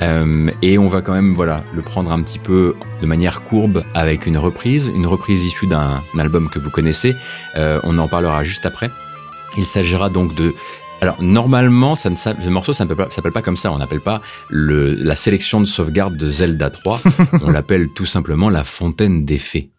Euh, et on va quand même voilà le prendre un petit peu de manière courbe avec une reprise, une reprise issue d'un un album que vous connaissez. Euh, on en parlera juste après. Il s'agira donc de alors normalement, ça ne s'a- ce morceau ça ne s'appelle pas, s'appelle pas comme ça. On n'appelle pas le, la sélection de sauvegarde de Zelda 3. <laughs> on l'appelle tout simplement la fontaine des fées.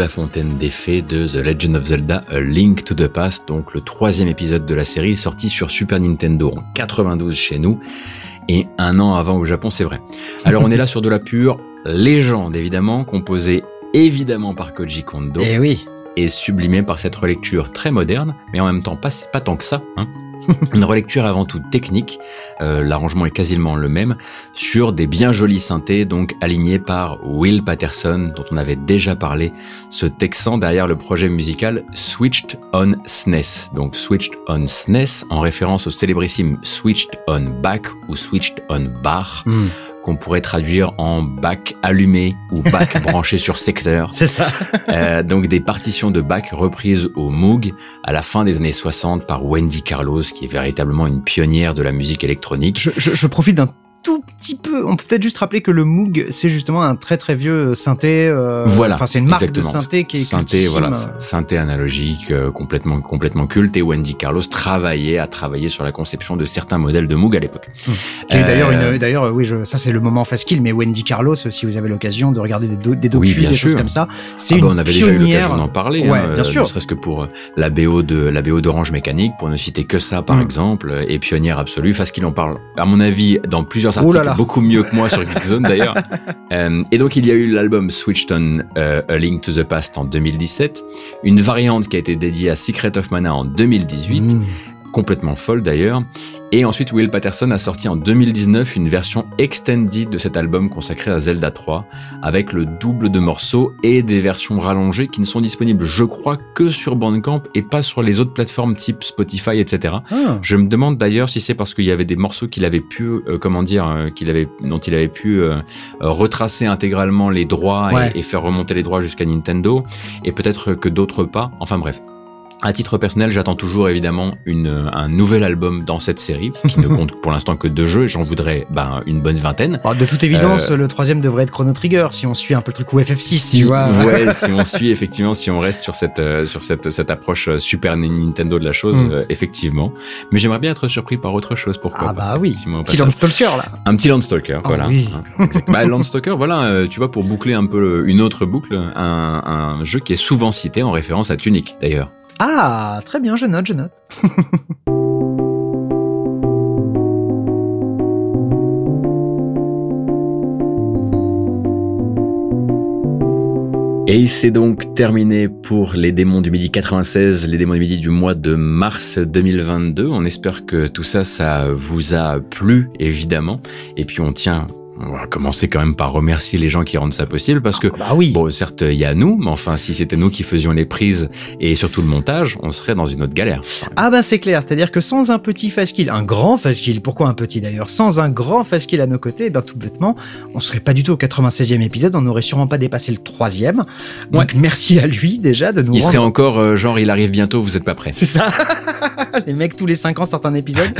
La fontaine des fées de The Legend of Zelda A Link to the Past, donc le troisième épisode de la série sorti sur Super Nintendo en 92 chez nous et un an avant au Japon, c'est vrai. Alors on est là sur de la pure légende évidemment, composée évidemment par Koji Kondo Et oui. est sublimé par cette relecture très moderne, mais en même temps pas, pas tant que ça. Hein. <laughs> Une relecture avant tout technique, euh, l'arrangement est quasiment le même, sur des bien jolis synthés, donc alignés par Will Patterson, dont on avait déjà parlé, ce texan derrière le projet musical Switched on SNES. Donc Switched on SNES, en référence au célébrissime Switched on Back ou Switched on Bar. Qu'on pourrait traduire en bac allumé ou bac <laughs> branché sur secteur. C'est ça. Euh, donc des partitions de Bach reprises au Moog à la fin des années 60 par Wendy Carlos, qui est véritablement une pionnière de la musique électronique. Je, je, je profite d'un tout petit peu. On peut peut-être juste rappeler que le Moog, c'est justement un très très vieux synthé. euh, Voilà, Enfin, c'est une marque exactement. de synthé qui est synthé, voilà, synthé analogique, euh, complètement, complètement culte. Et Wendy Carlos travaillait, a travaillé sur la conception de certains modèles de Moog à l'époque. D'ailleurs Euh, une, d'ailleurs, euh, oui, je, ça c'est le moment facile, mais Wendy Carlos, euh, si vous avez l'occasion de regarder des, do- des docus, des choses comme ça, c'est Ah une bah, on avait déjà eu l'occasion d'en parler, Ouais, hein, bien euh, sûr. ne serait-ce que pour euh, la BO de la BO d'Orange Mécanique, pour ne citer que ça par Mm. exemple, et pionnière absolue, parce qu'il en parle, à mon avis, dans plusieurs Là articles, là. beaucoup mieux que moi sur Geekzone d'ailleurs. <laughs> Euh, et donc il y a eu l'album Switched on euh, A Link to the Past en 2017, une variante qui a été dédiée à Secret of Mana en 2018, Mm. complètement folle d'ailleurs. Et ensuite, Will Patterson a sorti en 2019 une version extended de cet album consacré à Zelda 3, avec le double de morceaux et des versions rallongées qui ne sont disponibles, je crois, que sur Bandcamp et pas sur les autres plateformes type Spotify, etc. Ah. Je me demande d'ailleurs si c'est parce qu'il y avait des morceaux qu'il avait pu, euh, comment dire, euh, qu'il avait, dont il avait pu euh, retracer intégralement les droits et, faire remonter les droits jusqu'à Nintendo, et peut-être que d'autres pas. Enfin bref. À titre personnel, j'attends toujours évidemment une, un nouvel album dans cette série, qui ne <laughs> compte pour l'instant que deux jeux, et j'en voudrais ben, une bonne vingtaine. Alors, de toute évidence, Euh, le troisième devrait être Chrono Trigger, si on suit un peu le truc ou FF6, tu vois. Ouais, <laughs> si on suit effectivement, si on reste sur cette euh, sur cette cette approche euh, Super Nintendo de la chose, Mm. euh, effectivement. Mais j'aimerais bien être surpris par autre chose. Pourquoi Ah pas, bah oui. effectivement, au Petit. Landstalker, là. Un petit Landstalker, Ah voilà. oui. Hein, bah, Landstalker, voilà, euh, tu vois, pour boucler un peu le- une autre boucle, un, un jeu qui est souvent cité en référence à Tunic, d'ailleurs. Ah, très bien, je note, je note. Et c'est donc terminé pour les démons du midi 96, les démons du midi du mois de mars 2022. On espère que tout ça, ça vous a plu, évidemment. Et puis on tient, on va commencer quand même par remercier les gens qui rendent ça possible parce que Bah oui. Bon, certes, il y a nous, mais enfin, si c'était nous qui faisions les prises et surtout le montage, on serait dans une autre galère. Ah bah c'est clair, c'est-à-dire que sans un petit fast-kill, un grand fast-kill, pourquoi un petit d'ailleurs? Sans un grand fast-kill à nos côtés, eh ben tout bêtement, on serait pas du tout au 96e épisode, on n'aurait sûrement pas dépassé le troisième. Donc merci à lui déjà de nous Il rendre... serait encore euh, genre, il arrive bientôt, vous êtes pas prêts. C'est ça <laughs> Les mecs tous les 5 ans sortent un épisode.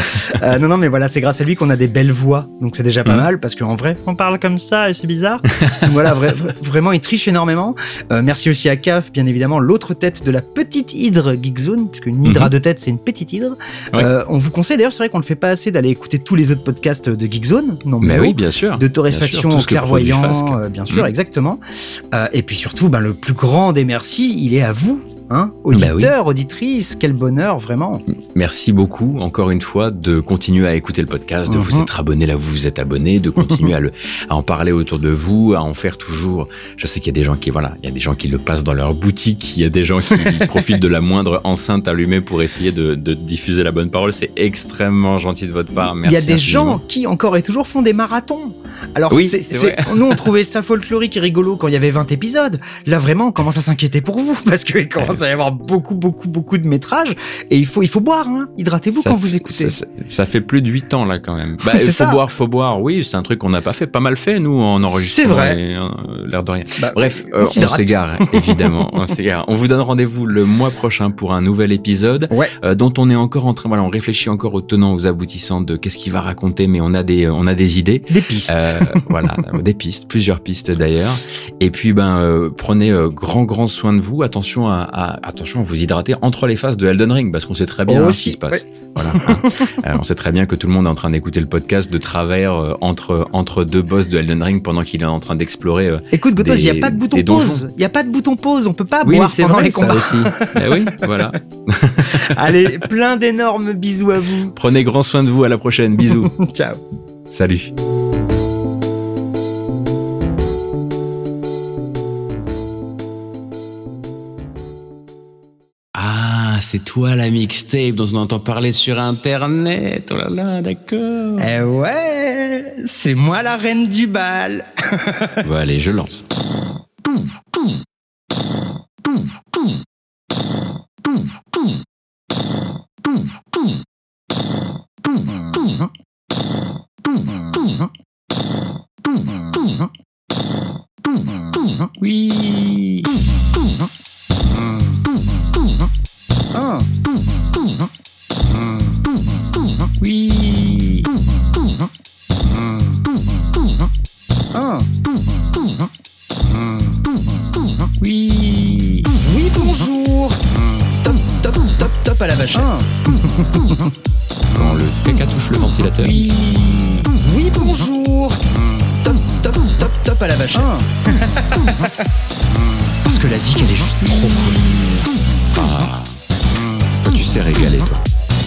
Euh, non non mais voilà, c'est grâce à lui qu'on a des belles voix, donc c'est déjà pas Mhm. mal, parce qu'en vrai, on parle comme ça et c'est bizarre. <laughs> voilà, vra- vra- vraiment il triche énormément. Euh, merci aussi à CAF, bien évidemment, l'autre tête de la petite hydre Geekzone, puisque une hydre à Mhm. deux têtes c'est une petite hydre. Ouais. Euh, on vous conseille d'ailleurs, c'est vrai qu'on le fait pas assez d'aller écouter tous les autres podcasts de Geekzone, non Mais oui, bien sûr. de torréfaction sûr, clairvoyant, euh, bien sûr, Mm. exactement. Euh, et puis surtout, ben, le plus grand des merci, il est à vous, hein, Bah oui. auditeurs, auditrices, quel bonheur, vraiment. Merci beaucoup, encore une fois, de continuer à écouter le podcast, de vous Mhm. être abonné là où vous vous êtes abonné, de continuer à, le, à en parler autour de vous, à en faire toujours. Je sais qu'il y a des gens qui, voilà, il y a des gens qui le passent dans leur boutique, il y a des gens qui <laughs> profitent de la moindre enceinte allumée pour essayer de, de diffuser la bonne parole. C'est extrêmement gentil de votre part. Il Merci y a des infiniment. gens qui encore et toujours font des marathons. Alors, Oui, c'est- nous, on trouvait ça folklorique et rigolo quand il y avait 20 épisodes. Là, vraiment, on commence à s'inquiéter pour vous parce qu'il <laughs> commence à y avoir beaucoup, beaucoup, beaucoup de métrages et il faut, il faut boire, hein. Hydratez-vous quand vous écoutez. Ça, fait plus de 8 ans là quand même. Bah, faut ça. boire, faut boire. Oui, c'est un truc qu'on n'a pas fait, pas mal fait nous en enregistrant. C'est vrai. euh, L'air de rien. Bah, Bref, on euh, s'égare <laughs> évidemment. on s'égare. On vous donne rendez-vous le mois prochain pour un nouvel épisode Ouais. euh, dont on est encore en train. Voilà, on réfléchit encore aux tenants, aux aboutissants de qu'est-ce qu'il va raconter, mais on a des, on a des idées. Des pistes. Euh, voilà, <laughs> des pistes, plusieurs pistes d'ailleurs. Et puis ben euh, prenez euh, grand grand soin de vous. Attention à, à- attention à vous hydrater entre les phases de Elden Ring parce qu'on sait très bien Oh, hein, ce qui se passe. Voilà. hein. <laughs> Euh, on sait très bien que tout le monde est en train d'écouter le podcast de travers euh, entre entre deux boss de Elden Ring pendant qu'il est en train d'explorer. euh, Écoute, Gotos, il n'y a pas de bouton pause. Il n'y a pas de bouton pause. On peut pas Oui, boire c'est pendant vrai les ça combats. aussi. Eh oui, <laughs> voilà. <laughs> Allez, plein d'énormes bisous à vous. Prenez grand soin de vous. À la prochaine. Bisous. Ciao. Salut. C'est toi la mixtape dont on entend parler sur Internet. Oh là là, d'accord. Eh ouais, c'est moi la reine du bal. <laughs> bon, allez, je lance. Oui. Oui. Oui. Oui, bonjour. Top, top, top, top à la vache. Quand le caca touche le ventilateur. Oui, bonjour. Top, top, top, top à la vache. Parce que la zik, elle est juste trop cool. Tu sais régaler, toi.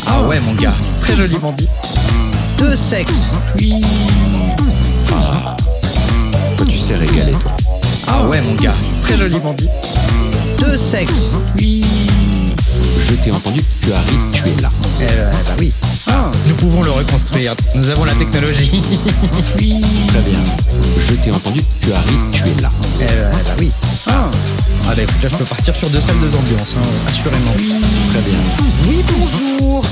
Ah ouais, mon gars. Très joliment dit. Deux sexes. Toi, tu sais régaler, toi. Ah ouais, mon gars. Très joliment dit. Deux sexes. Je t'ai entendu, tu as ri, tu es là. Eh ben, bah oui. Nous pouvons le reconstruire. Nous avons la technologie. Très bien. Je t'ai entendu, tu as ri, tu es là. Eh ben, bah oui. Ah bah écoute, là je peux partir sur deux salles, deux ambiances, hein, assurément. Très bien. Oui, bonjour.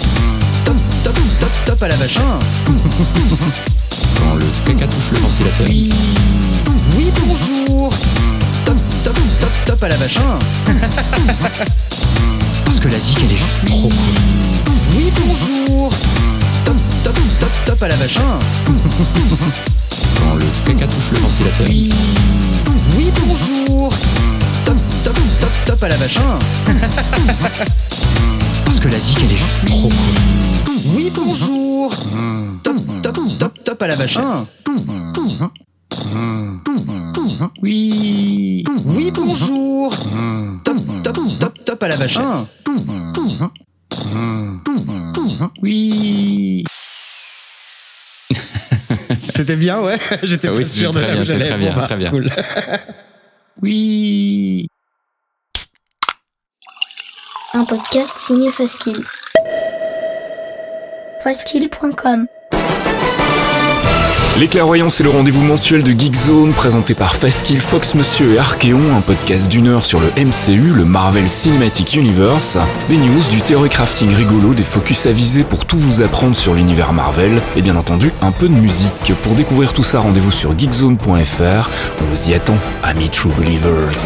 Top, top, top, top à la vache. Quand le caca touche le ventilateur. Oui, bonjour. Top, top, top, top à la vache. Parce que la zik, elle est juste trop cool. Oui, bonjour. Top, top, top, top à la vache. Quand le caca touche le ventilateur. Oui, bonjour. À la vache. <laughs> Parce que la zik, elle est juste trop cool. Oui, bonjour. Top, top, top, top à la vache. Oui. Oui, bonjour. Top, top, top, top à la vache. Oui. <laughs> C'était bien, ouais. <laughs> J'étais Ah oui, sûr de très bien, très bien, bah, très bien. cool. Oui. Un podcast signé Faskill. Faskill.com Les clairvoyants, c'est le rendez-vous mensuel de Geekzone présenté par Faskill, Fox Monsieur et Archeon, un podcast d'une heure sur le MCU, le Marvel Cinematic Universe, des news, du theory crafting rigolo, des focus avisés pour tout vous apprendre sur l'univers Marvel, et bien entendu un peu de musique. Pour découvrir tout ça, rendez-vous sur geekzone.fr. On vous y attend, amis True Believers.